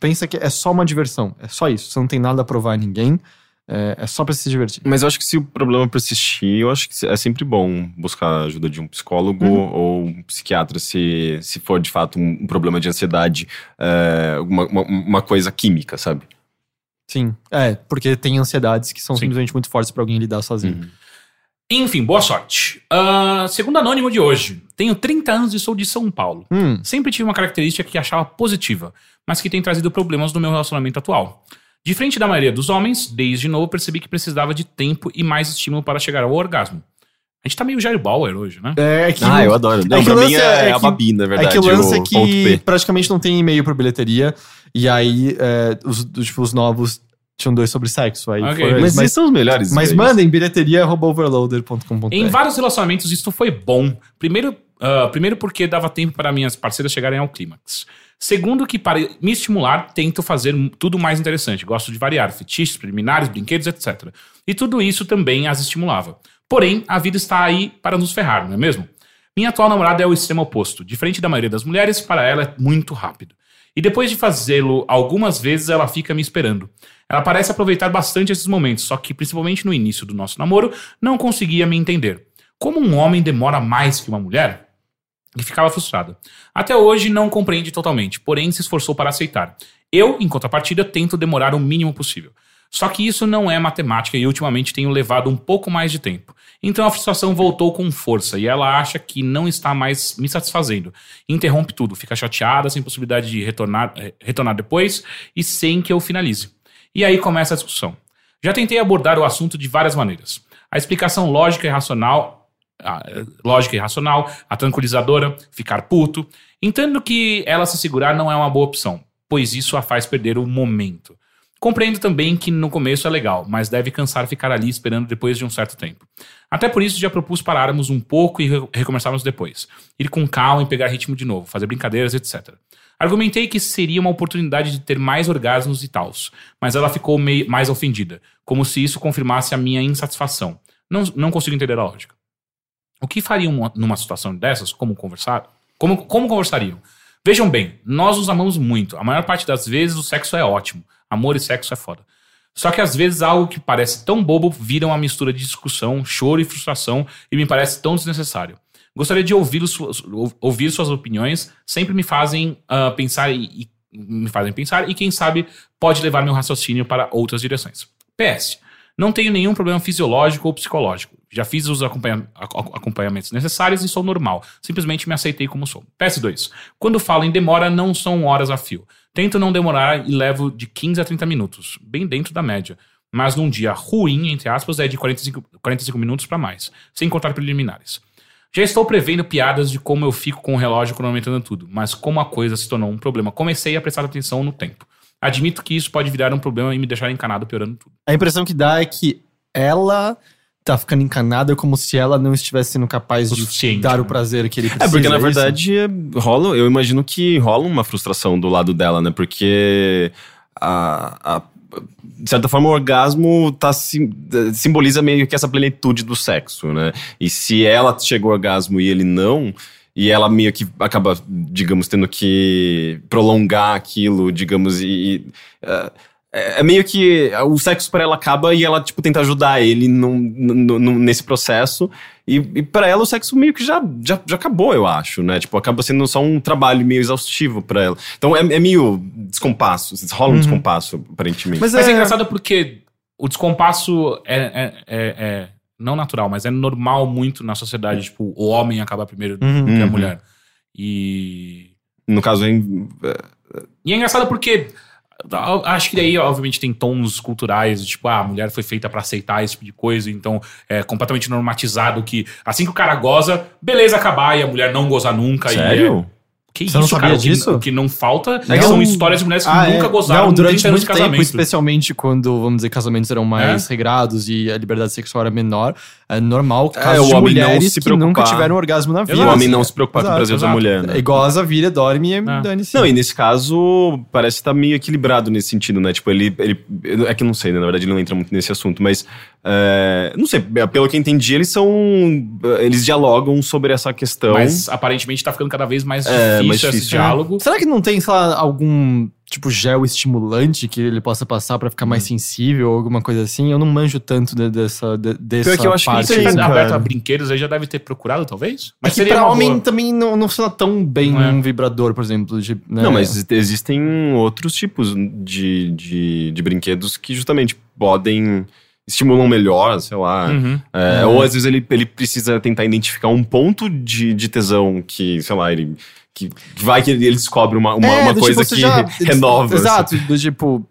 A: Pensa que é só uma diversão. É só isso. Você não tem nada a provar a ninguém. É, é só pra se divertir.
B: Mas eu acho que se o problema persistir, eu acho que é sempre bom buscar a ajuda de um psicólogo
A: Uhum.
B: ou um psiquiatra se, se for de fato um, problema de ansiedade, é, uma, uma, uma coisa química, sabe?
A: Sim. É, porque tem ansiedades que são
C: Sim.
A: simplesmente muito fortes pra alguém lidar sozinho.
B: Uhum.
C: Enfim, boa sorte. Ah, segundo anônimo de hoje, tenho 30 anos e sou de São Paulo.
A: Hum,
C: Sempre tive uma característica que achava positiva, mas que tem trazido problemas no meu relacionamento atual. Diferente da maioria dos homens, desde novo percebi que precisava de tempo e mais estímulo para chegar ao orgasmo. A gente tá meio Jair Bauer hoje, né?
A: é que
B: Ah, eu adoro. Não,
A: que
B: pra
A: o
B: mim
A: lance
B: é,
A: é- é
B: a Babi, na verdade.
A: é que o lance é que praticamente não tem e-mail pra bilheteria. E aí, é, os, tipo, os novos tinham dois sobre sexo. Aí
C: Ok.
A: foram
B: Mas, esses são os melhores.
A: Mas
B: e-mails.
A: mandem bilheteria.overloader.com.br.
C: Em vários relacionamentos isso foi bom. Primeiro, ah, primeiro porque dava tempo para minhas parceiras chegarem ao clímax. Segundo que para me estimular, tento fazer tudo mais interessante. Gosto de variar, fetiches, preliminares, brinquedos, etc. E tudo isso também as estimulava. Porém, a vida está aí para nos ferrar, não é mesmo? Minha atual namorada é o extremo oposto. Diferente da maioria das mulheres, para ela é muito rápido. E depois de fazê-lo algumas vezes, ela fica me esperando. Ela parece aproveitar bastante esses momentos, só que principalmente no início do nosso namoro, não conseguia me entender. Como um homem demora mais que uma mulher? E ficava frustrada. Até hoje não compreende totalmente, porém se esforçou para aceitar. Eu, em contrapartida, tento demorar o mínimo possível. Só que isso não é matemática e ultimamente tenho levado um pouco mais de tempo. Então a frustração voltou com força e ela acha que não está mais me satisfazendo. Interrompe tudo, fica chateada, sem possibilidade de retornar, eh, retornar depois e sem que eu finalize. E aí começa a discussão. Já tentei abordar o assunto de várias maneiras. A explicação lógica e racional, eh, lógica e racional, a tranquilizadora, ficar puto. Entendo que ela se segurar não é uma boa opção, pois isso a faz perder o momento. Compreendo também que no começo é legal, mas deve cansar ficar ali esperando depois de um certo tempo. Até por isso já propus pararmos um pouco e re- recomeçarmos depois. Ir com calma e pegar ritmo de novo, fazer brincadeiras, etc. Argumentei que seria uma oportunidade de ter mais orgasmos e tals, mas ela ficou meio mais ofendida, como se isso confirmasse a minha insatisfação. Não, não consigo entender a lógica. O que fariam numa situação dessas? Como conversar? Como, como conversariam? Vejam bem, nós nos amamos muito. A maior parte das vezes o sexo é ótimo. Amor e sexo é foda. Só que às vezes algo que parece tão bobo vira uma mistura de discussão, choro e frustração e me parece tão desnecessário. Gostaria de ouvi suas, ou- ouvir suas opiniões, sempre me fazem ah, pensar e, e me fazem pensar e quem sabe pode levar meu raciocínio para outras direções. PS. Não tenho nenhum problema fisiológico ou psicológico. Já fiz os acompanha- ac- acompanhamentos necessários e sou normal. Simplesmente me aceitei como sou. PS2. Quando falo em demora, não são horas a fio. Tento não demorar e levo de 15 a 30 minutos, bem dentro da média. Mas num dia ruim, entre aspas, é de 45, 45 minutos para mais, sem contar preliminares. Já estou prevendo piadas de como eu fico com o relógio cronometrando tudo, mas como a coisa se tornou um problema, comecei a prestar atenção no tempo. Admito que isso pode virar um problema e me deixar encanado piorando tudo.
A: A impressão que dá é que ela tá ficando encanada como se ela não estivesse sendo capaz
C: O
A: de dar o
C: né?
A: prazer que ele precisa.
B: É, porque na
A: isso?
B: verdade é, rola, eu imagino que rola uma frustração do lado dela, né? Porque a, a- de certa forma o orgasmo tá, sim- simboliza meio que essa plenitude do sexo, né? E se ela chega ao orgasmo e ele não, e ela meio que acaba, digamos, tendo que prolongar aquilo, digamos, e. e, é, é meio que o sexo pra ela acaba e ela, tipo, tenta ajudar ele num- num- num- nesse processo. E, e para ela o sexo meio que já, já, já acabou, eu acho, né? Tipo, acaba sendo só um trabalho meio exaustivo pra ela. Então é, é meio descompasso, rola um descompasso, aparentemente.
A: Mas,
C: Mas é
A: é,
C: engraçado porque o descompasso é, é, é- é não natural, mas é normal muito na sociedade. Tipo, o homem acaba primeiro
A: Uhum.
C: que a
B: Uhum.
C: mulher. E.
B: No caso, em-
C: E é engraçado porque. Eu Acho que daí, obviamente, tem tons culturais, tipo, ah, a mulher foi feita pra aceitar esse tipo de coisa, então é completamente normatizado que assim que o cara goza, beleza acabar e a mulher não gozar nunca. E é,
B: sério?
C: Que
A: Você não
C: isso,
A: sabia
C: cara? O que-
A: disso?
C: O que, não falta
A: É que
C: são histórias de mulheres que
A: Ah,
C: nunca
A: é.
C: gozaram
A: Não, durante
C: 30 anos
A: muito
C: de
A: tempo,
C: casamento.
A: especialmente quando, vamos dizer, casamentos eram mais
C: É?
A: regrados e a liberdade sexual era menor, é normal
B: É,
A: casos
B: o
A: de
B: homem não
A: mulheres
B: se
A: que nunca
B: preocupar.
A: tiveram orgasmo na vida.
B: o homem não se preocupar com o
A: Exato,
B: prazer da
C: exato.
B: mulher, né?
A: É goza, vira, dorme e
C: É.
A: dane-se.
B: Não, e nesse caso, parece estar meio equilibrado nesse sentido, né? Tipo, ele, ele. É que eu não sei, né? Na verdade, ele não entra muito nesse assunto, mas. É, não sei, pelo que eu entendi, eles são. Eles dialogam sobre essa questão.
C: Mas aparentemente tá ficando cada vez mais
B: É,
C: difícil
B: mais
C: esse
B: difícil.
C: diálogo.
A: Será que não tem, sei lá, algum tipo gel estimulante que ele possa passar pra ficar mais
B: Hum.
A: sensível ou alguma coisa assim? Eu não manjo tanto de- dessa, de, dessa
B: que eu acho que
A: parte.
B: isso
C: Se ele
B: Sim,
C: tá
B: cara.
C: aberto a brinquedos, aí já deve ter procurado, talvez?
A: Mas que pra homem também não, não funciona tão bem
C: Não é.
A: um vibrador, por exemplo. De, né?
B: Não, mas existem outros tipos de, de, de brinquedos que justamente podem. Estimulam melhor, sei lá.
C: Uhum.
B: É,
A: É.
B: Ou às vezes ele, ele precisa tentar identificar um ponto de, de tesão que, sei lá, ele. Que que vai que ele descobre uma, uma,
A: É,
B: uma coisa
A: tipo,
B: que
A: já-
B: renova. assim.
A: Exato, do tipo.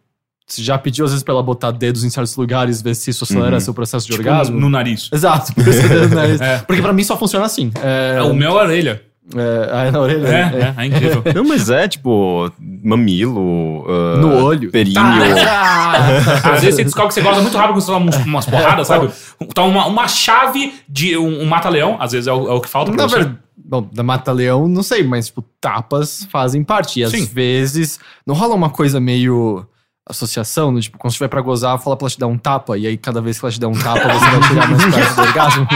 A: Você já pediu às vezes pra ela botar dedos em certos lugares, ver se isso acelera
B: Uhum.
A: seu processo de
C: Tipo,
A: orgasmo?
C: no nariz.
A: Exato, no nariz.
C: É.
A: Porque pra mim só funciona assim. É,
C: O meu é a orelha.
A: É, ah, é na orelha.
C: É,
A: é.
C: é, incrível.
B: Não, mas é tipo mamilo, ah,
A: No olho.
B: períneo.
C: Às vezes você descobre que você gosta muito rápido quando você toma umas porradas, sabe? Então, uma, uma chave de um, um mata-leão, às vezes é o, é o que falta pra
A: Na
C: você.
A: verdade, bom, da Mata-Leão, não sei, mas, tipo, tapas fazem parte. E às
C: Sim.
A: vezes não rola uma coisa meio associação, no, tipo, quando você vai pra gozar, fala pra ela te dar um tapa, e aí cada vez que ela te der um tapa, você vai chegar mais perto do orgasmo.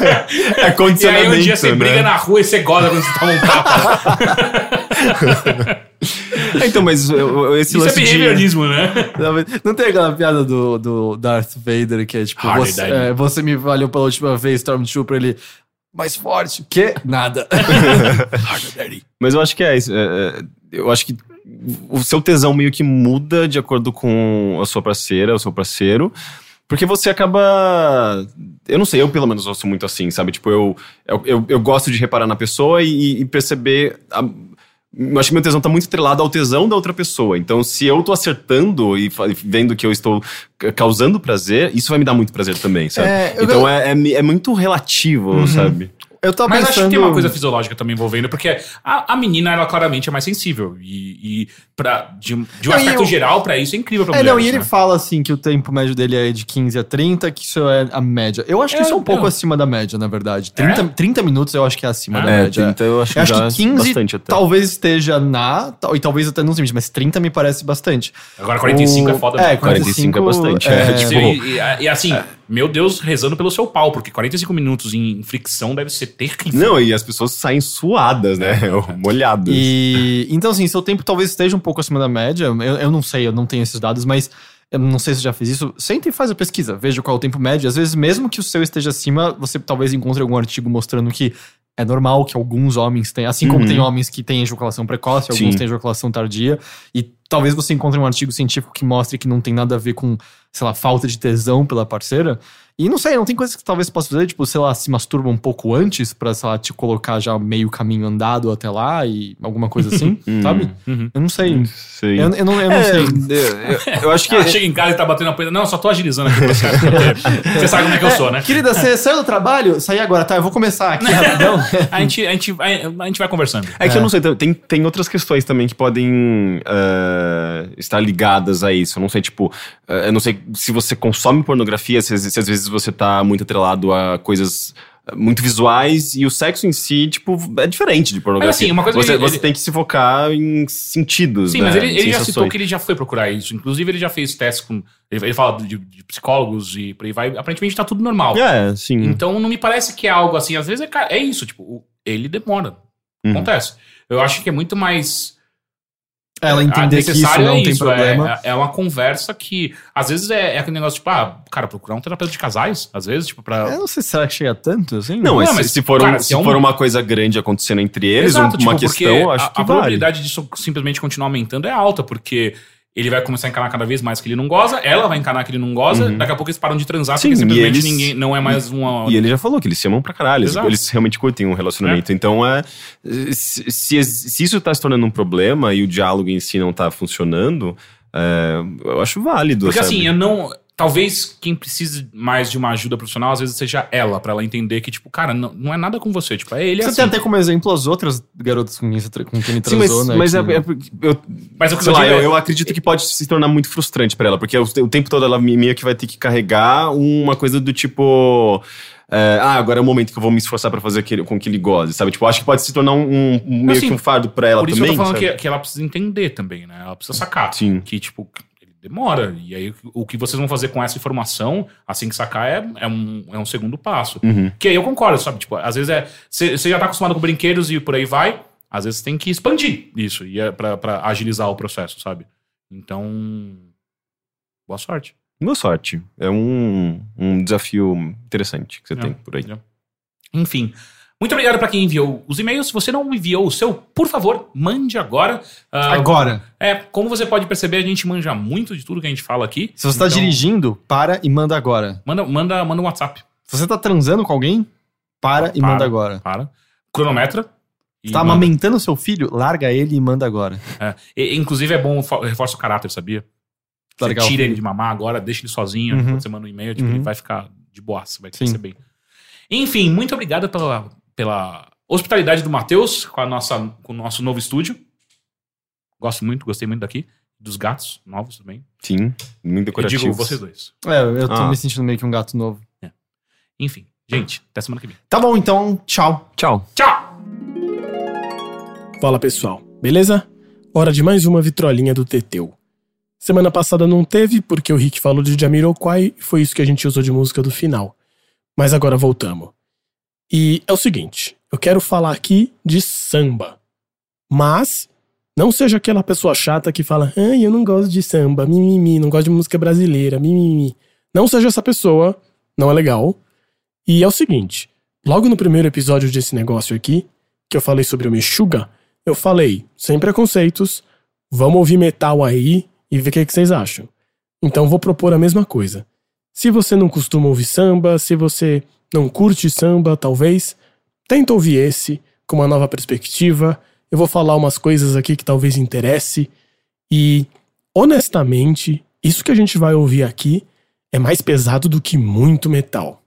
B: É
C: E aí
B: condicionamento,
C: um dia você
B: né?
C: briga na rua e você goza quando você toma um tapa.
B: É, Então, mas eu- esse
C: Isso é
B: lance de...
C: behaviorismo, né?
A: Não tem aquela piada do, do Darth Vader que é tipo, você, é, você me valeu pela última vez, Stormtrooper, ele. Mais forte. Que? Nada.
B: Mas eu acho que é isso. é, é, eu acho que o seu tesão meio que muda de acordo com a sua parceira, o seu parceiro. Porque você acaba. Eu não sei, eu pelo menos eu sou muito assim, sabe? Tipo, eu, eu, eu, eu gosto de reparar na pessoa e, e perceber a- Eu acho que meu tesão tá muito atrelado ao tesão da outra pessoa. Então, se eu tô acertando e vendo que eu estou causando prazer, isso vai me dar muito prazer também, sabe?
A: É, eu-
B: então é, é, mi- é muito relativo, sabe?
A: Eu tava
C: Mas
A: pensando...
C: acho que tem uma coisa fisiológica também envolvendo, porque a, a menina, ela claramente é mais sensível. E, e pra, de, um- de um
A: Não,
C: aspecto
A: eu-
C: geral, pra isso é incrível pra
A: É,
C: mulheres,
A: não, e ele
C: né?
A: fala assim que o tempo médio dele é de 15 a 30, que isso é a média. Eu acho que
C: É,
A: isso é um pouco
C: não.
A: acima da média, na verdade. 30, 30 minutos eu acho que é acima da
B: É,
A: média.
B: 30 eu acho que
A: Eu acho que 15
B: bastante até.
A: talvez esteja na, e talvez até nos limites, mas 30 me parece bastante.
C: Agora 45
A: O-
C: é foda.
A: É,
C: mesmo.
A: 45
B: 45 é bastante,
A: É,
B: é, tipo,
C: e- e- e assim, meu Deus, rezando pelo seu pau, porque 45 minutos em fricção deve ser terrível.
B: Não, e as pessoas saem suadas, né? Molhadas.
A: E então, assim, seu tempo talvez esteja um pouco acima da média. Eu, eu não sei, eu não tenho esses dados, mas eu não sei se você já fez isso. Senta e faz a pesquisa, veja qual é o tempo médio. Às vezes, mesmo que o seu esteja acima, você talvez encontre algum artigo mostrando que é normal que alguns homens têm, assim como
B: Uhum.
A: tem homens que têm ejaculação precoce, alguns
B: Sim.
A: têm ejaculação tardia, e talvez você encontre um artigo científico que mostre que não tem nada a ver com, sei lá, falta de tesão pela parceira. E não sei, não tem coisas que talvez você possa fazer, tipo, sei lá, se masturba um pouco antes pra, sei lá, te colocar já meio caminho andado até lá e alguma coisa assim, sabe?
C: Uhum.
A: Eu não sei.
B: Sei.
A: Eu, eu não, eu não
B: É,
A: sei.
B: eu, eu acho que.
C: Ah, chega em casa e tá batendo a poeira. Não, só tô agilizando aqui processo. porque Você sabe como é que eu sou, né?
A: Querida, você saiu do trabalho? Saí agora, tá? Eu vou começar aqui rapidão.
C: A gente, a, gente, vai- a gente vai conversando.
B: É que eu não sei, tem, tem outras questões também que podem eh, estar ligadas a isso. Eu não sei, tipo, eh, eu não sei se você consome pornografia, se, se às vezes você tá muito atrelado a coisas eh, muito visuais e o sexo em si, tipo, é diferente de pornografia.
C: Mas, assim, uma coisa
B: você,
C: ele-
B: você
C: ele-
B: tem que se focar em sentidos,
C: Sim,
B: né?
C: mas ele, ele já citou que ele já foi procurar isso. Inclusive, ele já fez testes com. Ele, ele fala de, de psicólogos e por aí vai. Aparentemente tá tudo normal.
B: É, sim.
C: Então não me parece que é algo assim. Às vezes é, é isso, tipo, ele demora.
B: Uhum.
C: Acontece. Eu acho que é muito mais.
A: Ela
C: ah,
A: entender que isso não
C: é
A: tem
C: isso,
A: problema.
C: É, é uma conversa que. Às vezes é, é aquele negócio, tipo, ah, cara, procurar um terapeuta de casais, às vezes, tipo, pra.
A: Eu não sei se será que chega tanto, assim.
B: Não, mas,
C: Não,
B: se-
C: mas,
B: se, for,
C: cara,
B: um-
C: se
B: se
C: é um-
B: for uma coisa grande acontecendo entre eles,
C: Exato,
B: um- uma
C: tipo,
B: questão,
C: porque
B: eu acho
C: a,
B: que
C: a
B: vale.
C: probabilidade disso simplesmente continuar aumentando é alta, porque ele vai começar a encanar cada vez mais que ele não goza, ela vai encanar que ele não goza, daqui a pouco eles param de transar,
B: Uhum. Sim,
C: porque simplesmente
B: eles-
C: ninguém não é mais uma.
B: E ele já falou que eles se amam pra caralho, eles,
C: Exato.
B: eles realmente curtem um relacionamento. Então, é, se, se, se isso tá se tornando um problema e o diálogo em si não tá funcionando, é, eu acho válido.
C: Porque
B: sabe?
C: assim, eu não. Talvez quem precise mais de uma ajuda profissional, às vezes seja ela, pra ela entender que, tipo, cara, não, não é nada com você. Tipo, é ele
A: Você
C: assim.
A: tem até como exemplo as outras garotas com quem, com ele
B: Sim, mas,
A: transou, né?
B: mas é,
A: que-
B: é eu,
C: Mas o que
B: sei
C: eu
B: lá, eu,
C: é-
B: eu acredito que pode se tornar muito frustrante pra ela, porque o, o tempo todo ela meio que vai ter que carregar uma coisa do tipo. é, ah, agora é o momento que eu vou me esforçar pra fazer aquele, com que ele goze, sabe? Tipo, acho que pode se tornar um, um- meio
C: Assim,
B: que um fardo pra ela
C: Por isso
B: também.
C: que eu tô falando que, que ela precisa entender também, né? Ela precisa sacar.
B: Sim.
C: Que, tipo, demora. E aí, o que vocês vão fazer com essa informação, assim que sacar, é, é, um, é um segundo passo.
B: Uhum.
C: Que aí eu concordo, sabe? Tipo, às vezes é. Você já tá acostumado com brinquedos e por aí vai. Às vezes tem que expandir isso e é pra, pra agilizar o processo, sabe? Então. Boa sorte.
B: Boa sorte. É um, um desafio interessante que você
C: É.
B: tem por aí.
C: Enfim. Muito obrigado pra quem enviou os e-mails. Se você não enviou o seu, por favor, mande agora. Ah,
A: Agora,
C: É, como você pode perceber, a gente manja muito de tudo que a gente fala aqui.
A: se você tá
C: Então,
A: dirigindo, para e manda agora.
C: Manda, manda, manda um WhatsApp.
A: Se você tá transando com alguém, para e
C: Para.
A: manda agora.
C: Para. Cronometra. e
A: tá
C: manda.
A: amamentando seu filho, larga ele e manda agora.
C: É. E- inclusive é bom, fo- reforça o caráter, sabia? Você
A: Largar
C: tira ele de mamar agora, deixa ele sozinho,
A: Uhum.
C: quando você manda um e-mail, tipo,
A: Uhum.
C: ele vai ficar de boaça, vai
A: Sim.
C: crescer bem. Enfim, muito obrigado pela, pela hospitalidade do Matheus com, a nossa, com o nosso novo estúdio. Gosto muito, gostei muito daqui. Dos gatos novos também.
B: Sim, muito
C: Eu
B: decorativo.
C: digo vocês dois.
A: É, eu tô
B: Ah.
A: me sentindo meio que um gato novo.
C: Enfim, gente, até semana que vem.
A: Tá bom, então, tchau.
B: Tchau.
C: Tchau!
F: Fala pessoal, beleza? Hora de mais uma vitrolinha do Teteu. Semana passada não teve porque o Rick falou de Jamiroquai e foi isso que a gente usou de música do final. Mas agora voltamos. E é o seguinte, eu quero falar aqui de samba. Mas não seja aquela pessoa chata que fala: "Ai, eu não gosto de samba, mimimi, não gosto de música brasileira, mimimi". Não seja essa pessoa, não é legal. E é o seguinte, logo no primeiro episódio desse negócio aqui, que eu falei sobre o Meshuga, eu falei, sem preconceitos, vamos ouvir metal aí e ver o que, que vocês acham. Então vou propor a mesma coisa. Se você não costuma ouvir samba, se você não curte samba, talvez, tenta ouvir esse com uma nova perspectiva. eu vou falar umas coisas aqui que talvez interesse e honestamente, isso que a gente vai ouvir aqui é mais pesado do que muito metal.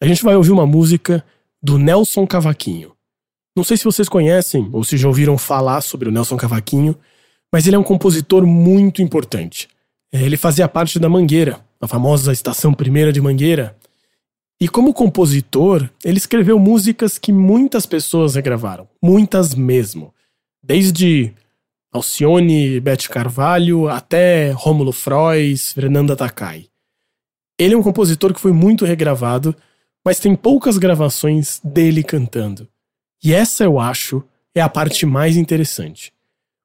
F: A gente vai ouvir uma música do Nelson Cavaquinho. Não sei se vocês conhecem ou se já ouviram falar sobre o Nelson Cavaquinho, mas ele é um compositor muito importante. É, ele fazia parte da Mangueira, a famosa Estação Primeira de Mangueira. E como compositor, ele escreveu músicas que muitas pessoas regravaram, muitas mesmo. Desde Alcione, Beth Carvalho, até Rômulo Frois, Fernanda Takai. Ele é um compositor que foi muito regravado, mas tem poucas gravações dele cantando. E essa, eu acho, é a parte mais interessante.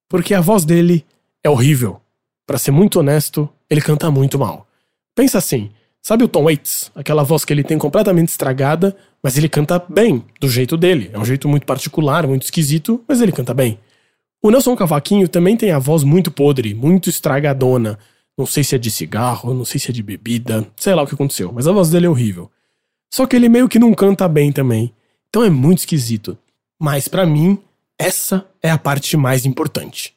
F: Porque a voz dele é horrível. Para ser muito honesto, ele canta muito mal. Pensa assim, sabe o Tom Waits? Aquela voz que ele tem completamente estragada, mas ele canta bem, do jeito dele. É um jeito muito particular, muito esquisito, mas ele canta bem. O Nelson Cavaquinho também tem a voz muito podre, muito estragadona. Não sei se é de cigarro, não sei se é de bebida, sei lá o que aconteceu, mas a voz dele é horrível. Só que ele meio que não canta bem também. Então é muito esquisito. Mas para mim, essa é a parte mais importante.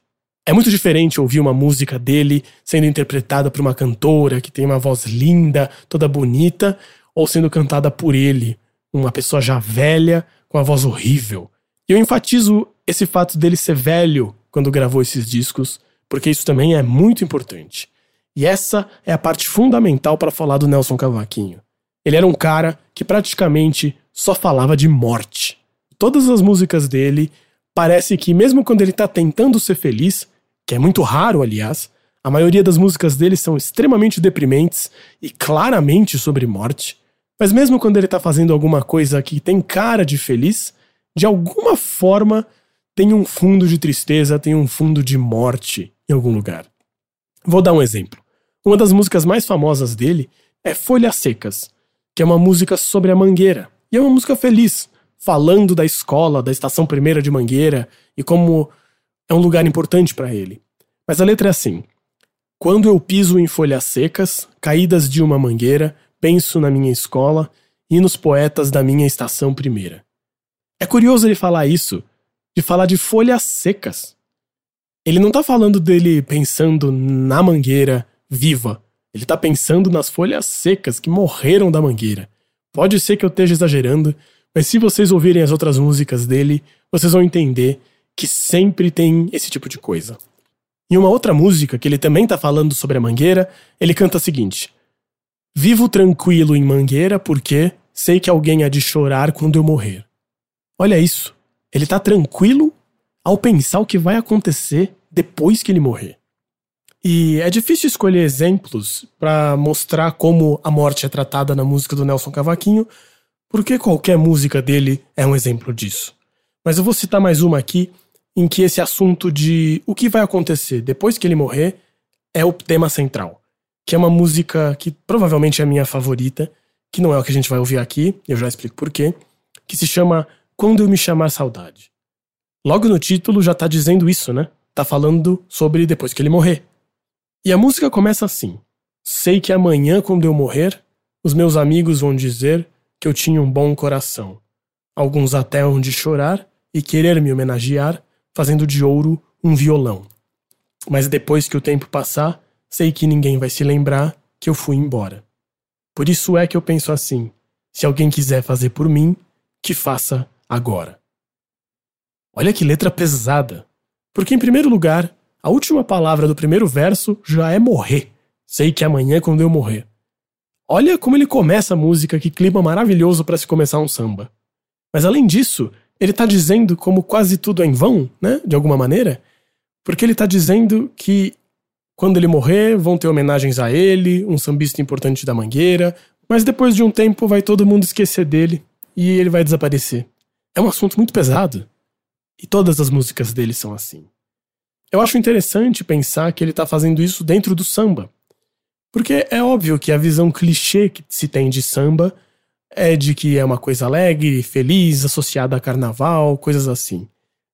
F: É muito diferente ouvir uma música dele sendo interpretada por uma cantora que tem uma voz linda, toda bonita, ou sendo cantada por ele, uma pessoa já velha, com a voz horrível. E eu enfatizo esse fato dele ser velho quando gravou esses discos, porque isso também é muito importante. E essa é a parte fundamental para falar do Nelson Cavaquinho. Ele era um cara que praticamente só falava de morte. Todas as músicas dele parece que mesmo quando ele tá tentando ser feliz, que é muito raro, aliás, a maioria das músicas dele são extremamente deprimentes e claramente sobre morte. Mas mesmo quando ele tá fazendo alguma coisa que tem cara de feliz, de alguma forma tem um fundo de tristeza, tem um fundo de morte em algum lugar. Vou dar um exemplo. Uma das músicas mais famosas dele é Folhas Secas, que é uma música sobre a Mangueira. E é uma música feliz, falando da escola, da estação primeira de Mangueira e como é um lugar importante para ele. Mas a letra é assim: Quando eu piso em folhas secas, caídas de uma mangueira, penso na minha escola e nos poetas da minha estação primeira. É curioso ele falar isso, de falar de folhas secas. Ele não tá falando dele pensando na mangueira viva. Ele tá pensando nas folhas secas que morreram da mangueira. Pode ser que eu esteja exagerando, mas se vocês ouvirem as outras músicas dele, vocês vão entender que sempre tem esse tipo de coisa. Em uma outra música, que ele também tá falando sobre a mangueira, ele canta o seguinte: Vivo tranquilo em mangueira porque sei que alguém há de chorar quando eu morrer. Olha isso. Ele tá tranquilo ao pensar o que vai acontecer depois que ele morrer. E é difícil escolher exemplos para mostrar como a morte é tratada na música do Nelson Cavaquinho, porque qualquer música dele é um exemplo disso. Mas eu vou citar mais uma aqui em que esse assunto de o que vai acontecer depois que ele morrer é o tema central, que é uma música que provavelmente é a minha favorita, que não é o que a gente vai ouvir aqui, eu já explico por quê, que se chama Quando Eu Me Chamar Saudade. Logo no título já tá dizendo isso, né? Tá falando sobre depois que ele morrer. E a música começa assim: Sei que amanhã, quando eu morrer, os meus amigos vão dizer que eu tinha um bom coração. Alguns até hão de chorar e querer me homenagear fazendo de ouro um violão. Mas depois que o tempo passar, sei que ninguém vai se lembrar que eu fui embora. Por isso é que eu penso assim: se alguém quiser fazer por mim, que faça agora. Olha que letra pesada. Porque, em primeiro lugar, a última palavra do primeiro verso já é morrer. Sei que amanhã é quando eu morrer. Olha como ele começa a música, que clima maravilhoso para se começar um samba. Mas além disso, ele está dizendo como quase tudo é em vão, né? De alguma maneira. Porque ele está dizendo que quando ele morrer, vão ter homenagens a ele, um sambista importante da Mangueira, mas depois de um tempo vai todo mundo esquecer dele e ele vai desaparecer. É um assunto muito pesado. E todas as músicas dele são assim. Eu acho interessante pensar que ele está fazendo isso dentro do samba. Porque é óbvio que a visão clichê que se tem de samba é de que é uma coisa alegre, feliz, associada a carnaval, coisas assim.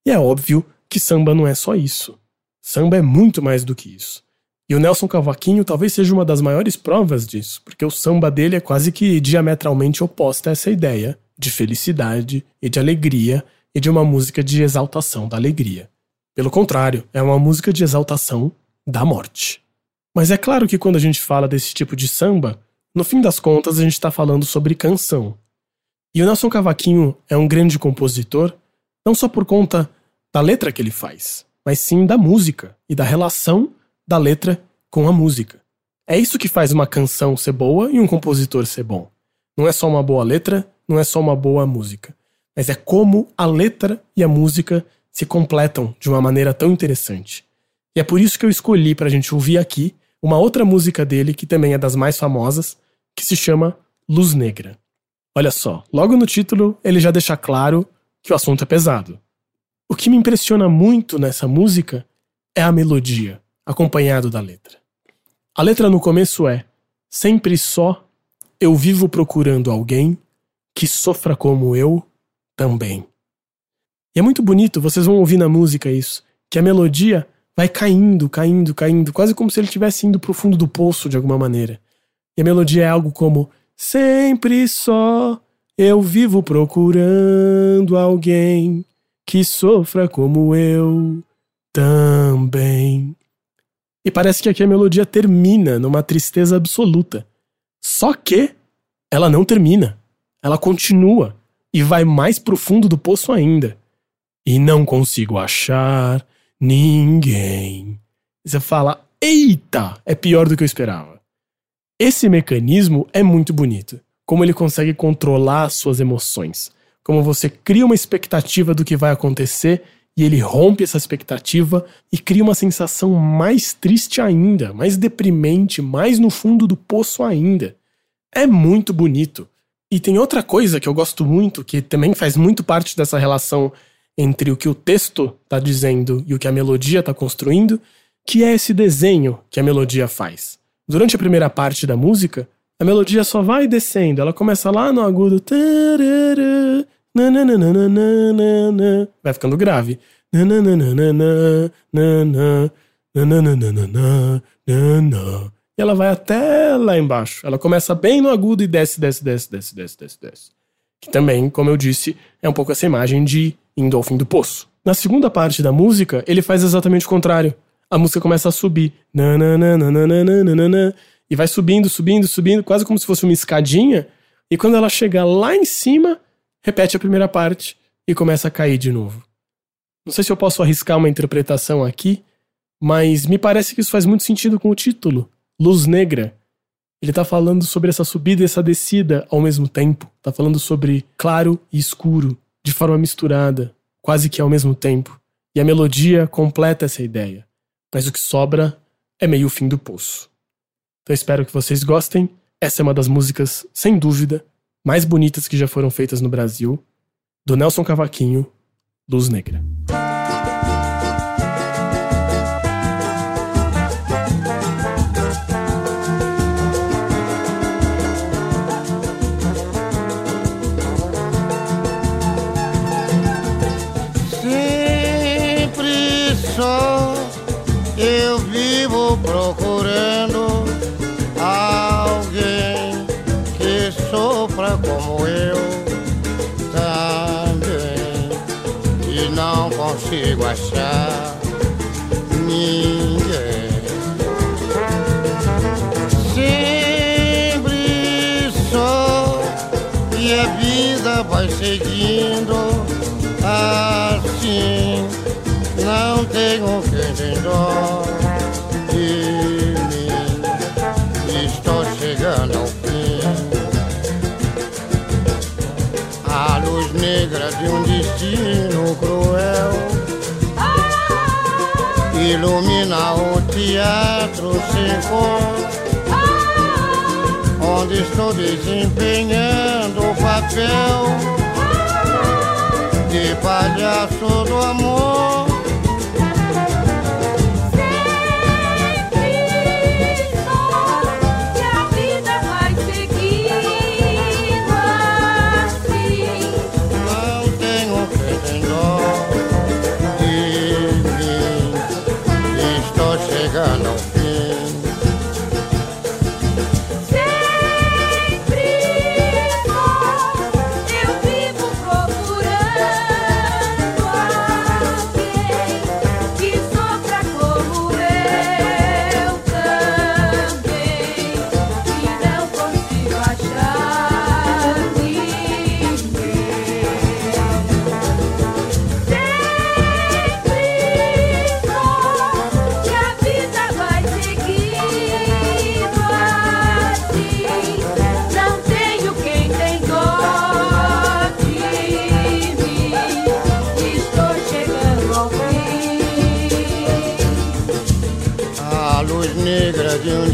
F: E é óbvio que samba não é só isso. Samba é muito mais do que isso. E o Nelson Cavaquinho talvez seja uma das maiores provas disso, porque o samba dele é quase que diametralmente oposto a essa ideia de felicidade e de alegria e de uma música de exaltação da alegria. Pelo contrário, é uma música de exaltação da morte. Mas é claro que quando a gente fala desse tipo de samba, no fim das contas a gente está falando sobre canção. E o Nelson Cavaquinho é um grande compositor, não só por conta da letra que ele faz, mas sim da música e da relação da letra com a música. É isso que faz uma canção ser boa e um compositor ser bom. Não é só uma boa letra, não é só uma boa música, mas é como a letra e a música se completam de uma maneira tão interessante. E é por isso que eu escolhi para a gente ouvir aqui uma outra música dele, que também é das mais famosas, que se chama Luz Negra. Olha só, logo no título ele já deixa claro que o assunto é pesado. O que me impressiona muito nessa música é a melodia, acompanhado da letra. A letra no começo é: Sempre só eu vivo procurando alguém que sofra como eu também. E é muito bonito, vocês vão ouvir na música isso, que a melodia vai caindo, caindo, caindo, quase como se ele estivesse indo pro fundo do poço de alguma maneira. E a melodia é algo como: Sempre só eu vivo procurando alguém que sofra como eu também. E parece que aqui a melodia termina numa tristeza absoluta. Só que ela não termina. Ela continua e vai mais profundo do poço ainda. E não consigo achar ninguém. Você fala, eita, é pior do que eu esperava. Esse mecanismo é muito bonito. Como ele consegue controlar suas emoções. Como você cria uma expectativa do que vai acontecer e ele rompe essa expectativa e cria uma sensação mais triste ainda, mais deprimente, mais no fundo do poço ainda. É muito bonito. E tem outra coisa que eu gosto muito, que também faz muito parte dessa relação entre o que o texto está dizendo e o que a melodia está construindo, que é esse desenho que a melodia faz. Durante a primeira parte da música, a melodia só vai descendo, ela começa lá no agudo, vai ficando grave. E ela vai até lá embaixo. Ela começa bem no agudo e desce, desce, desce, desce, desce, desce, desce. Que também, como eu disse, é um pouco essa imagem de indo ao fim do poço. Na segunda parte da música, ele faz exatamente o contrário. A música começa a subir. E vai subindo, subindo, subindo, quase como se fosse uma escadinha. E quando ela chega lá em cima, repete a primeira parte e começa a cair de novo. Não sei se eu posso arriscar uma interpretação aqui, mas me parece que isso faz muito sentido com o título, Luz Negra. Ele tá falando sobre essa subida e essa descida ao mesmo tempo. Tá falando sobre claro e escuro, de forma misturada, quase que ao mesmo tempo. E a melodia completa essa ideia. Mas o que sobra é meio fim do poço. Então espero que vocês gostem. Essa é uma das músicas, sem dúvida, mais bonitas que já foram feitas no Brasil, do Nelson Cavaquinho, Luz Negra.
G: Procurando alguém que sofra como eu também e não consigo achar ninguém. Sempre só e a vida vai seguindo assim. Não tenho quem tem dó ilumina o teatro cor onde estou desempenhando o papel de palhaço do amor.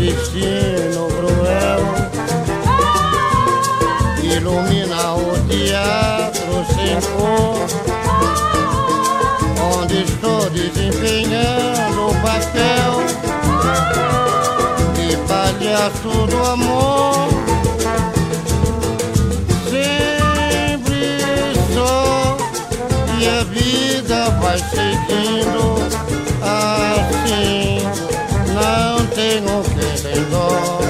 G: Destino cruel. Ilumina o teatro sem cor, onde estou desempenhando o papel de palhaço do amor. Sempre só e a vida vai seguindo assim. tengo que perdón.